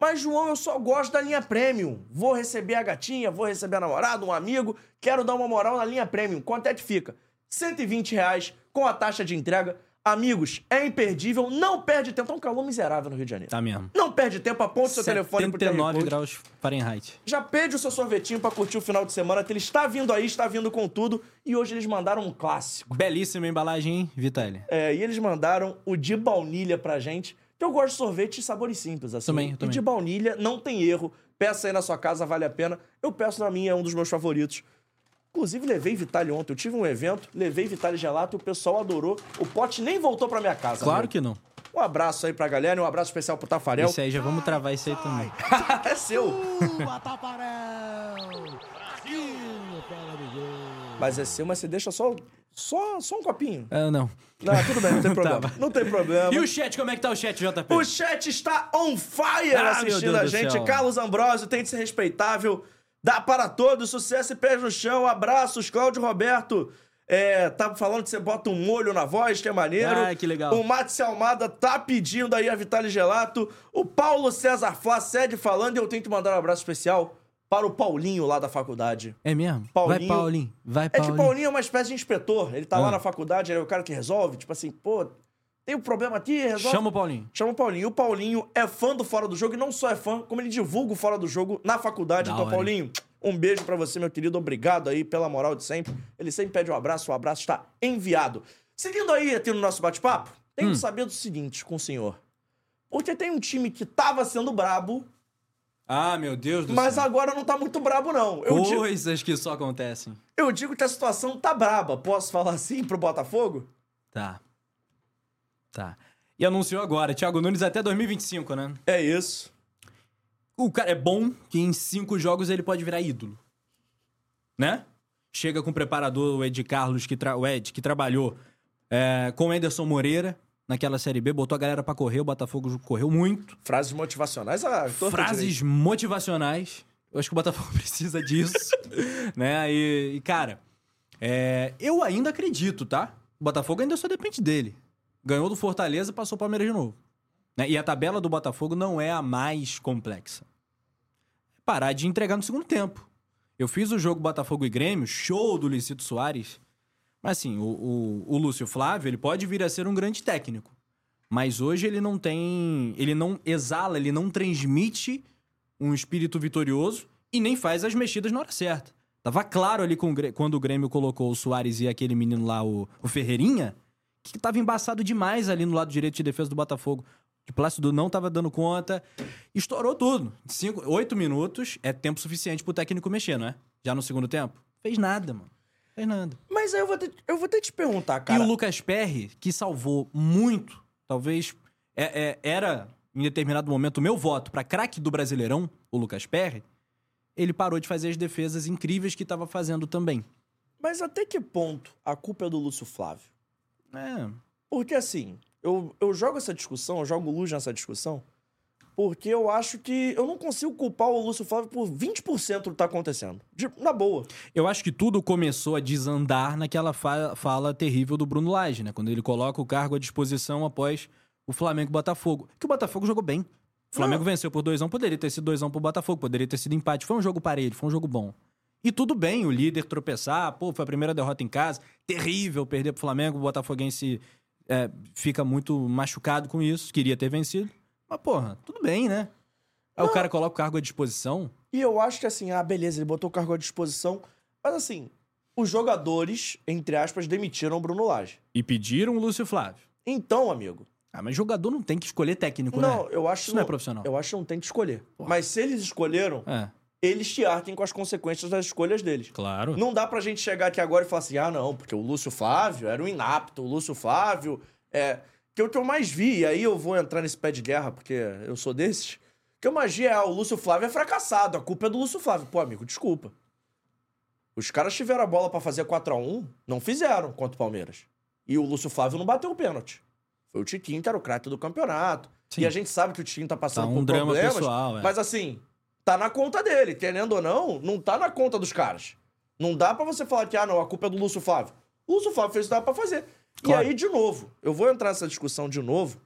C: Mas, João, eu só gosto da linha Premium. Vou receber a gatinha, vou receber a namorada, um amigo. Quero dar uma moral na linha Premium. Quanto é que fica? 120 reais com a taxa de entrega. Amigos, é imperdível. Não perde tempo. Tá um calor miserável no Rio de Janeiro.
D: Tá mesmo.
C: Não perde tempo. Aponte seu telefone pro QR
D: 79
C: Code.
D: graus Fahrenheit.
C: Já pede o seu sorvetinho pra curtir o final de semana, que ele está vindo aí, está vindo com tudo. E hoje eles mandaram um clássico.
D: Belíssima embalagem, hein, Vitale?
C: É, e eles mandaram o de baunilha pra gente. Que eu gosto de sorvete de sabores simples, assim.
D: Também, eu
C: E
D: também.
C: de baunilha não tem erro. Peça aí na sua casa, vale a pena. Eu peço na minha, é um dos meus favoritos. Inclusive, levei Vitale ontem. Eu tive um evento, levei Vitale gelato e o pessoal adorou. O pote nem voltou pra minha casa.
D: Claro
C: amigo.
D: que não.
C: Um abraço aí pra galera e um abraço especial pro Tafarel.
D: Esse aí já vamos travar isso aí também.
C: é seu. Mas é seu, mas você deixa só, só, só um copinho.
D: Ah, não.
C: Não, tudo bem, não tem problema.
D: Tá.
C: Não tem problema.
D: E o chat, como é que tá o chat, JP?
C: O chat está on fire
D: Ah,
C: assistindo a gente. Carlos Ambrosio, tem de ser respeitável. Dá para todos, sucesso e pés no chão. Abraços, Cláudio Roberto. É, tá falando que você bota um molho na voz, que é maneiro.
D: Ah, que legal.
C: O Márcio Almada tá pedindo aí a Vitale Gelato. O Paulo César Flá cede falando e eu tenho que mandar um abraço especial para o Paulinho lá da faculdade.
D: É mesmo?
C: Paulinho.
D: Vai, Paulinho. Vai,
C: É
D: Paulinho.
C: que Paulinho é uma espécie de inspetor. Ele tá lá
D: Ah.
C: na faculdade, ele é o cara que resolve. Tipo assim, pô, tem um problema aqui, resolve.
D: Chama o Paulinho.
C: Chama o Paulinho. E o Paulinho é fã do Fora do Jogo e não só é fã, como ele divulga o Fora do Jogo na faculdade.
D: Da
C: então,
D: hora.
C: Paulinho, um beijo pra você, meu querido. Obrigado aí pela moral de sempre. Ele sempre pede um abraço, o abraço está enviado. Seguindo aí aqui no nosso bate-papo, tenho
D: Hum.
C: que saber do seguinte com o senhor. Porque tem um time que tava sendo brabo,
D: Ah, meu Deus do
C: mas
D: céu.
C: agora não tá muito brabo, não. Eu digo,
D: Coisas que só acontecem.
C: eu digo que a situação tá braba. Posso falar assim pro Botafogo?
D: Tá. Tá. E anunciou agora, Thiago Nunes até 2025, né?
C: É isso.
D: O cara é bom que em cinco jogos ele pode virar ídolo. Né? Chega com o preparador, o Ed Carlos, que tra... o Ed, que trabalhou é, com o Anderson Moreira naquela Série B, botou a galera pra correr, o Botafogo correu muito.
C: Frases motivacionais. Ah, direito.
D: Frases motivacionais. Eu acho que o Botafogo precisa disso. né? E, e, cara, é, eu ainda acredito, tá? O Botafogo ainda só depende dele. Ganhou do Fortaleza, passou o Palmeiras de novo. Né? E a tabela do Botafogo não é a mais complexa. Parar de entregar no segundo tempo. Eu fiz o jogo Botafogo e Grêmio, show do Licito Soares. Mas assim, o, o, o Lúcio Flávio, ele pode vir a ser um grande técnico. Mas hoje ele não tem. Ele não exala, ele não transmite um espírito vitorioso e nem faz as mexidas na hora certa. Tava claro ali com quando o Grêmio colocou o Soares e aquele menino lá, o, o Ferreirinha, que tava embaçado demais ali no lado direito de defesa do Botafogo. O Plácido não tava dando conta. Estourou tudo. Cinco, oito minutos é tempo suficiente pro técnico mexer, não é? Já no segundo tempo? Fez nada, mano. Fez nada.
C: Mas aí eu vou ter, eu vou ter que te perguntar, cara.
D: E o Lucas Perry, que salvou muito, talvez é- é- era, em determinado momento, o meu voto pra craque do Brasileirão, o Lucas Perry, ele parou de fazer as defesas incríveis que estava fazendo também.
C: Mas até que ponto a culpa é do Lúcio Flávio?
D: É,
C: Porque assim, eu, eu jogo essa discussão, eu jogo luz nessa discussão, porque eu acho que eu não consigo culpar o Lúcio Flávio por 20% do que tá acontecendo. De- na boa.
D: Eu acho que tudo começou a desandar naquela fa- fala terrível do Bruno Lage, né? Quando ele coloca o cargo à disposição após o Flamengo Botafogo. Que o Botafogo jogou bem. O Flamengo venceu por 2x1, poderia ter sido 2x1 pro Botafogo, poderia ter sido empate. Foi um jogo parelho, foi um jogo bom. E tudo bem, o líder tropeçar, pô, foi a primeira derrota em casa, terrível perder pro Flamengo, o Botafoguense é, fica muito machucado com isso, queria ter vencido. Mas, porra, tudo bem, né? Aí o cara coloca o cargo à disposição.
C: E eu acho que assim, ah, beleza, ele botou o cargo à disposição, mas assim, os jogadores, entre aspas, demitiram o Bruno Lage.
D: E pediram o Lúcio Flávio.
C: Então, amigo,
D: Ah, mas jogador não tem que escolher técnico,
C: não,
D: né?
C: eu acho
D: Isso não é profissional.
C: Eu acho que não tem que escolher. Mas se eles escolheram,
D: É,
C: eles te arquem com as consequências das escolhas deles.
D: claro.
C: Não dá pra gente chegar aqui agora e falar assim, ah, não, porque o Lúcio Flávio era um inapto, o Lúcio Flávio É, que o que eu mais vi, e aí eu vou entrar nesse pé de guerra, porque eu sou desses, que eu mais vi é, ah, o Lúcio Flávio é fracassado, a culpa é do Lúcio Flávio. Pô, amigo, desculpa. Os caras tiveram a bola pra fazer 4 a 1 não fizeram contra o Palmeiras. E o Lúcio Flávio não bateu o pênalti. Foi o Tiquinho que era o craque do campeonato.
D: Sim.
C: E a gente sabe que o Tiquinho tá passando
D: Tá um
C: por
D: drama
C: problemas.
D: pessoal, é.
C: Mas assim, tá na conta dele. Querendo ou não, não tá na conta dos caras. Não dá pra você falar que, ah, não, a culpa é do Lúcio Flávio. O Lúcio Flávio fez o que dava pra fazer.
D: Claro.
C: E aí, de novo, eu vou entrar nessa discussão de novo.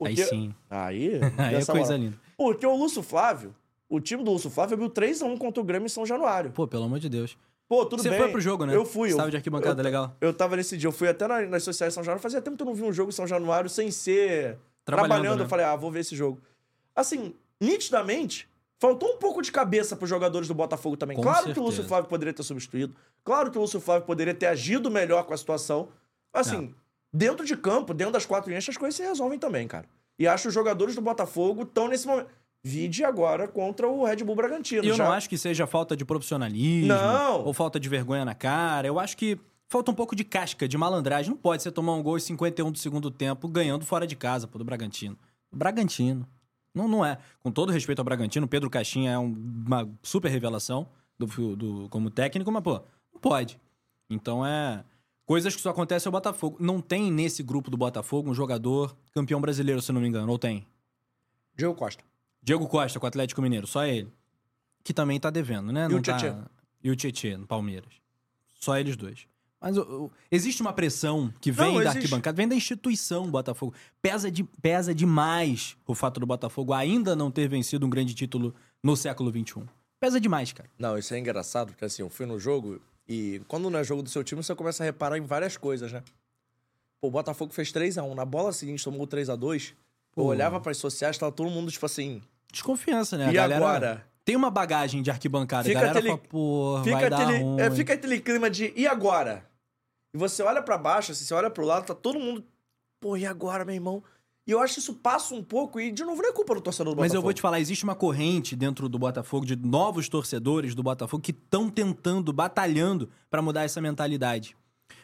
D: Aí
C: porque-
D: sim.
C: Aí,
D: Aí é coisa
C: moral.
D: linda.
C: Porque o Lúcio Flávio, o time do Lúcio Flávio abriu 3x1 contra o Grêmio em São Januário.
D: Pô, pelo amor de Deus.
C: Pô, tudo
D: Você
C: bem.
D: foi pro jogo, né?
C: Eu fui.
D: Você tava de arquibancada,
C: eu,
D: legal.
C: Eu tava nesse dia. Eu fui até na- nas sociais de São Januário. Fazia tempo que eu não vi um jogo em São Januário sem ser
D: Trabalhando,
C: trabalhando.
D: né?
C: Eu falei, ah, vou ver esse jogo. Assim, nitidamente, faltou um pouco de cabeça pros jogadores do Botafogo também.
D: Com
C: claro que o
D: certeza.
C: Lúcio Flávio poderia ter substituído. Claro que o Lúcio Flávio poderia ter agido melhor com a situação. Assim, dentro de campo, dentro das quatro linhas, as coisas se resolvem também, cara. E acho que os jogadores do Botafogo estão nesse momento. Vide agora contra o Red Bull Bragantino.
D: E eu
C: já.
D: não acho que seja falta de profissionalismo
C: Não.
D: ou falta de vergonha na cara. Eu acho que falta um pouco de casca, de malandragem. Não pode você tomar um gol em 51 do segundo tempo ganhando fora de casa, pô, do Bragantino. Bragantino. Não, não é. Com todo respeito ao Bragantino, o Pedro Caixinha é um- uma super revelação do, do- como técnico, mas, pô, não pode. Então é. Coisas que só acontecem ao Botafogo. Não tem nesse grupo do Botafogo um jogador campeão brasileiro, se eu não me engano. Ou tem?
C: Diego Costa.
D: Diego Costa com o Atlético Mineiro, só ele. Que também tá devendo, né?
C: E
D: Não
C: o
D: tá-
C: Tietê?
D: E o Tietê, no Palmeiras. Só eles dois. Mas existe uma pressão que vem
C: Não,
D: da
C: existe.
D: arquibancada, vem da instituição Botafogo. Pesa, de, pesa demais o fato do Botafogo ainda não ter vencido um grande título no século XXI. Pesa demais, cara.
C: Não, isso é engraçado, porque assim, eu fui no jogo e quando não é jogo do seu time, você começa a reparar em várias coisas, né? Pô, o Botafogo fez 3x1. Na bola seguinte tomou 3x2. Eu
D: Pô.
C: olhava pras sociais, tava todo mundo, tipo assim.
D: Desconfiança, né? A
C: E
D: galera
C: agora?
D: Tem uma bagagem de arquibancada.
C: Fica
D: a galera
C: aquele-
D: fala, pô,
C: Fica
D: vai dar
C: aquele,
D: ruim.
C: é, fica aquele clima de e agora? E você olha pra baixo, assim, você olha pro lado, tá todo mundo. Pô, e agora, meu irmão? E eu acho que isso passa um pouco, e de novo, não é culpa do torcedor do
D: Mas
C: Botafogo.
D: eu vou te falar, existe uma corrente dentro do Botafogo de novos torcedores do Botafogo que estão tentando, batalhando pra mudar essa mentalidade.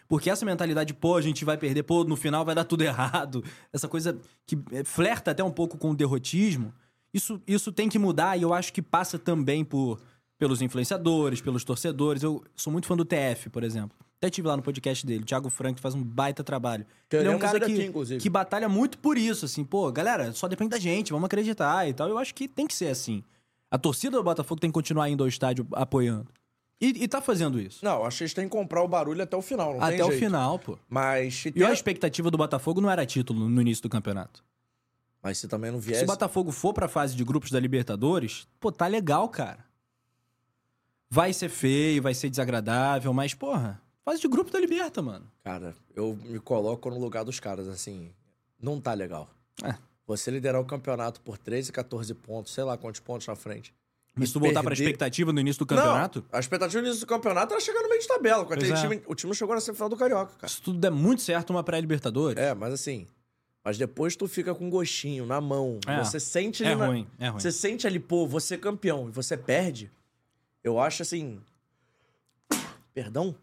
D: Porque essa mentalidade, pô, a gente vai perder, pô, no final vai dar tudo errado. Essa coisa que é, flerta até um pouco com o derrotismo. Isso, isso tem que mudar e eu acho que passa também por pelos influenciadores, pelos torcedores. Eu sou muito fã do TF, por exemplo. Até tive lá no podcast dele, o Thiago Frank faz um baita trabalho. ele é um
C: Queremos
D: cara que,
C: aqui,
D: que batalha muito por isso, assim, pô, galera, só depende da gente, vamos acreditar e tal. Eu acho que tem que ser assim. A torcida do Botafogo tem que continuar indo ao estádio apoiando. E, e tá fazendo isso.
C: Não, acho que eles têm que comprar o barulho até o final, não
D: Até o
C: jeito.
D: final, pô.
C: Mas se,
D: E
C: tem-
D: a expectativa do Botafogo não era título no início do campeonato.
C: Mas se também não
D: Se
C: viesse.
D: o Botafogo for pra fase de grupos da Libertadores, pô, tá legal, cara. Vai ser feio, vai ser desagradável, mas, porra, fase de grupo da Liberta, mano.
C: Cara, eu me coloco no lugar dos caras, assim. Não tá legal.
D: É.
C: Você liderar o campeonato por 13, 14 pontos, sei lá quantos pontos na frente.
D: Mas se tu voltar pra
C: perder-
D: expectativa no início do campeonato,
C: Não, a expectativa do início do campeonato era chegar no meio de tabela. Com
D: é.
C: time, o time chegou na semifinal do Carioca, cara.
D: se tudo der muito certo, uma pré-Libertadores.
C: É, mas assim. Mas depois tu fica com gostinho na mão.
D: É.
C: Você sente
D: É
C: ali. na-
D: ruim, é ruim.
C: Você sente ali, pô, você é campeão e você perde. Eu acho assim. Perdão?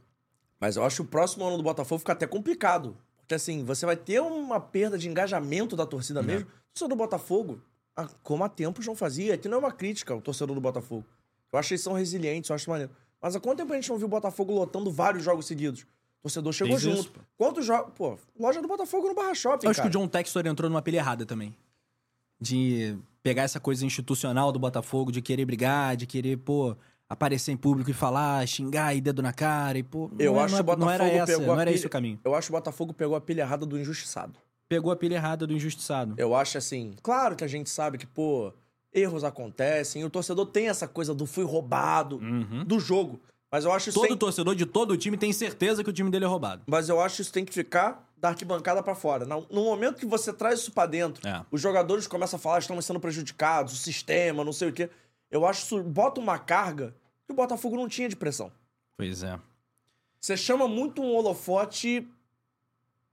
C: Mas eu acho que o próximo ano do Botafogo fica até complicado. Porque assim, você vai ter uma perda de engajamento da torcida mesmo. O torcedor do Botafogo, ah, como há tempos não fazia, aqui não é uma crítica ao torcedor do Botafogo. Eu acho que eles são resilientes, eu acho maneiro. Mas há quanto tempo a gente não viu o Botafogo lotando vários jogos seguidos? O torcedor chegou
D: isso,
C: junto.
D: pô.
C: Quantos jogos. Pô, loja do Botafogo no Barra Shopping.
D: Eu acho que
C: cara.
D: o John Textor entrou numa pilha errada também. De pegar essa coisa institucional do Botafogo, de querer brigar, de querer, pô, aparecer em público e falar, xingar e dedo na cara e, pô.
C: Eu
D: não, é-
C: acho
D: não,
C: que o
D: é- não era
C: Botafogo
D: essa,
C: pegou
D: não era
C: pilha-
D: esse o caminho.
C: Eu acho que o Botafogo pegou a pilha errada do injustiçado.
D: Pegou a pilha errada do injustiçado.
C: Eu acho assim, claro que a gente sabe que, pô, erros acontecem, e o torcedor tem essa coisa do fui roubado,
D: Uhum.
C: do jogo. Mas eu acho isso
D: Todo
C: tem...
D: torcedor de todo o time tem certeza que o time dele é roubado.
C: Mas eu acho que isso tem que ficar da arquibancada pra fora. No, no momento que você traz isso pra dentro,
D: É.
C: os jogadores começam a falar, estamos sendo prejudicados, o sistema, não sei o quê. Eu acho que isso bota uma carga que o Botafogo não tinha de pressão.
D: Pois é.
C: Você chama muito um holofote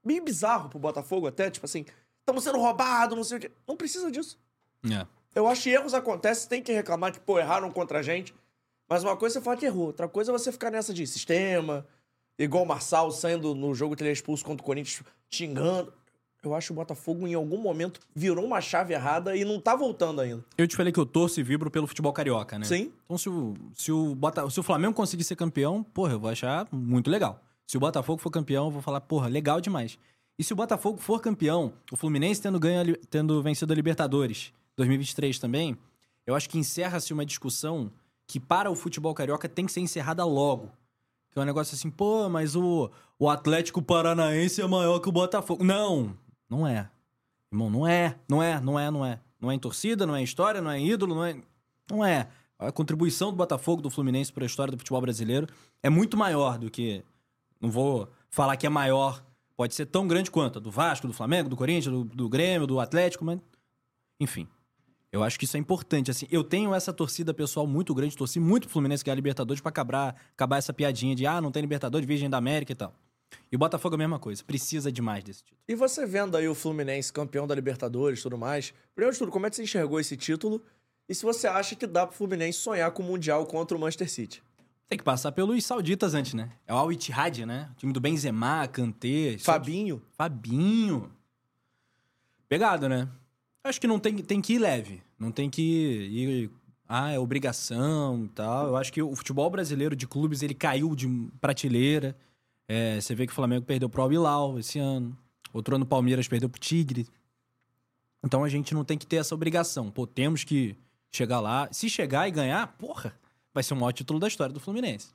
C: meio bizarro pro Botafogo até, tipo assim, estamos sendo roubados, não sei o quê. Não precisa disso.
D: É.
C: Eu acho que erros acontecem, tem que reclamar que, pô, erraram contra a gente. Mas uma coisa é você falar que errou, outra coisa é você ficar nessa de sistema, igual o Marçal saindo no jogo que ele é expulso contra o Corinthians, xingando. Eu acho que o Botafogo em algum momento virou uma chave errada e não tá voltando ainda.
D: Eu te falei que eu torço e vibro pelo futebol carioca, né?
C: Sim.
D: Então, se o, se o, Bota, se o Flamengo conseguir ser campeão, porra, eu vou achar muito legal. Se o Botafogo for campeão, eu vou falar, porra, legal demais. E se o Botafogo for campeão, o Fluminense tendo, ganho, tendo vencido a Libertadores 2023 também, eu acho que encerra-se uma discussão que para o futebol carioca tem que ser encerrada logo. Que é um negócio assim, pô, mas o, o Atlético Paranaense é maior que o Botafogo. Não, não é. Irmão, não é, não é, não é, não é. Não é em torcida, não é em história, não é em ídolo, não é. Não é. A contribuição do Botafogo, do Fluminense para a história do futebol brasileiro é muito maior do que. Não vou falar que é maior. Pode ser tão grande quanto a do Vasco, do Flamengo, do Corinthians, do, do Grêmio, do Atlético, mas. Enfim. Eu acho que isso é importante. Assim, eu tenho essa torcida pessoal muito grande, torci muito pro Fluminense ganhar a Libertadores pra acabar, acabar essa piadinha de ah, não tem Libertadores, Virgem da América e tal. E o Botafogo é a mesma coisa, precisa demais desse título.
C: E você vendo aí o Fluminense campeão da Libertadores e tudo mais, primeiro de tudo, como é que você enxergou esse título? E se você acha que dá pro Fluminense sonhar com o Mundial contra o Manchester City?
D: Tem que passar pelos sauditas antes, né? É o Al Ittihad, né? O time do Benzema, Kanté, é
C: Fabinho,
D: Fabinho. Pegado, né? Acho que não tem, tem que ir leve. Não tem que ir. Ah, é obrigação e tal. Eu acho que o futebol brasileiro de clubes ele caiu de prateleira. É, você vê que o Flamengo perdeu pro Al Hilal esse ano. Outro ano o Palmeiras perdeu pro Tigre. Então a gente não tem que ter essa obrigação. Pô, temos que chegar lá. Se chegar e ganhar, porra, vai ser o maior título da história do Fluminense.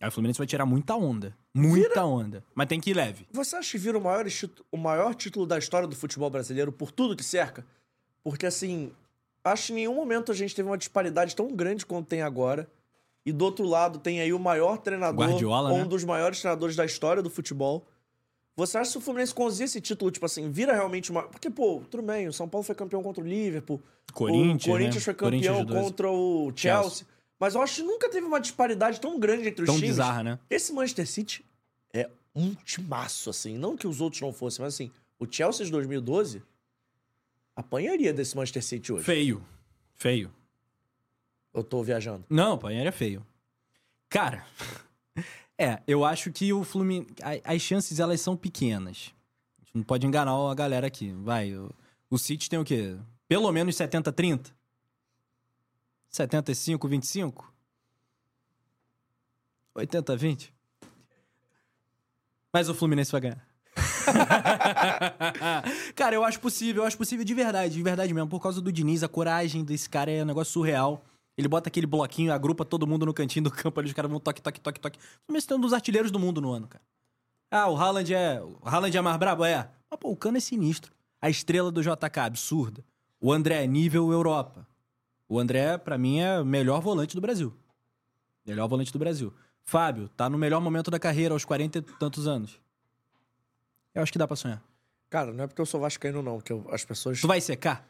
D: Aí o Fluminense vai tirar muita onda. Muita onda. Mas tem que ir leve.
C: você acha que vira o maior, o maior título da história do futebol brasileiro por tudo que cerca? Porque, assim, acho que em nenhum momento a gente teve uma disparidade tão grande quanto tem agora. E do outro lado tem aí o maior treinador,
D: Guardiola,
C: um
D: né?
C: dos maiores treinadores da história do futebol. Você acha que se o Fluminense conseguir esse título, tipo assim, vira realmente uma. Porque, pô, tudo bem, o São Paulo foi campeão contra o Liverpool.
D: Corinthians,
C: o Corinthians
D: né?
C: foi
D: Corinthians
C: campeão
D: dois.
C: contra o Chelsea.
D: Chelsea.
C: Mas eu acho que nunca teve uma disparidade tão grande entre os
D: Tão
C: times.
D: bizarra, né?
C: Esse Manchester City é um timaço, assim. Não que os outros não fossem, mas assim, o Chelsea de 2012 apanharia desse Manchester City hoje.
D: Feio. Feio.
C: Eu tô viajando.
D: Não, Panheiro é feio. Cara, é, eu acho que o Fluminense. As chances elas são pequenas. A gente não pode enganar a galera aqui. Vai, o, o City tem o quê? Pelo menos 70-30? 75-25? 80-20? Mas o Fluminense vai ganhar. cara, eu acho possível, eu acho possível de verdade, de verdade mesmo. Por causa do Diniz, a coragem desse cara é um negócio surreal. Ele bota aquele bloquinho, agrupa todo mundo no cantinho do campo ali, os caras vão toque, toque, toque, toque. Fluminense tem um dos artilheiros do mundo no ano, cara. Ah, o Haaland é. O Haaland é mais brabo? É. Mas, pô, o Cano é sinistro. A estrela do JK, absurda. O André é nível Europa. O André, pra mim, é o melhor volante do Brasil. Melhor volante do Brasil. Fábio, tá no melhor momento da carreira, aos 40 e tantos anos. Eu acho que dá pra sonhar.
C: Cara, não é porque eu sou vascaíno, não, que eu- as pessoas.
D: Tu vai secar?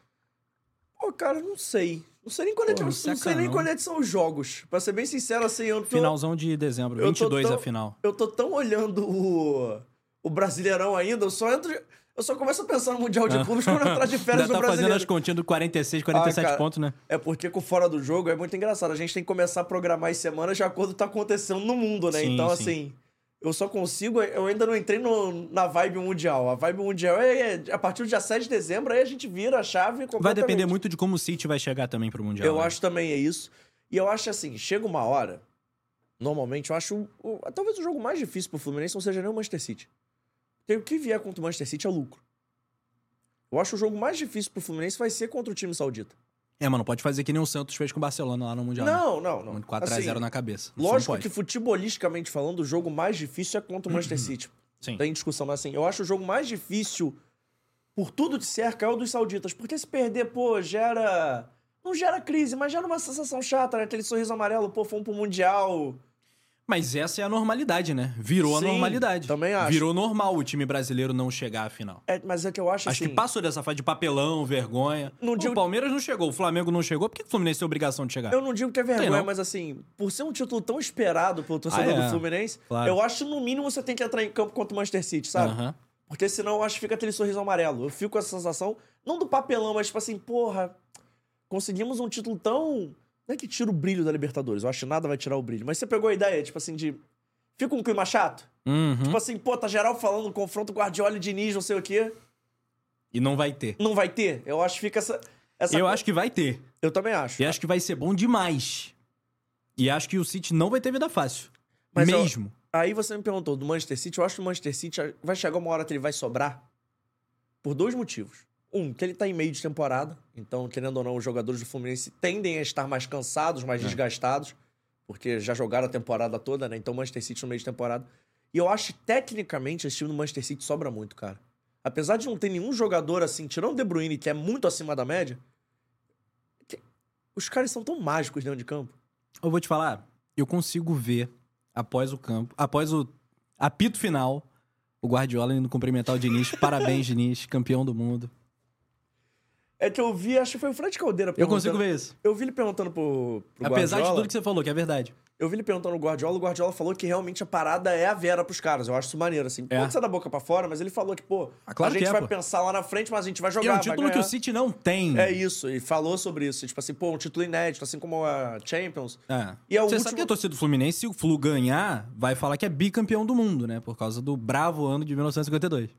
C: Pô, cara, não sei. Não sei nem quando, é,
D: Pô,
C: que-
D: não
C: não sei nem quando é são os jogos. Pra ser bem sincero, assim, eu tô,
D: Finalzão de dezembro,
C: eu tô
D: 22
C: tão-
D: a final.
C: eu tô tão olhando o, o Brasileirão ainda, eu só entro. Eu só começo a pensar no Mundial de Clubes quando eu entrar de férias
D: Já
C: no
D: tá fazendo
C: Brasileiro.
D: as continhas do 46, 47
C: Ah, cara.
D: pontos, né?
C: É porque com fora do jogo é muito engraçado. A gente tem que começar a programar as semanas de acordo com o que tá acontecendo no mundo, né?
D: Sim,
C: então,
D: sim.
C: assim, eu só consigo. Eu ainda não entrei no- na vibe mundial. A vibe mundial é, é a partir do dia 7 de dezembro, aí a gente vira a chave
D: Vai
C: completamente.
D: depender muito de como o City vai chegar também pro Mundial.
C: Eu
D: né?
C: acho também é isso. E eu acho assim, chega uma hora. Normalmente, eu acho. o- o- talvez o jogo mais difícil pro Fluminense não seja nem o Manchester City. Porque o que vier contra o Manchester City é lucro. Eu acho que o jogo mais difícil pro Fluminense vai ser contra o time saudita.
D: É, mas não pode fazer que nem o Santos fez com o Barcelona lá no Mundial. né?
C: Não, não, não.
D: Muito 4x0
C: Assim,
D: na cabeça.
C: Lógico
D: não
C: que futebolisticamente falando, o jogo mais difícil é contra o Manchester City.
D: Sim.
C: Tem discussão, mas assim, eu acho o jogo mais difícil por tudo de cerca é o dos sauditas. Porque se perder, pô, gera. Não gera crise, mas gera uma sensação chata, né? Aquele sorriso amarelo, pô, fomos pro Mundial.
D: Mas essa é a normalidade, né? Virou
C: Sim,
D: a normalidade.
C: também acho.
D: Virou normal o time brasileiro não chegar à final.
C: É, mas é que eu acho,
D: Acho
C: assim.
D: que passou dessa fase de papelão, vergonha.
C: Não
D: o
C: digo-
D: Palmeiras não chegou, o Flamengo não chegou. Por que o Fluminense tem obrigação de chegar?
C: Eu não digo que é vergonha,
D: não.
C: mas assim, por ser um título tão esperado pelo torcedor
D: Ah, é.
C: do Fluminense,
D: Claro.
C: eu acho que no mínimo você tem que entrar em campo contra o Manchester City, sabe?
D: Aham.
C: Porque senão eu acho que fica aquele sorriso amarelo. Eu fico com essa sensação, não do papelão, mas tipo assim, porra, conseguimos um título tão. Não é que tira o brilho da Libertadores, eu acho que nada vai tirar o brilho. Mas você pegou a ideia, tipo assim, de. Fica um clima chato?
D: Uhum.
C: Tipo assim, pô, tá geral falando confronto Guardiola e Diniz, não sei o quê.
D: E não vai ter.
C: Não vai ter? Eu acho que fica essa. essa
D: Eu acho que vai ter.
C: Eu também acho.
D: E acho que vai ser bom demais. E acho que o City não vai ter vida fácil.
C: Mas eu-
D: Mesmo.
C: Aí você me perguntou do Manchester City. Eu acho que o Manchester City vai chegar uma hora que ele vai sobrar por dois motivos. Um, que ele tá em meio de temporada. Então, querendo ou não, os jogadores do Fluminense tendem a estar mais cansados, mais
D: É.
C: desgastados. Porque já jogaram a temporada toda, né? Então, Manchester City no meio de temporada. E eu acho que, tecnicamente, esse time do Manchester City sobra muito, cara. Apesar de não ter nenhum jogador assim, tirando o De Bruyne, que é muito acima da média, que- os caras são tão mágicos dentro de campo.
D: Eu vou te falar, eu consigo ver após o campo, após o apito final, o Guardiola indo cumprimentar o Diniz. Parabéns, Diniz, campeão do mundo.
C: É que eu vi, acho que foi o Fred Caldeira
D: Eu consigo ver isso.
C: Eu vi ele perguntando pro, pro
D: Apesar de
C: Guardiola.
D: tudo que você falou, que é verdade.
C: Eu vi ele perguntando ao Guardiola, o Guardiola falou que realmente a parada é a Vera pros caras. Eu acho isso maneiro, assim.
D: É.
C: Pode ser da boca pra fora, mas ele falou que, pô,
D: Ah, claro
C: a gente
D: é,
C: vai
D: pô.
C: pensar lá na frente, mas a gente vai
D: E
C: jogar,
D: é um título que o City não tem.
C: É isso, e falou sobre isso. Tipo assim, pô, um título inédito, assim como a Champions.
D: É.
C: E é o
D: Você
C: último-
D: sabe que a torcida do Fluminense, se o Flu ganhar, vai falar que é bicampeão do mundo, né? Por causa do bravo ano de 1952.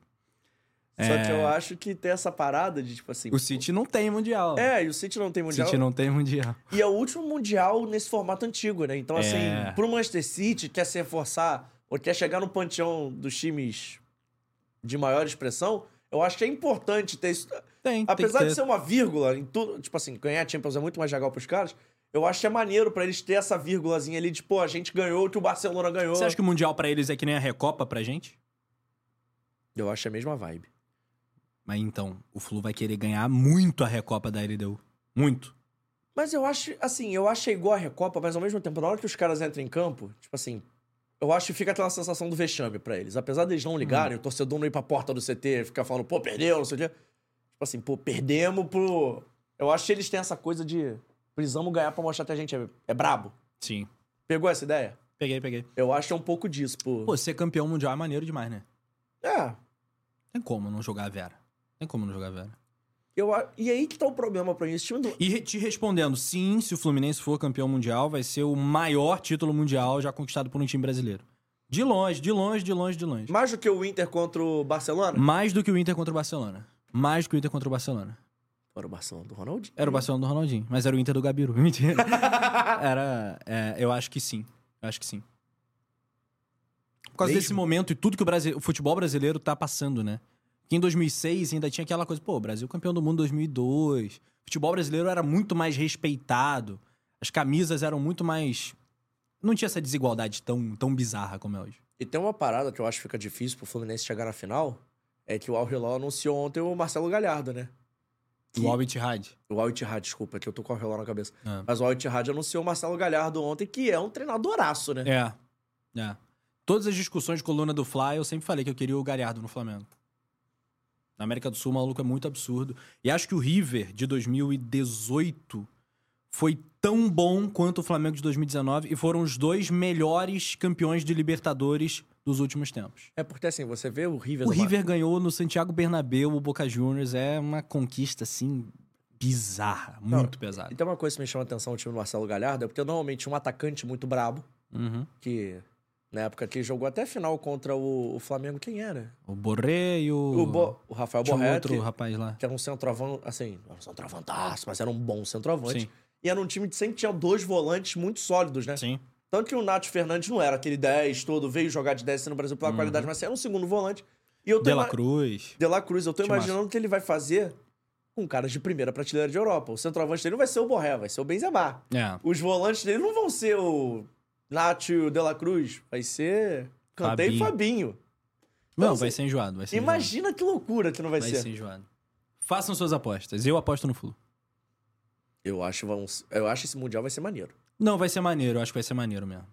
C: Só que
D: É.
C: eu acho que tem essa parada de, tipo assim...
D: O City não tem mundial.
C: É, e o City não tem
D: o
C: mundial.
D: City não tem mundial.
C: E é o último mundial nesse formato antigo, né? Então, assim,
D: É.
C: pro Manchester City, quer se reforçar ou quer chegar no panteão dos times de maior expressão, eu acho que é importante ter isso.
D: Tem,
C: Apesar
D: tem
C: de ser uma vírgula em tudo, tipo assim, ganhar Champions é muito mais legal pros caras, eu acho que é maneiro pra eles ter essa vírgulazinha ali de, pô, a gente ganhou o que o Barcelona ganhou.
D: Você acha que o mundial pra eles é que nem a Recopa pra gente?
C: Eu acho a mesma vibe.
D: Mas então, o Flu vai querer ganhar muito a Recopa da LDU. Muito.
C: Mas eu acho, assim, eu acho igual a Recopa, mas ao mesmo tempo, na hora que os caras entram em campo, tipo assim, eu acho que fica aquela sensação do vexame pra eles. Apesar deles não ligarem, o torcedor não ir pra porta do CT, ficar falando, pô, perdeu, não sei o quê. Tipo assim, pô, perdemos pro. Eu acho que eles têm essa coisa de precisamos ganhar pra mostrar que a gente é, é brabo.
D: Sim.
C: Pegou essa ideia?
D: Peguei, peguei.
C: Eu acho que é um pouco disso, pô.
D: Pô, ser campeão mundial é maneiro demais, né?
C: É.
D: Tem como não jogar a Vera. Tem como não jogar Vera.
C: Eu, e aí que tá o problema pra mim. Esse time do.
D: E te respondendo, sim, se o Fluminense for campeão mundial, vai ser o maior título mundial já conquistado por um time brasileiro. De longe, de longe, de longe, de longe.
C: Mais do que o Inter contra o Barcelona?
D: Mais do que o Inter contra o Barcelona. Mais do que o Inter contra o Barcelona.
C: Era o Barcelona do Ronaldinho.
D: Era o Barcelona do Ronaldinho, mas era o Inter do Gabiru. Mentira. Era. é, eu acho que sim. Eu acho que sim. Por causa
C: Mesmo?
D: desse momento e tudo que o, Brasi- o futebol brasileiro tá passando, né? Que em 2006 ainda tinha aquela coisa, pô, Brasil campeão do mundo em 2002. O futebol brasileiro era muito mais respeitado. As camisas eram muito mais. Não tinha essa desigualdade tão, tão bizarra como é hoje.
C: E tem uma parada que eu acho que fica difícil pro Fluminense chegar na final. É que o Al Hilal anunciou ontem o Marcelo Galhardo, né? Que-
D: O Al Ittihad.
C: O Al Ittihad, desculpa, que eu tô com o Hilal na cabeça.
D: É.
C: Mas o Al Ittihad anunciou o Marcelo Galhardo ontem, que é um treinadoraço, né?
D: É. É. Todas as discussões de coluna do Fly, eu sempre falei que eu queria o Galhardo no Flamengo. Na América do Sul, o maluco é muito absurdo. E acho que o River de 2018 foi tão bom quanto o Flamengo de 2019 e foram os dois melhores campeões de Libertadores dos últimos tempos.
C: É porque assim, você vê o River...
D: O River ganhou no Santiago Bernabéu, o Boca Juniors. É uma conquista, assim, bizarra. Muito pesada.
C: E tem uma coisa que me chama a atenção no time do Marcelo Galhardo, é porque normalmente um atacante muito brabo,
D: Uhum.
C: que na época que jogou até final contra o, o Flamengo, quem era?
D: O Borré e o...
C: O, Bo- o Rafael
D: Tinha um
C: Borré,
D: outro
C: que,
D: rapaz lá.
C: que era um centroavante, assim, um centroavantaço, mas era um bom centroavante.
D: Sim.
C: E era um time que sempre tinha dois volantes muito sólidos, né?
D: Sim.
C: Tanto que o Nath Fernandes não era aquele 10 todo, veio jogar de 10 no Brasil pela qualidade, mas era um segundo volante. E eu tô
D: De La
C: ima-
D: Cruz.
C: De La Cruz, eu tô
D: Timaço.
C: imaginando o que ele vai fazer com caras de primeira prateleira de Europa. O centroavante dele não vai ser o Borré, vai ser o Benzema.
D: É.
C: Os volantes dele não vão ser o Nath e o De La Cruz, vai ser Cantei
D: Fabinho.
C: Fabinho.
D: Não,
C: Então,
D: vai
C: assim,
D: ser enjoado. Vai ser
C: Imagina que loucura que não vai,
D: enjoado. Vai
C: ser.
D: ser enjoado. Façam suas apostas. Eu aposto no Flu.
C: Eu acho, vamos, eu acho esse Mundial vai ser maneiro.
D: Não, vai ser maneiro. Eu acho que vai ser maneiro mesmo.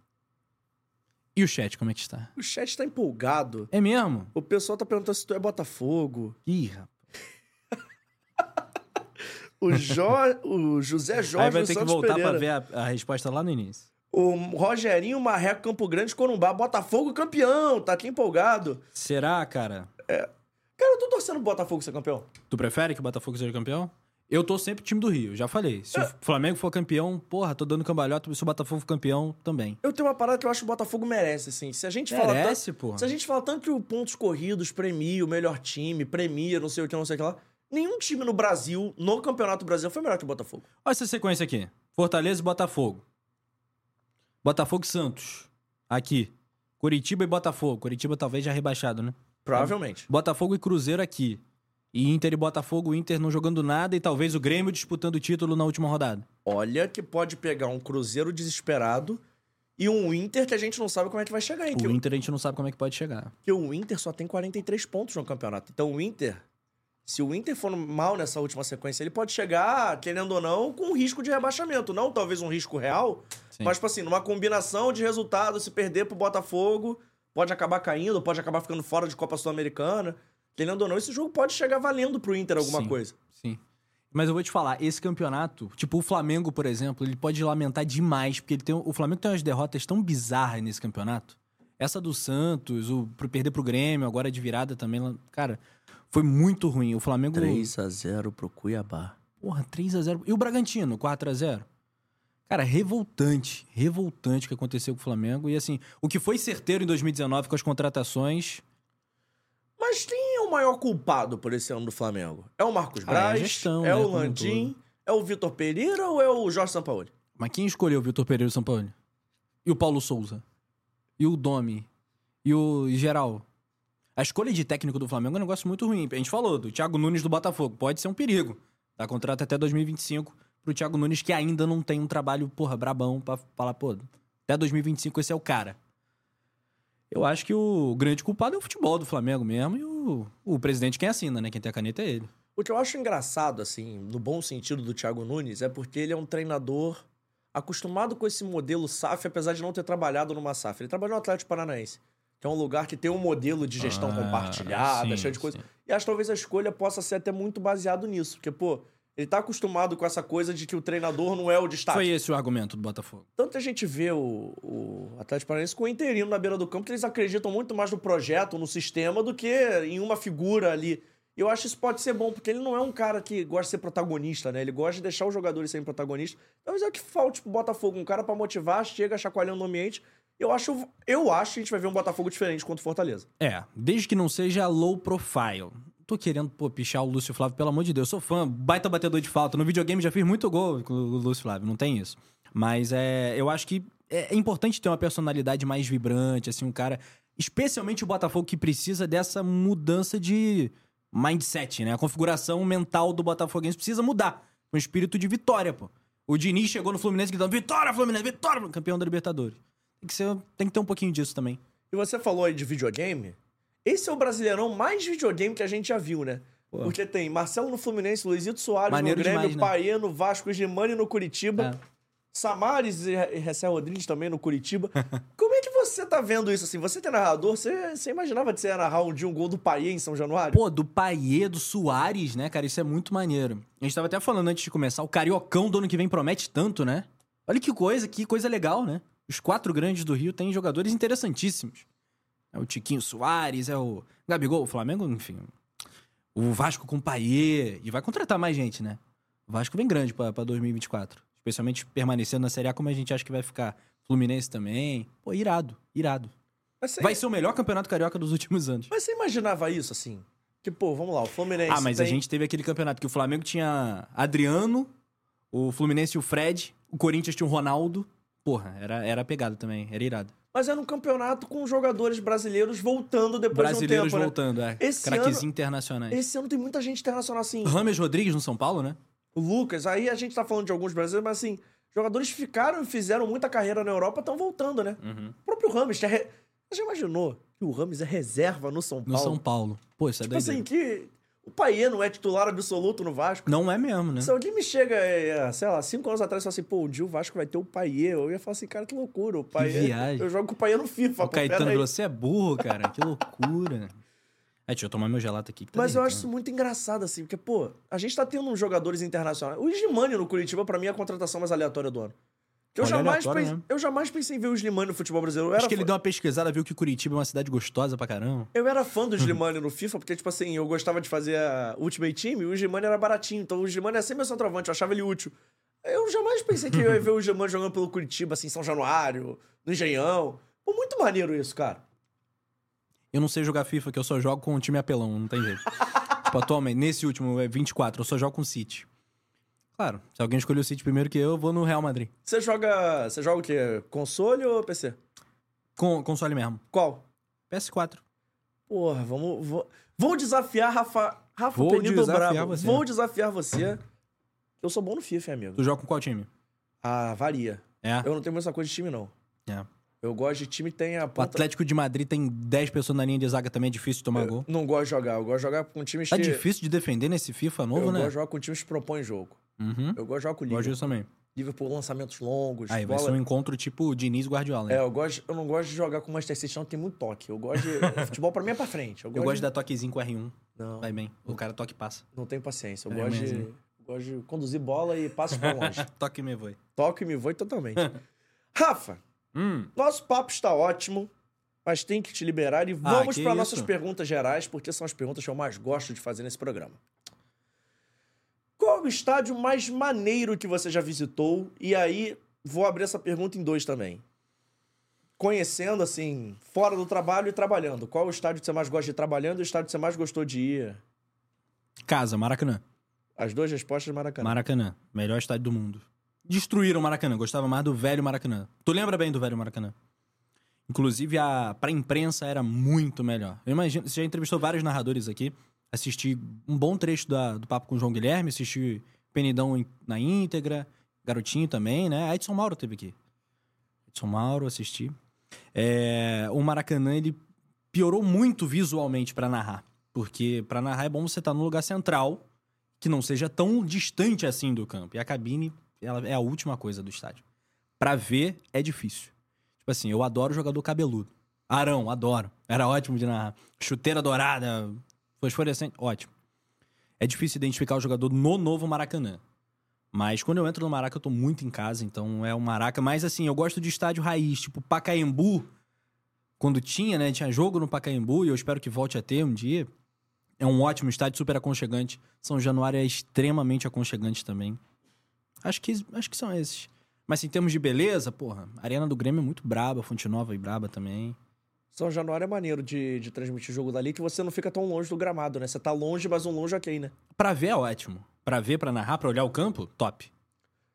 D: E o chat, como é que está?
C: O chat tá empolgado.
D: É mesmo?
C: O pessoal tá perguntando se tu é Botafogo.
D: Ih, rapaz.
C: O, jo... o José Jorge
D: Aí vai ter que
C: Santos
D: voltar
C: Pereira.
D: pra ver a, a resposta lá no início.
C: O Rogerinho Marreco Campo Grande Corumbá. Botafogo campeão. Tá aqui empolgado.
D: Será, cara?
C: Cara, eu tô torcendo pro Botafogo ser campeão.
D: Tu prefere que o Botafogo seja campeão? Eu tô sempre time do Rio, já falei. Se o Flamengo for campeão, porra, tô dando cambalhota. Se o Botafogo for campeão, também.
C: Eu tenho uma parada que eu acho que o Botafogo merece, assim. Se a gente fala
D: Merece,
C: tanto,
D: porra.
C: Se a gente fala tanto que o pontos corridos premia o melhor time, premia não sei o que, não sei o que lá. Nenhum time no Brasil, no Campeonato Brasileiro, foi melhor que o Botafogo.
D: Olha essa sequência aqui. Fortaleza e Botafogo. Botafogo e Santos. Aqui. Curitiba e Botafogo. Curitiba talvez já rebaixado, né?
C: Provavelmente.
D: Botafogo e Cruzeiro aqui. E Inter e Botafogo, Inter não jogando nada e talvez o Grêmio disputando o título na última rodada.
C: Olha que pode pegar um Cruzeiro desesperado e um Inter que a gente não sabe como é que vai chegar, hein?
D: O Inter a gente não sabe como é que pode chegar.
C: Porque o Inter só tem 43 pontos no campeonato. Então o Inter, se o Inter for mal nessa última sequência, ele pode chegar, querendo ou não, com um risco de rebaixamento. Não talvez um risco real,
D: Sim.
C: mas, tipo assim, numa combinação de resultados, se perder pro Botafogo, pode acabar caindo, pode acabar ficando fora de Copa Sul-Americana. Querendo ou não, esse jogo pode chegar valendo pro Inter alguma
D: Sim.
C: coisa.
D: Sim. Mas eu vou te falar, esse campeonato, tipo o Flamengo, por exemplo, ele pode lamentar demais, porque ele tem, o Flamengo tem umas derrotas tão bizarras nesse campeonato. Essa do Santos, o pro perder pro Grêmio, agora de virada também, cara, foi muito ruim. O Flamengo
C: 3 a 0 pro Cuiabá.
D: Porra, 3 a 0 E o Bragantino, 4 a 0 Cara, revoltante. Revoltante o que aconteceu com o Flamengo. E assim, o que foi certeiro em 2019 com as contratações.
C: Mas quem é o maior culpado por esse ano do Flamengo? É o Marcos
D: Ah, é
C: Braz?
D: gestão,
C: é
D: né,
C: o Landim? É o Vitor Pereira ou é o Jorge Sampaoli?
D: Mas quem escolheu o Vitor Pereira e o São Paulo? E o Paulo Souza? E o Domi? E o e geral? A escolha de técnico do Flamengo é um negócio muito ruim. A gente falou do Thiago Nunes do Botafogo. Pode ser um perigo. Dá contrato até 2025 pro Thiago Nunes, que ainda não tem um trabalho, porra, brabão pra falar, pô, até 2025 esse é o cara. Eu acho que o grande culpado é o futebol do Flamengo mesmo e o, o presidente quem assina, né? Quem tem a caneta é ele.
C: O que eu acho engraçado, assim, no bom sentido do Thiago Nunes, é porque ele é um treinador acostumado com esse modelo SAF, apesar de não ter trabalhado numa SAF. Ele trabalhou no Atlético Paranaense, que é um lugar que tem um modelo de gestão
D: Ah,
C: compartilhada,
D: sim,
C: cheio de coisa.
D: sim.
C: E acho que talvez a escolha possa ser até muito baseado nisso, porque, pô, ele tá acostumado com essa coisa de que o treinador não é o destaque.
D: Foi esse o argumento do Botafogo.
C: Tanto a gente vê o, o Atlético Paranaense com o interino na beira do campo, que eles acreditam muito mais no projeto, no sistema, do que em uma figura ali. E eu acho que isso pode ser bom, porque ele não é um cara que gosta de ser protagonista, né? Ele gosta de deixar os jogadores serem protagonistas. Talvez é o que falta pro Botafogo, um cara pra motivar, chega chacoalhando no ambiente. Eu acho, eu acho que a gente vai ver um Botafogo diferente contra o Fortaleza.
D: É, desde que não seja low profile. Tô querendo, pô, pichar o Lúcio Flávio, pelo amor de Deus. Eu sou fã, baita batedor de falta. No videogame já fiz muito gol com o Lúcio Flávio, não tem isso. Mas é, eu acho que é, é importante ter uma personalidade mais vibrante, assim, um cara. Especialmente o Botafogo que precisa dessa mudança de mindset, né? A configuração mental do Botafoguense precisa mudar. Com espírito de vitória, pô. O Diniz chegou no Fluminense gritando: Vitória, Fluminense, vitória, Fluminense", campeão da Libertadores. Tem que, ser, tem que ter um pouquinho disso também.
C: E você falou aí de videogame. Esse é o brasileirão mais videogame que a gente já viu, né?
D: Pô.
C: Porque tem Marcelo no Fluminense, Luizito Soares
D: Maneiro
C: no Grêmio,
D: demais, né?
C: Paê no Vasco, Gimani no Curitiba,
D: É.
C: Samares e Recé Rodrigues também no Curitiba. Como é que você tá vendo isso assim? Você tem narrador, você, você imaginava de você ia narrar um dia um gol do Paê em São Januário?
D: Pô, do Paiê, do Soares, né, cara? Isso é muito maneiro. A gente tava até falando antes de começar, o Cariocão do ano que vem promete tanto, né? Olha que coisa, que coisa legal, né? Os quatro grandes do Rio têm jogadores interessantíssimos. É o Tiquinho Soares, é o Gabigol, o Flamengo, enfim. O Vasco com Paiê. E vai contratar mais gente, né? O Vasco vem grande pra, pra 2024. Especialmente permanecendo na Série A como a gente acha que vai ficar. Fluminense também. Pô, irado, irado.
C: Você,
D: Vai ser o melhor campeonato carioca dos últimos anos.
C: mas você imaginava isso assim? Que, pô, vamos lá, o Fluminense.
D: Ah, mas a
C: tem-
D: gente teve aquele campeonato que o Flamengo tinha Adriano, o Fluminense e o Fred, o Corinthians tinha o Ronaldo. Porra, era, era pegado também, era irado.
C: Mas era um campeonato com jogadores brasileiros voltando depois
D: Brasileiros
C: de um tempo, né?
D: voltando, é.
C: Esse
D: Craques
C: ano-
D: internacionais.
C: Esse ano tem muita gente internacional assim.
D: Rames Rodrigues no São Paulo, né?
C: O Lucas, aí a gente tá falando de alguns brasileiros, mas assim, jogadores ficaram e fizeram muita carreira na Europa, estão voltando, né?
D: Uhum.
C: O próprio Rames, é você já imaginou que o Rames é reserva no São
D: No
C: Paulo?
D: São Paulo. Pô, isso é
C: Tipo
D: doideira.
C: assim, que o Paiê não é titular absoluto no Vasco.
D: Não é mesmo, né?
C: Se alguém me chega, é, sei lá, cinco anos atrás e fala assim, pô, um dia o Vasco vai ter o Paiê, eu ia falar assim, cara, que loucura, o Paiê.
D: viagem.
C: Eu jogo com o Paiê no FIFA,
D: O Caetano você é burro, cara. Que loucura. É, deixa eu tomar meu gelato aqui. Que tá
C: Mas eu acho isso muito engraçado, assim, porque, pô, a gente tá tendo uns jogadores internacionais. O Slimani no Curitiba, pra mim, é a contratação mais aleatória do ano. Eu
D: Olha,
C: jamais, pense- eu jamais pensei em ver o Slimani no futebol brasileiro.
D: Acho
C: era,
D: que ele
C: fã-
D: deu uma pesquisada, viu que Curitiba é uma cidade gostosa pra caramba.
C: eu era fã do Slimani no FIFA, porque, tipo assim, eu gostava de fazer a Ultimate Team e o Slimani era baratinho. Então o Slimani era sempre meu centroavante, eu achava ele útil. Eu jamais pensei que eu ia ver o Slimani jogando pelo Curitiba, assim, em São Januário, no Engenhão. Pô, muito maneiro isso, cara.
D: Eu não sei jogar FIFA, que eu só jogo com um time apelão, não tem jeito. tipo, atualmente, nesse último é 24, eu só jogo com o City. Claro, se alguém escolher o City primeiro que eu, eu vou no Real Madrid.
C: Você joga. Você joga o quê? Console ou PC?
D: Com console mesmo.
C: Qual?
D: PS4.
C: Porra, vamos. Vou, vou desafiar Rafa. Rafa
D: Vou
C: Penido
D: desafiar
C: Brabo.
D: você.
C: Vou desafiar você. Eu sou bom no FIFA, amigo.
D: Tu joga com qual time?
C: Ah, varia.
D: É.
C: Eu não tenho muita coisa de time, não.
D: é.
C: Eu gosto de time que tem a
D: O
C: ponta...
D: Atlético de Madrid tem 10 pessoas na linha de zaga também, é difícil de tomar gol.
C: Não gosto de jogar. Eu gosto de jogar com times
D: Tá
C: que...
D: difícil de defender nesse FIFA novo,
C: eu
D: né?
C: gosto de jogar com times que propõem jogo.
D: Uhum.
C: Eu gosto de jogar com o
D: Gosto
C: Liverpool.
D: disso também.
C: Liverpool lançamentos longos.
D: Aí vai
C: bola...
D: ser um encontro tipo Diniz Guardiola.
C: É,
D: hein?
C: eu, gosto, eu não gosto de jogar com o Manchester City, não tem muito toque. Eu gosto de... Futebol pra mim é pra frente. Eu gosto,
D: Eu gosto de
C: de...
D: dar toquezinho com R1.
C: Não,
D: Vai bem. O cara toque e passa.
C: não tenho paciência. Eu
D: É,
C: gosto, de... eu gosto de conduzir bola e passos pra longe.
D: toque e me voe.
C: Toque e me voe totalmente. Rafa,
D: Hum.
C: nosso papo está ótimo, mas tem que te liberar e vamos
D: que
C: para nossas perguntas gerais, porque são as perguntas que eu mais gosto de fazer nesse programa. Qual o estádio mais maneiro que você já visitou? E aí, vou abrir essa pergunta em dois também. Conhecendo, assim, fora do trabalho e trabalhando. Qual o estádio que você mais gosta de ir trabalhando e o estádio que você mais gostou de ir?
D: Casa, Maracanã.
C: As duas respostas, Maracanã.
D: Maracanã. Melhor estádio do mundo. Destruíram o Maracanã. Gostava mais do velho Maracanã. Tu lembra bem do velho Maracanã? Inclusive, a, pra imprensa era muito melhor. Eu imagino, você já entrevistou vários narradores aqui. Assisti um bom trecho da- do papo com o João Guilherme, assisti Penidão na íntegra, Garotinho também, né? A Edson Mauro teve aqui. Edson Mauro, assisti. É, o Maracanã, ele piorou muito visualmente pra narrar. Porque pra narrar é bom você estar no lugar central, que não seja tão distante assim do campo. E a cabine, ela é a última coisa do estádio. Pra ver, é difícil. Tipo assim, eu adoro jogador cabeludo. Arão, adoro. Era ótimo de narrar. Chuteira dourada, fosforescente, ótimo. É difícil identificar o jogador no novo Maracanã. Mas quando eu entro no Maraca, eu tô muito em casa, então é o Maraca. Mas assim, eu gosto de estádio raiz, tipo Pacaembu. Quando tinha, né? Tinha jogo no Pacaembu e eu espero que volte a ter um dia. É um ótimo estádio, super aconchegante. São Januário é extremamente aconchegante também. Acho que, acho que são esses. Mas assim, em termos de beleza, porra, Arena do Grêmio é muito braba, Fonte Nova e braba também.
C: São Januário é maneiro de, de transmitir jogo dali, que você não fica tão longe do gramado, né? Você tá longe, mas um longe ok, né?
D: Pra ver é ótimo. Pra ver, pra narrar, pra olhar o campo, top.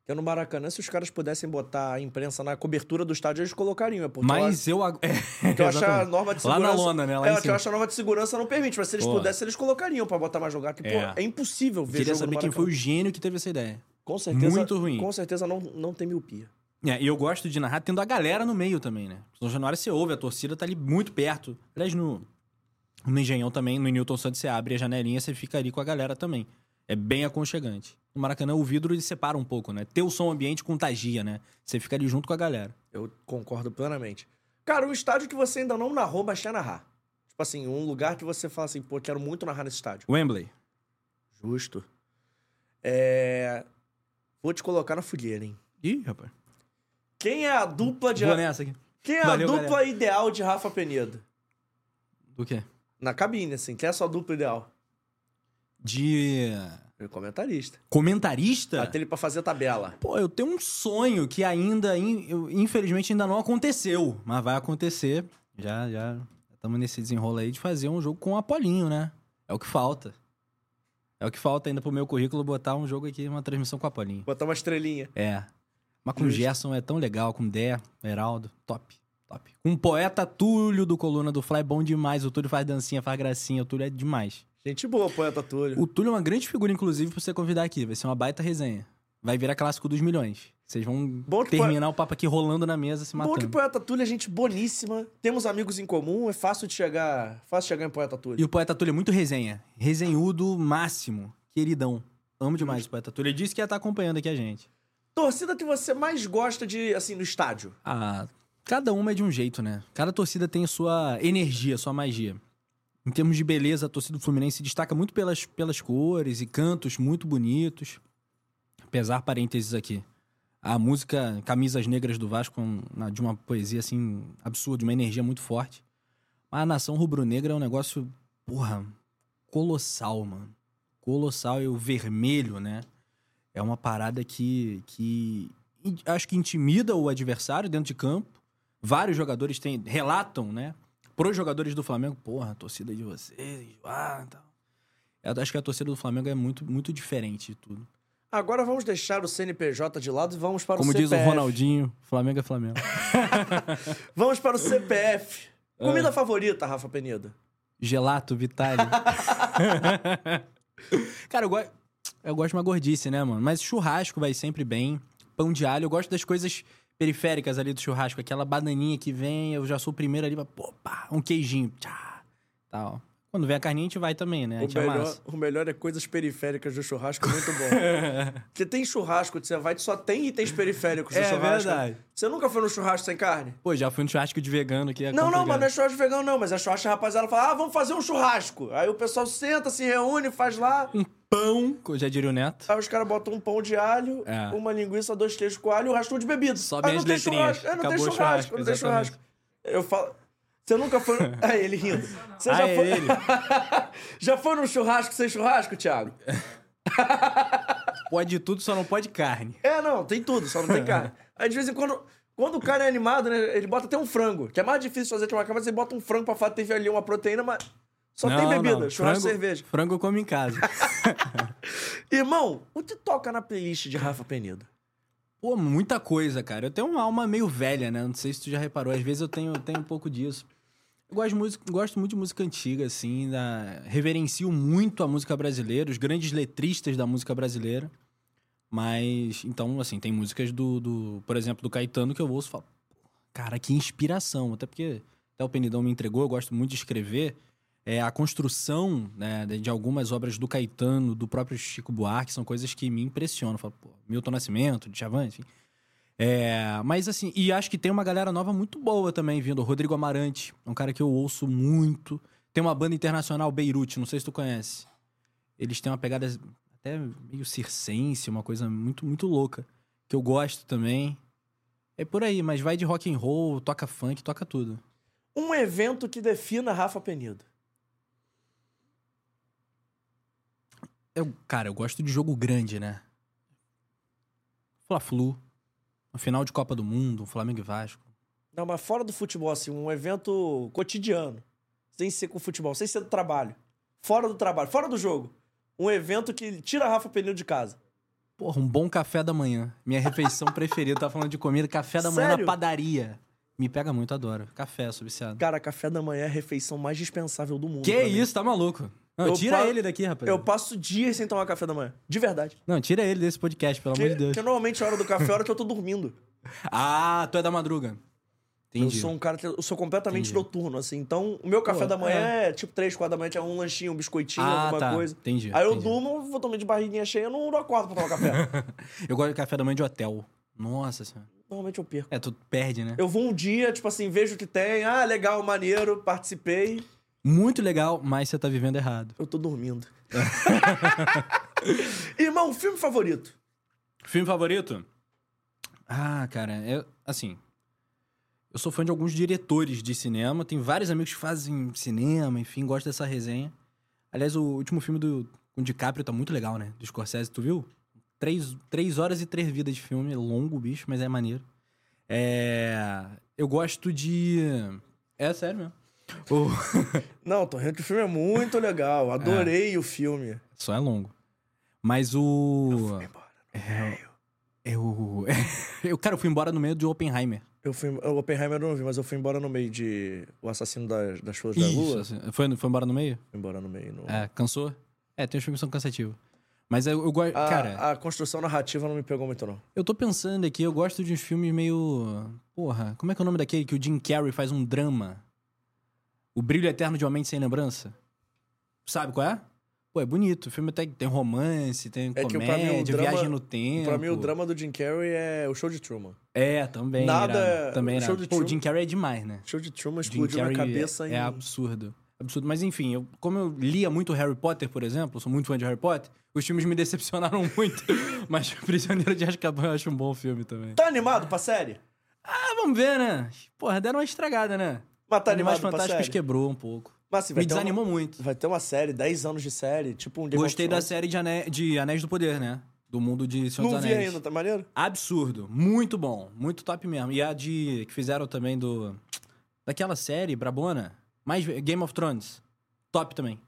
C: Porque no Maracanã, se os caras pudessem botar a imprensa na cobertura do estádio, eles colocariam. É
D: Mas eu... ag- É,
C: eu, eu acho a norma de
D: Lá
C: segurança...
D: na lona, né? Lá
C: é, eu acho a norma de segurança não permite, mas se eles
D: Pô.
C: pudessem, eles colocariam pra botar mais lugar. Que, pô,
D: É.
C: é impossível ver
D: Queria
C: jogo
D: saber quem foi o gênio que teve essa ideia.
C: Com certeza,
D: Muito ruim.
C: Com certeza não, não tem miopia.
D: É, e eu gosto de narrar tendo a galera no meio também, né? No Januário você ouve, a torcida tá ali muito perto. Aliás, no, no Engenhão também, no Newton Santos, você abre a janelinha, você fica ali com a galera também. É bem aconchegante. No Maracanã, o vidro ele separa um pouco, né? Ter o som ambiente contagia, né? Você fica ali junto com a galera.
C: Eu concordo plenamente. Cara, um estádio que você ainda não narrou, mas quer narrar. Tipo assim, um lugar que você fala assim, pô, quero muito narrar nesse estádio.
D: Wembley.
C: Justo. É... Vou te colocar na fogueira, hein?
D: Ih, rapaz.
C: Quem é a dupla de...
D: Vou nessa aqui.
C: Quem é
D: Valeu,
C: a dupla
D: galera.
C: ideal de Rafa Penedo?
D: Do quê?
C: Na cabine, assim. Quem é a sua dupla ideal?
D: De
C: comentarista.
D: comentarista?
C: Bate ele pra fazer tabela.
D: Pô, eu tenho um sonho que ainda, infelizmente, ainda não aconteceu. Mas vai acontecer. Já, já estamos nesse desenrolo aí de fazer um jogo com o Apolinho, né? É o que falta. É o que falta ainda pro meu currículo botar um jogo aqui, uma transmissão com o Apolinho.
C: Botar uma estrelinha.
D: É. Mas com. Gerson é tão legal, com o Dé, Heraldo, top, top. O poeta Túlio do Coluna do Fly, é bom demais. O Túlio faz dancinha, faz gracinha, o Túlio é demais.
C: Gente boa, poeta Túlio.
D: O Túlio é uma grande figura, inclusive, pra você convidar aqui. Vai ser uma baita resenha. Vai virar clássico dos milhões. Vocês vão terminar o papo aqui rolando na mesa, se
C: Bom que
D: matando.
C: Poeta Túlio é gente boníssima. Temos amigos em comum, é fácil de chegar, fácil chegar em Poeta Túlio.
D: E o poeta Túlio é muito resenha. Resenhudo máximo. Queridão. Amo demais o poeta Túlio. Ele disse que ia estar acompanhando aqui a gente.
C: Torcida que você mais gosta de, assim, no estádio?
D: Ah, cada uma é de um jeito, né? Cada torcida tem sua energia, sua magia. Em termos de beleza, a torcida do Fluminense se destaca muito pelas, pelas cores e cantos muito bonitos. Apesar, parênteses aqui, a música Camisas Negras do Vasco, de uma poesia, assim, absurda, uma energia muito forte. Mas a nação rubro-negra é um negócio, porra, colossal, mano. Colossal. E o vermelho, né? É uma parada que, que acho que intimida o adversário dentro de campo. Vários jogadores têm, relatam, né? Pros jogadores do Flamengo, porra, a torcida de vocês, ah, tal. Eu acho que a torcida do Flamengo é muito, muito diferente de tudo.
C: Agora vamos deixar o CNPJ de lado e vamos para
D: Como
C: o
D: diz
C: CPF.
D: o Ronaldinho, Flamengo é Flamengo.
C: Vamos para o CPF.
D: Ah.
C: Comida favorita, Rafa Penida?
D: Gelato, Vitale. Cara, eu, go... eu gosto de uma gordice, né, mano? Mas churrasco vai sempre bem. Pão de alho, eu gosto das coisas periféricas ali do churrasco. Aquela bananinha que vem, eu já sou o primeiro ali, pô, pá, um queijinho, tchá, tal. Quando vem a carninha, a gente vai também, né? A
C: O
D: gente
C: melhor,
D: amassa.
C: o melhor é coisas periféricas do churrasco, muito bom. Porque tem churrasco você vai só tem itens periféricos do
D: É
C: churrasco.
D: verdade.
C: Você nunca foi no churrasco sem carne?
D: Pô, já fui no churrasco de vegano que é
C: Não, não,
D: complicado.
C: mas não é churrasco vegano, não. Mas é churrasco, a rapaziada fala, ah, vamos fazer um churrasco. Aí o pessoal senta, se reúne, faz lá.
D: Pão, já diria o Neto.
C: Aí os caras botam um pão de alho,
D: É.
C: uma linguiça, dois queijos com alho e o resto de bebida.
D: Sobe
C: Aí
D: as
C: não tem
D: letrinhas.
C: churrasco. É, não tem churrasco, não tem churrasco. Eu falo... Você nunca foi... É ele rindo. Você já
D: Ah, é
C: foi...
D: ele.
C: já foi num churrasco sem churrasco, Thiago?
D: Pode tudo, só não pode carne.
C: É, não, tem tudo, só não tem carne. Aí de vez em quando... Quando o cara é animado, né? Ele bota até um frango. Que é mais difícil fazer de uma mas ele bota um frango pra teve ali uma proteína, mas... Só tem
D: Não,
C: bebida,
D: não.
C: churrasco
D: frango,
C: cerveja.
D: Frango eu como em casa.
C: Irmão, o que toca na playlist de Rafa Penido?
D: Pô, muita coisa, cara. Eu tenho uma alma meio velha, né? Não sei se tu já reparou. Às vezes eu tenho, tenho um pouco disso. Eu gosto, de música, gosto muito de música antiga, assim. Da... Reverencio muito a música brasileira, os grandes letristas da música brasileira. Mas, então, assim, tem músicas do, do por exemplo, do Caetano que eu ouço e falo, "Pô, cara, que inspiração. Até porque até o Penidão me entregou, eu gosto muito de escrever. É, a construção né, de algumas obras do Caetano, do próprio Chico Buarque, são coisas que me impressionam. Falo, pô, Milton Nascimento, Djavan, enfim. É, mas assim, e acho que tem uma galera nova muito boa também vindo. O Rodrigo Amarante, um cara que eu ouço muito. Tem uma banda internacional, Beirute, não sei se tu conhece. Eles têm uma pegada até meio circense, uma coisa muito, muito louca. Que eu gosto também. É por aí, mas vai de rock and roll, toca funk, toca tudo.
C: Um evento que defina Rafa Penido.
D: Eu, cara, eu gosto de jogo grande, né? Fla-Flu. Uma final de Copa do Mundo, um Flamengo e Vasco.
C: Não, mas fora do futebol, assim, um evento cotidiano. Sem ser com futebol, sem ser do trabalho. Fora do trabalho, fora do jogo. Um evento que tira a Rafa Penido de casa.
D: Porra, um bom café da manhã. Minha refeição preferida. Tá falando de comida, café da manhã
C: Sério?
D: na padaria. Me pega muito, adoro. Café, sou viciado.
C: Cara, café da manhã é a refeição mais dispensável do mundo.
D: Que
C: pra mim.
D: isso, tá maluco? Não, tira
C: pa-
D: ele daqui, rapaz.
C: Eu passo dias sem tomar café da manhã. De verdade.
D: Não, tira ele desse podcast, pelo amor
C: Porque,
D: de Deus.
C: porque normalmente a hora do café é a hora que eu tô dormindo.
D: Ah, tu é da madruga. Entendi.
C: Eu sou um cara que eu sou completamente
D: Entendi.
C: noturno, assim. Então, o meu café
D: Pô,
C: da manhã é. tipo 3, 4 da manhã, é um lanchinho, um biscoitinho,
D: Ah,
C: alguma
D: tá.
C: coisa.
D: Entendi,
C: Aí eu
D: entendi.
C: durmo, vou tomar de barriguinha cheia, eu não, não acordo pra tomar café.
D: Eu gosto de café da manhã de hotel. Nossa senhora.
C: Normalmente eu perco.
D: É, tu perde, né?
C: Eu vou um dia, tipo assim, vejo o que tem, ah, legal, maneiro, participei,
D: Muito legal, mas você tá vivendo errado.
C: eu tô dormindo. Irmão, filme favorito?
D: Filme favorito? Ah, cara, é assim. Eu sou fã de alguns diretores de cinema. Tem vários amigos que fazem cinema, enfim, gosto dessa resenha. Aliás, o último filme do com o DiCaprio tá muito legal, né? Do Scorsese, tu viu? Três, três horas e três vidas de filme. É longo, bicho, mas é maneiro. É... Eu gosto de... É sério mesmo. O...
C: Não, tô rindo que o filme é muito legal, adorei o filme.
D: Só é longo. Mas o...
C: Embora.
D: Eu... eu... Cara, eu fui embora no meio de Oppenheimer.
C: Eu fui, o Oppenheimer eu não vi, mas eu fui embora no meio de O Assassino das, das Flores da Lua.
D: assim, Foi, foi embora no meio?
C: Fui embora no meio. No...
D: É, cansou? É, tem uns filmes que são cansativos. Mas eu, eu gosto.
C: A,
D: Cara,
C: a construção narrativa não me pegou muito, não.
D: eu tô pensando aqui, eu gosto de uns filmes meio. Porra, como é que é o nome daquele que o Jim Carrey faz um drama? O Brilho Eterno de Uma Mente Sem Lembrança? Sabe qual é? Pô, é bonito. O filme até tem romance, tem
C: É que
D: comédia,
C: pra mim o drama-
D: viagem no tempo.
C: Pra mim, o drama do Jim Carrey é o show de Truman.
D: É, também.
C: Nada-
D: irado, Também
C: o show de
D: Pô, o
C: Truman-
D: Jim Carrey é demais, né?
C: O show de Truman explodiu na cabeça
D: é,
C: em...
D: é absurdo. Absurdo. Mas enfim, eu, como eu lia muito Harry Potter, por exemplo, sou muito fã de Harry Potter, os filmes me decepcionaram muito. Mas Prisioneiro de Azkaban eu acho um bom filme também.
C: Tá animado pra série?
D: Ah, vamos ver, né? Porra, deram uma estragada, né?
C: Mas tá
D: Animais Fantásticos quebrou um pouco.
C: Mas assim,
D: Me
C: ter uma-
D: desanimou muito.
C: Vai ter uma série, 10 anos de série, tipo um Game
D: Gostei da série de, Ane- de Anéis do Poder, né? Do mundo de Senhor
C: Não
D: dos
C: vi
D: Anéis.
C: ainda, tá maneiro?
D: Absurdo. Muito bom. Muito top mesmo. E a de... Que fizeram também do... Daquela série, Brabona. Mais Game of Thrones. Top também.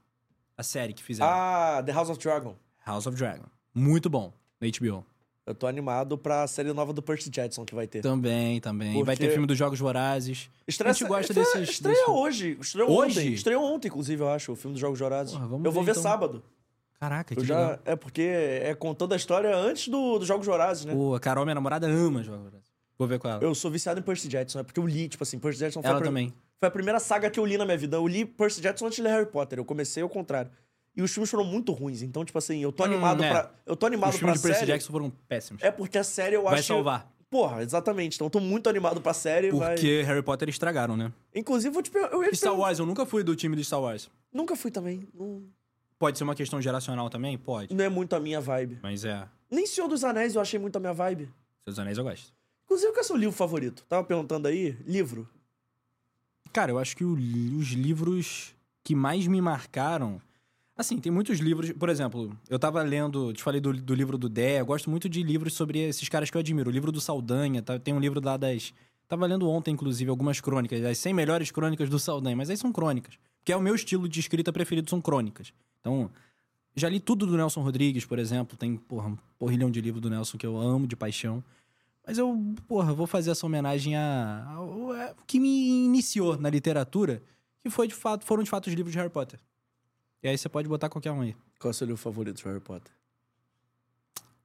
D: A série que fizeram.
C: Ah, The House of Dragon.
D: House of Dragon. Muito bom. Na HBO.
C: Eu tô animado pra série nova do Percy Jackson que vai ter.
D: Também, também. Vai
C: Porque-
D: ter filme dos Jogos Vorazes. a gente gosta
C: estreia,
D: desses...
C: Estreia
D: desses-
C: hoje. Estreou
D: Hoje?
C: ontem. Estreou ontem, inclusive, eu acho, o filme dos Jogos Vorazes.
D: Porra,
C: eu vou
D: ver,
C: ver
D: então.
C: sábado.
D: Caraca, que
C: Eu já,
D: legal.
C: é porque é contando a história antes do, dos Jogos Vorazes, né?
D: Pô, a Carol, minha namorada, ama Jogos Vorazes. Vou ver com ela.
C: Eu sou viciado em Percy Jackson, é porque eu li, tipo assim, Percy Jackson foi, a
D: Ela
C: prim-
D: também.
C: foi a primeira saga que eu li na minha vida. Eu li Percy Jackson antes de ler Harry Potter. Eu comecei ao contrário. E os filmes foram muito ruins. Então, tipo assim, eu tô animado
D: é.
C: pra. Eu tô animado
D: Os
C: pra
D: filmes de Percy
C: série.
D: Jackson foram péssimos.
C: É porque a série eu
D: Vai
C: acho.
D: salvar.
C: Porra, exatamente. Então eu tô muito animado pra série. vai-
D: Porque Harry Potter estragaram, né?
C: Inclusive, vou te per- eu ia te
D: Star Wars, eu nunca fui do time de Star Wars.
C: Nunca fui também. Não,
D: Pode ser uma questão geracional também? Pode.
C: não é muito a minha vibe.
D: Mas é.
C: Nem Senhor dos Anéis eu achei muito a minha vibe.
D: Seus Anéis eu gosto.
C: Inclusive, qual é o seu livro favorito? Tava perguntando aí. Livro.
D: Cara, eu acho que o os livros que mais me marcaram. Assim, tem muitos livros. Por exemplo, eu tava lendo. Te falei do, do livro do Dé. Eu gosto muito de livros sobre esses caras que eu admiro. O livro do Saldanha. tá- tem um livro lá das. Tava lendo ontem, inclusive, algumas crônicas. As 100 melhores crônicas do Saldanha. Mas aí são crônicas. Que é o meu estilo de escrita preferido, são crônicas. Então, já li tudo do Nelson Rodrigues, por exemplo. Tem, porra, um porrilhão de livro do Nelson que eu amo de paixão. Mas eu, porra, vou fazer essa homenagem a, a- o que me iniciou na literatura, que foi de fato, foram de fato os livros de Harry Potter. E aí você pode botar qualquer um aí.
C: Qual é o seu livro favorito de Harry Potter?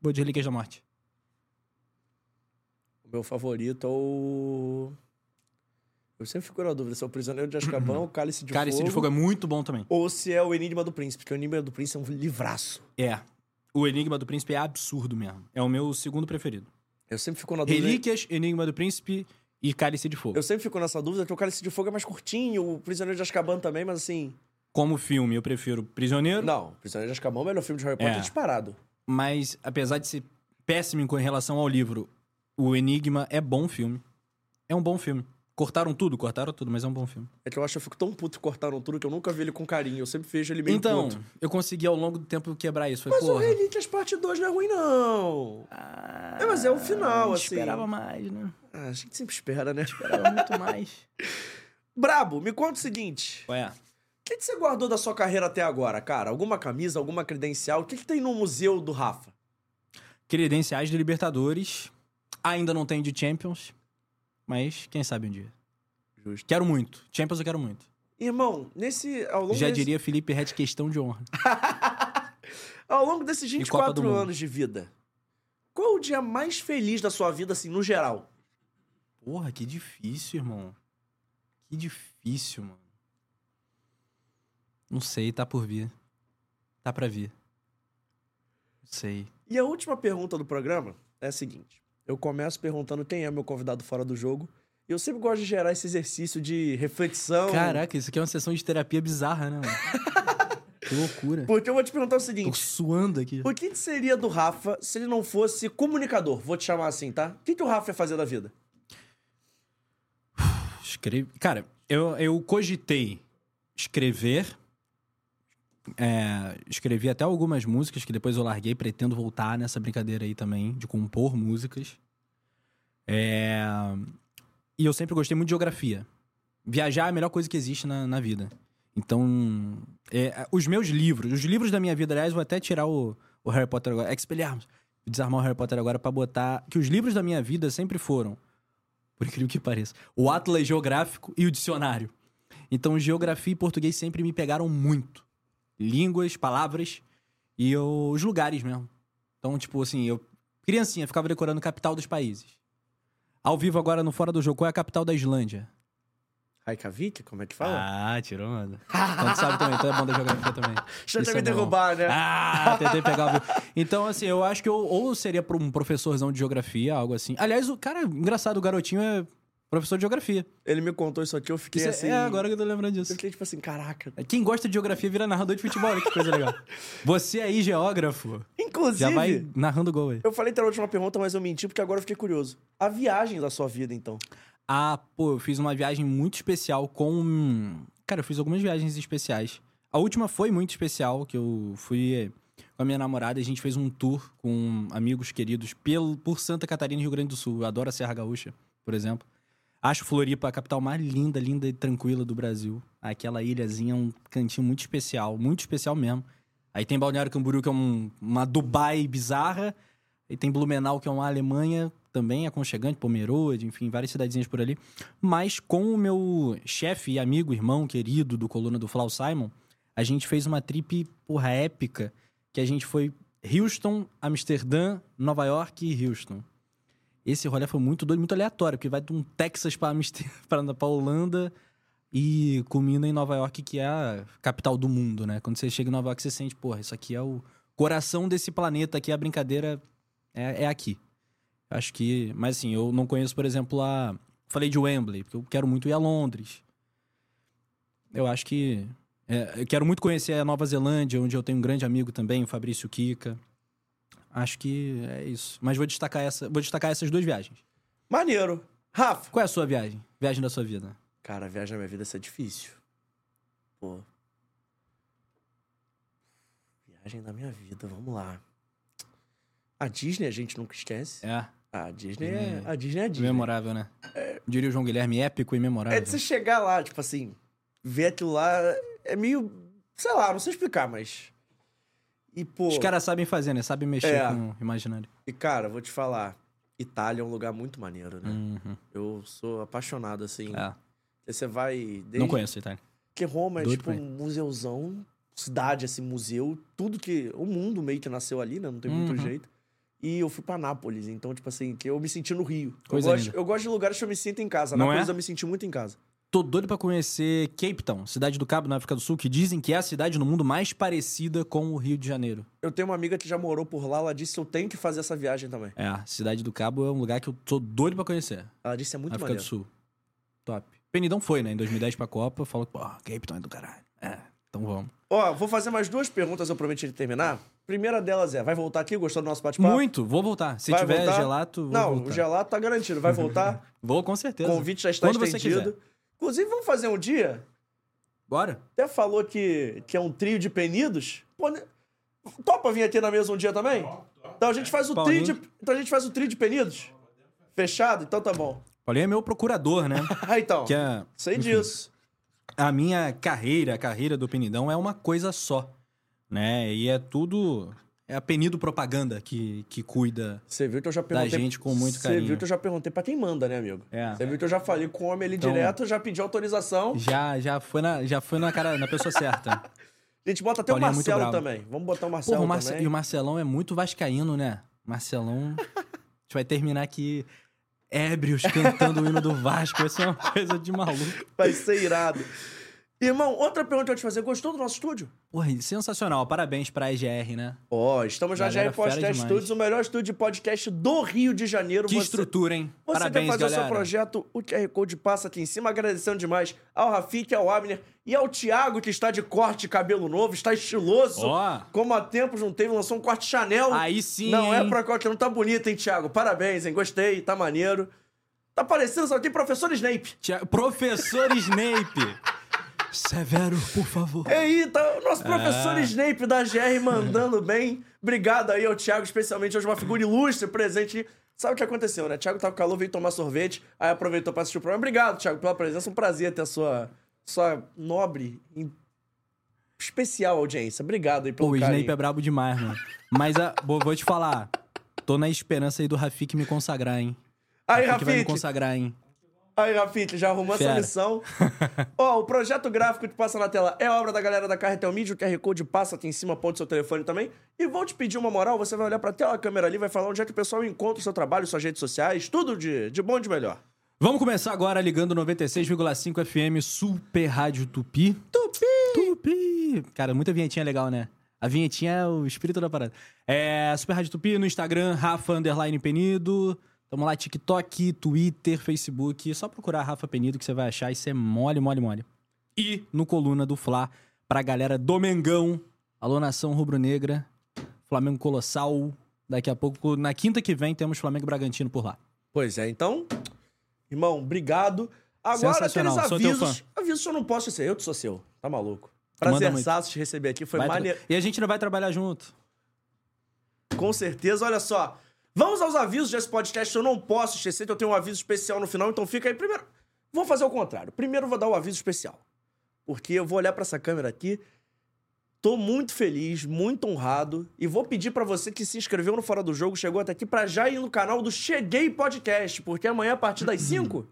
D: Boa de Relíquias da Morte.
C: O meu favorito é o. Eu sempre fico na dúvida se é o Prisioneiro de Azkaban, o Cálice de
D: Cálice
C: Fogo.
D: de Fogo é muito bom também.
C: Ou se é o Enigma do Príncipe, porque o Enigma do Príncipe é um livraço.
D: É. O Enigma do Príncipe é absurdo mesmo. É o meu segundo preferido.
C: Eu sempre fico na dúvida.
D: Relíquias, Enigma do Príncipe e Cálice de Fogo.
C: Eu sempre fico nessa dúvida, porque o Cálice de Fogo é mais curtinho, o Prisioneiro de Azkaban também, mas assim.
D: Como filme, eu prefiro Prisioneiro.
C: Não, Prisioneiro de Azkaban é o melhor filme de Harry Potter
D: É.
C: disparado.
D: Mas, apesar de ser péssimo em relação ao livro, o Enigma é bom filme. É um bom filme. Cortaram tudo, cortaram tudo, mas é um bom filme.
C: É que eu acho que eu fico tão puto que cortaram tudo que eu nunca vi ele com carinho. Eu sempre vejo ele meio
D: então,
C: puto.
D: eu consegui ao longo do tempo quebrar isso. Falei,
C: Mas o
D: porra.
C: Relíquias Parte 2 não é ruim, não.
D: Ah,
C: É, mas é o final,
D: eu
C: assim.
D: Esperava mais, né?
C: Ah, a gente sempre espera, né?
D: Esperava muito mais.
C: Brabo, me conta o seguinte.
D: Ué,
C: O que, que você guardou da sua carreira até agora, cara? Alguma camisa, alguma credencial? O que, que tem no museu do Rafa?
D: credenciais de Libertadores. Ainda não tenho de Champions, mas quem sabe um dia.
C: Justo.
D: Quero muito. Champions eu quero muito.
C: Irmão, nesse. Ao longo
D: Já
C: desse,
D: diria Felipe Red questão de honra.
C: Ao longo desses
D: E Copa do
C: 24
D: Mundo.
C: anos de vida, qual o dia mais feliz da sua vida, assim, no geral?
D: Porra, que difícil, irmão. Que difícil, mano. Não sei, tá por vir. Tá pra vir. Não sei.
C: E a última pergunta do programa é a seguinte: eu começo perguntando quem é meu convidado fora do jogo. E eu sempre gosto de gerar esse exercício de reflexão.
D: Caraca, isso aqui é uma sessão de terapia bizarra, né, mano? que loucura.
C: Porque eu vou te perguntar o
D: Tô
C: seguinte:
D: suando aqui.
C: o que seria do Rafa se ele não fosse comunicador? Vou te chamar assim, tá? O que, que o Rafa ia fazer da vida?
D: Escreve... Cara, eu, eu cogitei escrever. É, escrevi até algumas músicas que depois eu larguei. Pretendo voltar nessa brincadeira aí também, de compor músicas. É, e eu sempre gostei muito de geografia. Viajar é a melhor coisa que existe na, na vida. Então, é, os meus livros, os livros da minha vida, aliás, vou até tirar o, o Harry Potter agora. Expelliarmus. Desarmar o Harry Potter agora pra botar. Que os livros da minha vida sempre foram por incrível que pareça. O Atlas Geográfico e o Dicionário. Então, geografia e português sempre me pegaram muito. Línguas, palavras e eu- os lugares mesmo. Então, tipo assim, eu. Criancinha, ficava decorando capital dos países. Ao vivo agora no Fora do Jogo, qual é a capital da Islândia?
C: Reykjavik? Como é que fala?
D: Ah, tirou, mano. Então tu sabe também, tu é bom da geografia também.
C: Deixa eu até me
D: bom.
C: derrubar, né?
D: Ah, tentei pegar o. Então, assim, eu acho que eu ou seria pra um professorzão de geografia, algo assim. Aliás, o cara, engraçado, o garotinho é professor de geografia.
C: Ele me contou isso aqui, eu fiquei
D: Isso é-
C: assim.
D: é agora que eu tô lembrando
C: Eu
D: disso.
C: fiquei tipo assim, caraca.
D: Quem gosta de geografia vira narrador de futebol, olha que coisa legal. Você aí, geógrafo,
C: Inclusive,
D: já vai narrando gol aí.
C: eu falei que era a última pergunta, mas eu menti porque agora eu fiquei curioso. A viagem da sua vida, então.
D: Ah, pô, eu fiz uma viagem muito especial com. Cara, eu fiz algumas viagens especiais. A última foi muito especial, que eu fui eh, com a minha namorada, a gente fez um tour com amigos queridos pelo, por Santa Catarina e Rio Grande do Sul. Eu adoro a Serra Gaúcha, por exemplo. Acho Floripa a capital mais linda, linda e tranquila do Brasil. Aquela ilhazinha é um cantinho muito especial, muito especial mesmo. Aí tem Balneário Camboriú, que é um- uma Dubai bizarra. Aí tem Blumenau, que é uma Alemanha também aconchegante, Pomerode, enfim, várias cidadezinhas por ali. Mas com o meu chefe e amigo, irmão querido do Coluna do Flau Simon, a gente fez uma trip, porra, épica, que a gente foi Houston, Amsterdã, Nova York e Houston. Esse rolê foi muito doido, muito aleatório, porque vai de um Texas pra, pra Holanda e culmina em Nova York, que é a capital do mundo, né? Quando você chega em Nova York, você sente, porra, isso aqui é o coração desse planeta aqui, a brincadeira é, é aqui. Acho que. Mas assim, eu não conheço, por exemplo, a. Falei de Wembley, porque eu quero muito ir a Londres. Eu acho que. é, eu quero muito conhecer a Nova Zelândia, onde eu tenho um grande amigo também, o Fabrício Kika. Acho que é isso. Mas vou destacar, essa, vou destacar essas duas viagens.
C: Maneiro. Rafa.
D: Qual é a sua viagem? Viagem da sua vida?
C: Cara, viagem na minha vida isso é difícil. Pô. Viagem da minha vida, vamos lá. A Disney a gente nunca esquece.
D: É.
C: A Disney é, a Disney é a Disney.
D: Memorável, né? Diria o João Guilherme, épico e memorável.
C: É de você chegar lá, tipo assim, ver aquilo lá é meio, sei lá, não sei explicar, mas e pô,
D: Os caras sabem fazer, né? Sabem mexer
C: É.
D: com o imaginário.
C: e cara, vou te falar, Itália é um lugar muito maneiro, né?
D: Uhum.
C: Eu sou apaixonado assim.
D: É.
C: Você vai desde
D: Não conheço a Itália.
C: Porque Roma é
D: Doido
C: tipo
D: pra
C: um museuzão, cidade, assim, museu, tudo que. O mundo meio que nasceu ali, né? Não tem muito
D: Uhum.
C: jeito. E eu fui pra Nápoles, então, tipo assim, que eu me senti no Rio.
D: Coisa
C: eu, gosto,
D: linda.
C: eu gosto de lugares que eu me sinto em casa.
D: Não
C: Nápoles
D: é?
C: eu me senti muito em casa.
D: Tô doido pra conhecer Cape Town, cidade do Cabo, na África do Sul, que dizem que é a cidade no mundo mais parecida com o Rio de Janeiro.
C: Eu tenho uma amiga que já morou por lá, ela disse que eu tenho que fazer essa viagem também.
D: É, a cidade do Cabo é um lugar que eu tô doido pra conhecer.
C: Ela disse que é muito
D: África
C: maneiro.
D: do Sul. Top. Penidão foi, né? Em 2010 pra Copa, falou que, pô, Cape Town é do caralho. É, então vamos.
C: Ó, vou fazer mais duas perguntas, eu prometi ele terminar. Primeira delas é, vai voltar aqui? Gostou do nosso bate-papo?
D: Muito, vou voltar. Se
C: Vai
D: tiver
C: voltar?
D: gelato, vou
C: Não,
D: voltar.
C: o gelato tá garantido. Vai voltar?
D: Vou com certeza.
C: o convite já está
D: Quando você
C: estendido.
D: quiser.
C: Inclusive, vamos fazer um dia
D: Bora?
C: até falou que, que é um trio de penidos. Pô, né? Topa vir aqui na mesa um dia também? Então a gente faz o trio de, então a gente faz o trio de penidos. Fechado? Então tá bom.
D: Paulinho é meu procurador, né?
C: Ah, então.
D: que é,
C: Sei
D: enfim,
C: disso.
D: a minha carreira, a carreira do Penidão é uma coisa só, né? E é tudo... É a Penido Propaganda que, que cuida...
C: Você perguntei.
D: gente com muito
C: Você
D: carinho.
C: viu que eu já perguntei pra quem manda, né, amigo?
D: É.
C: Você viu que eu já falei com o homem ali
D: Então-
C: direto, já pedi autorização.
D: Já, já foi, na, já foi na, cara, na pessoa certa.
C: A gente bota até
D: Paulinho é
C: o Marcelo
D: bravo.
C: também. Vamos botar o Marcelo
D: Porra, o Marce-
C: também.
D: E o Marcelão é muito vascaíno, né? Marcelão... a gente vai terminar aqui ébrios cantando o hino do Vasco. Vai ser uma coisa de maluco.
C: Vai ser irado. Irmão, outra pergunta que eu te fazer. Gostou do nosso estúdio?
D: Porra, sensacional. Parabéns pra EGR, né?
C: Ó, estamos já já
D: Galera
C: em Podcast. Studios, o melhor estúdio de podcast do Rio de Janeiro.
D: Que
C: Você-
D: estrutura, hein?
C: Você
D: Parabéns,
C: quer fazer
D: galera.
C: o seu projeto, o QR Code passa aqui em cima, agradecendo demais ao Rafik, ao Abner e ao Thiago, que está de corte cabelo novo, está estiloso.
D: Ó.
C: Como há tempos não teve, lançou um corte Chanel.
D: Aí sim,
C: Não é
D: hein?
C: pra qualquer um, tá bonito, hein, Thiago? Parabéns, hein? Gostei, tá maneiro. Tá parecendo, só tem professor Snape.
D: Tia- Professor Snape. Severo, por favor.
C: E aí, tá o nosso
D: É.
C: professor Snape da GR mandando bem. Obrigado aí ao Thiago, especialmente hoje uma figura ilustre presente. Sabe o que aconteceu, né? Thiago tá com calor, veio tomar sorvete, aí aproveitou pra assistir o programa. Obrigado, Thiago, pela presença. Um prazer ter a sua, sua nobre e especial audiência. Obrigado aí pelo
D: Pô, o
C: carinho.
D: Snape é brabo demais, mano. Mas a, vou, vou te falar. Tô na esperança aí do Rafik me consagrar, hein?
C: Aí,
D: Rafik vai me
C: Rafik,
D: consagrar, hein?
C: Aí, Rafik, já arrumou essa missão. Ó, o projeto gráfico que passa na tela é obra da galera da Carretel Media. O QR Code passa aqui em cima, aponta seu telefone também. E vou te pedir uma moral, você vai olhar pra tela câmera ali, vai falar onde é que o pessoal encontra o seu trabalho, suas redes sociais, tudo de, de bom e de melhor.
D: Vamos começar agora ligando 96,5 FM Super Rádio Tupi. Tupi! Tupi! Cara, muita vinhetinha legal, né? A vinhetinha é o espírito da parada. É Super Rádio Tupi no Instagram, Rafa Underline Penido. Tamo lá, TikTok, Twitter, Facebook. Só procurar Rafa Penido que você vai achar. Isso é mole, mole, mole. E no Coluna do Fla, pra galera do Mengão. Alô, nação rubro-negra. Flamengo Colossal. Daqui a pouco, na quinta que vem, temos Flamengo Bragantino por lá.
C: Pois é, então, irmão, obrigado. Agora, aqueles avisos. Avisos eu não posso ser, eu que sou seu. Tá maluco? Prazerzaço te receber aqui, foi maneiro.
D: E a gente não vai trabalhar junto.
C: Com certeza, olha só. Vamos aos avisos desse podcast. Eu não posso esquecer que eu tenho um aviso especial no final, então fica aí. Primeiro, vou fazer o contrário. Primeiro vou dar o aviso especial. Porque eu vou olhar pra essa câmera aqui. Tô muito feliz, muito honrado e vou pedir pra você que se inscreveu no Fora do Jogo, chegou até aqui, pra já ir no canal do Cheguei Podcast, porque amanhã, a partir das 5, a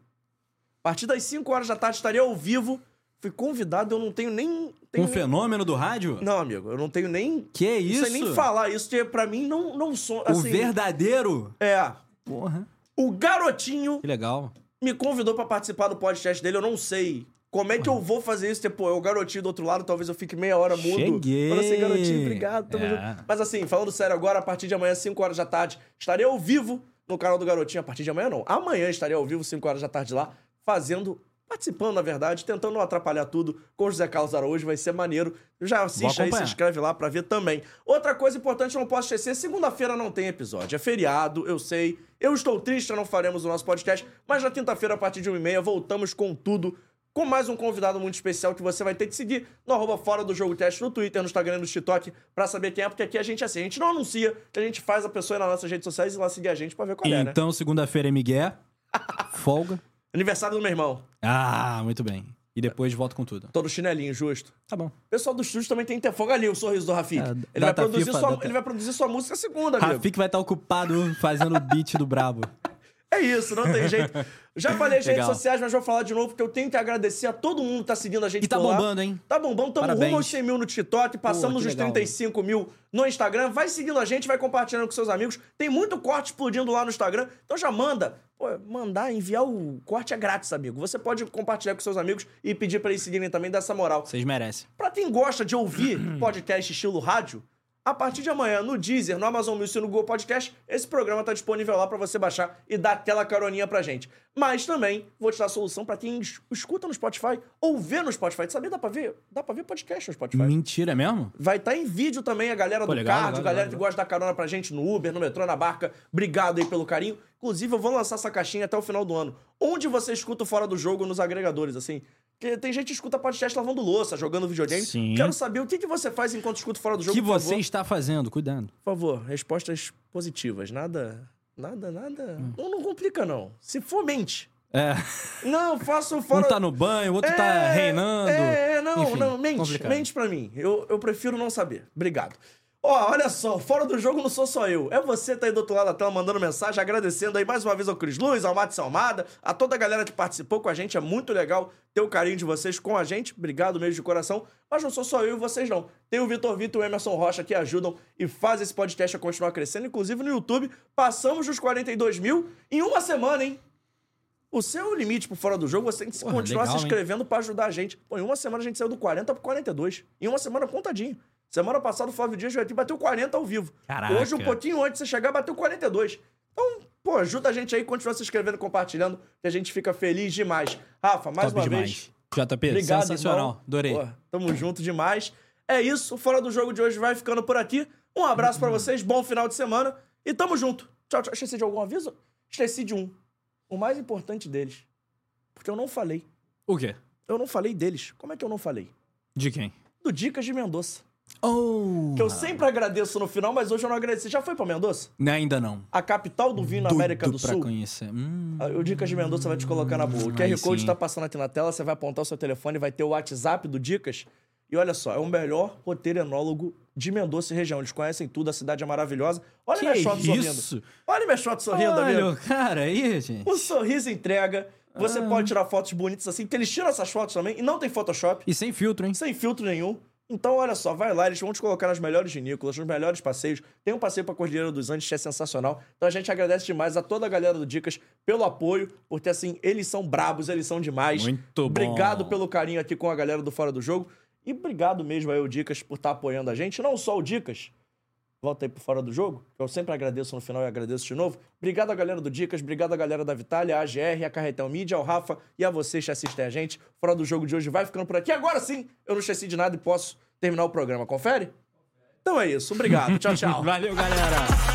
C: partir das 5 horas da tarde, estarei ao vivo. Fui convidado, eu não tenho nem. Tenho
D: Um fenômeno do rádio?
C: Não, amigo, eu não tenho nem.
D: Que
C: Não
D: isso?
C: sei nem falar isso, porque pra mim não, não sou.
D: O
C: Assim,
D: verdadeiro?
C: É.
D: Porra.
C: O garotinho
D: Que legal.
C: me convidou pra participar do podcast dele, eu não sei. Como é que eu vou fazer isso? Tipo, é o garotinho do outro lado, talvez eu fique meia hora mudo.
D: Cheguei.
C: Falando assim, garotinho, obrigado, tamo
D: É.
C: junto. Mas assim, falando sério agora, a partir de amanhã, 5 horas da tarde, estarei ao vivo no canal do Garotinho. A partir de amanhã, não. Amanhã estarei ao vivo, 5 horas da tarde lá, fazendo, participando, na verdade, tentando não atrapalhar tudo com o José Carlos Araújo. Vai ser maneiro. Já assiste aí, se inscreve lá pra ver também. Outra coisa importante, não posso esquecer, segunda-feira não tem episódio. É feriado, eu sei. Eu estou triste, não faremos o nosso podcast, mas na quinta-feira, a partir de 1h30, voltamos com tudo com mais um convidado muito especial que você vai ter que seguir no arroba Fora do Jogo Teste no Twitter, no Instagram no TikTok pra saber quem é, porque aqui a gente é assim, a gente não anuncia, a gente faz a pessoa ir nas nossas redes sociais e lá seguir a gente pra ver qual é, né?
D: Então, segunda-feira é Miguel. Folga.
C: Aniversário do meu irmão,
D: Ah, muito bem. E depois volto com tudo.
C: todo chinelinho, justo.
D: Tá bom.
C: O pessoal do estúdio também tem que ter fogo ali, o sorriso do Rafik.
D: É,
C: ele, vai produzir
D: FIFA,
C: sua,
D: data-
C: ele vai produzir sua música segunda, amigo.
D: Rafik vai estar ocupado fazendo o beat do Brabo.
C: É isso, não tem jeito. Já falei as redes sociais, mas vou falar de novo, porque eu tenho que agradecer a todo mundo que tá seguindo a gente
D: E tá
C: por lá.
D: bombando, hein?
C: Tá bombando, tamo
D: Parabéns.
C: rumo aos 100 mil no TikTok, passamos
D: que
C: os
D: legal.
C: 35 mil no Instagram. Vai seguindo a gente, vai compartilhando com seus amigos. Tem muito corte explodindo lá no Instagram, então já manda. Pô, mandar, enviar o corte é grátis, amigo. Você pode compartilhar com seus amigos e pedir pra eles seguirem também dessa moral.
D: Vocês merecem.
C: Pra quem gosta de ouvir podcast estilo rádio, a partir de amanhã, no Deezer, no Amazon Music e no Google Podcast, esse programa tá disponível lá pra você baixar e dar aquela caroninha pra gente. Mas também vou te dar a solução pra quem es- escuta no Spotify ou vê no Spotify. Sabia? Dá pra ver? Dá pra ver podcast no Spotify.
D: Mentira, é mesmo?
C: Vai estar em vídeo também a galera
D: Pô,
C: do
D: legal,
C: cardio,
D: legal,
C: galera
D: legal,
C: que gosta de dar carona pra gente no Uber, no metrô, na barca. Obrigado aí pelo carinho. Inclusive, eu vou lançar essa caixinha até o final do ano. Onde você escuta o Fora do Jogo nos agregadores, assim. Porque tem gente que escuta podcast lavando louça, jogando videogame.
D: Sim.
C: Quero saber o que, que você faz enquanto escuta Fora do
D: O
C: Jogo,
D: que
C: por
D: você
C: favor.
D: está fazendo? Cuidado.
C: Por favor, respostas positivas. Nada... Nada, nada...
D: Hum.
C: Não, não complica, não. Se for, mente.
D: É.
C: Não, faço
D: Um
C: fora...
D: tá no banho, o outro tá reinando.
C: É, é, não,
D: Enfim,
C: não, mente,
D: complicado.
C: mente pra mim. Eu, eu prefiro não saber. Obrigado. Ó, olha só, fora do jogo não sou só eu. É você que tá aí do outro lado da tela mandando mensagem, agradecendo aí mais uma vez ao Cris Luz, ao Matos Almada, a toda a galera que participou com a gente. É muito legal ter o carinho de vocês com a gente. Obrigado mesmo de coração. Mas não sou só eu e vocês não. Tem o Vitor Vitor e o Emerson Rocha que ajudam e fazem esse podcast a continuar crescendo. Inclusive no YouTube, passamos dos 42 mil em uma semana, hein? O seu limite por fora do jogo, você tem que
D: Porra,
C: continuar
D: legal,
C: se inscrevendo pra ajudar a gente. Pô, em uma semana a gente saiu do 40 pro 42. Em uma semana contadinho. Semana passada o Flávio Dias veio aqui e bateu 40 ao vivo.
D: Caraca.
C: Hoje, um pouquinho antes de você chegar, bateu 42. Então, pô, ajuda a gente aí, continua se inscrevendo, compartilhando, que a gente fica feliz demais. Rafa, mais
D: Top
C: uma
D: demais.
C: vez.
D: JP,
C: Obrigado,
D: sensacional.
C: irmão.
D: Adorei.
C: Pô, tamo junto demais. É isso, o Fora do Jogo de hoje vai ficando por aqui. Um abraço pra vocês, bom final de semana e tamo junto. Tchau, tchau. Esqueci de algum aviso? Esqueci de um. O mais importante deles. Porque eu não falei.
D: O quê?
C: Eu não falei deles. Como é que eu não falei?
D: De quem?
C: Do Dicas de Mendonça.
D: Oh!
C: Que eu sempre agradeço no final, mas hoje eu não agradeci. Já foi pra Mendonça?
D: Ainda não.
C: A capital do vinho na América do
D: pra
C: Sul?
D: conhecer. Hum.
C: Ah, O Dicas de Mendonça vai te colocar na boa. O QR
D: Aí
C: Code
D: sim.
C: tá passando aqui na tela, você vai apontar o seu telefone, vai ter o WhatsApp do Dicas. E olha só, é o melhor roteiro enólogo de Mendonça e região. Eles conhecem tudo, a cidade é maravilhosa. Olha
D: Que
C: minha shot sorrindo. Olha minha shot sorrindo,
D: Olha
C: amigo.
D: cara aí, gente.
C: O sorriso entrega. Você
D: Ah.
C: pode tirar fotos bonitas assim, porque eles tiram essas fotos também e não tem Photoshop.
D: E sem filtro, hein?
C: sem filtro nenhum. Então, olha só, vai lá, eles vão te colocar nas melhores vinícolas, nos melhores passeios. Tem um passeio pra Cordilheira dos Andes que é sensacional. Então a gente agradece demais a toda a galera do Dicas pelo apoio, porque assim, eles são brabos, eles são demais.
D: Muito bom.
C: Obrigado pelo carinho aqui com a galera do Fora do Jogo. E obrigado mesmo aí, o Dicas, por estar apoiando a gente. Não só o Dicas, volta aí pro Fora do Jogo, eu sempre agradeço no final e agradeço de novo. Obrigado a galera do Dicas, obrigado a galera da Vitália, a AGR, a Carretel Mídia, ao Rafa e a vocês que assistem a gente. Fora do Jogo de hoje vai ficando por aqui. Agora sim, eu não esqueci de nada e posso terminar o programa. Confere? Então é isso. Obrigado. Tchau, tchau.
D: Valeu, galera.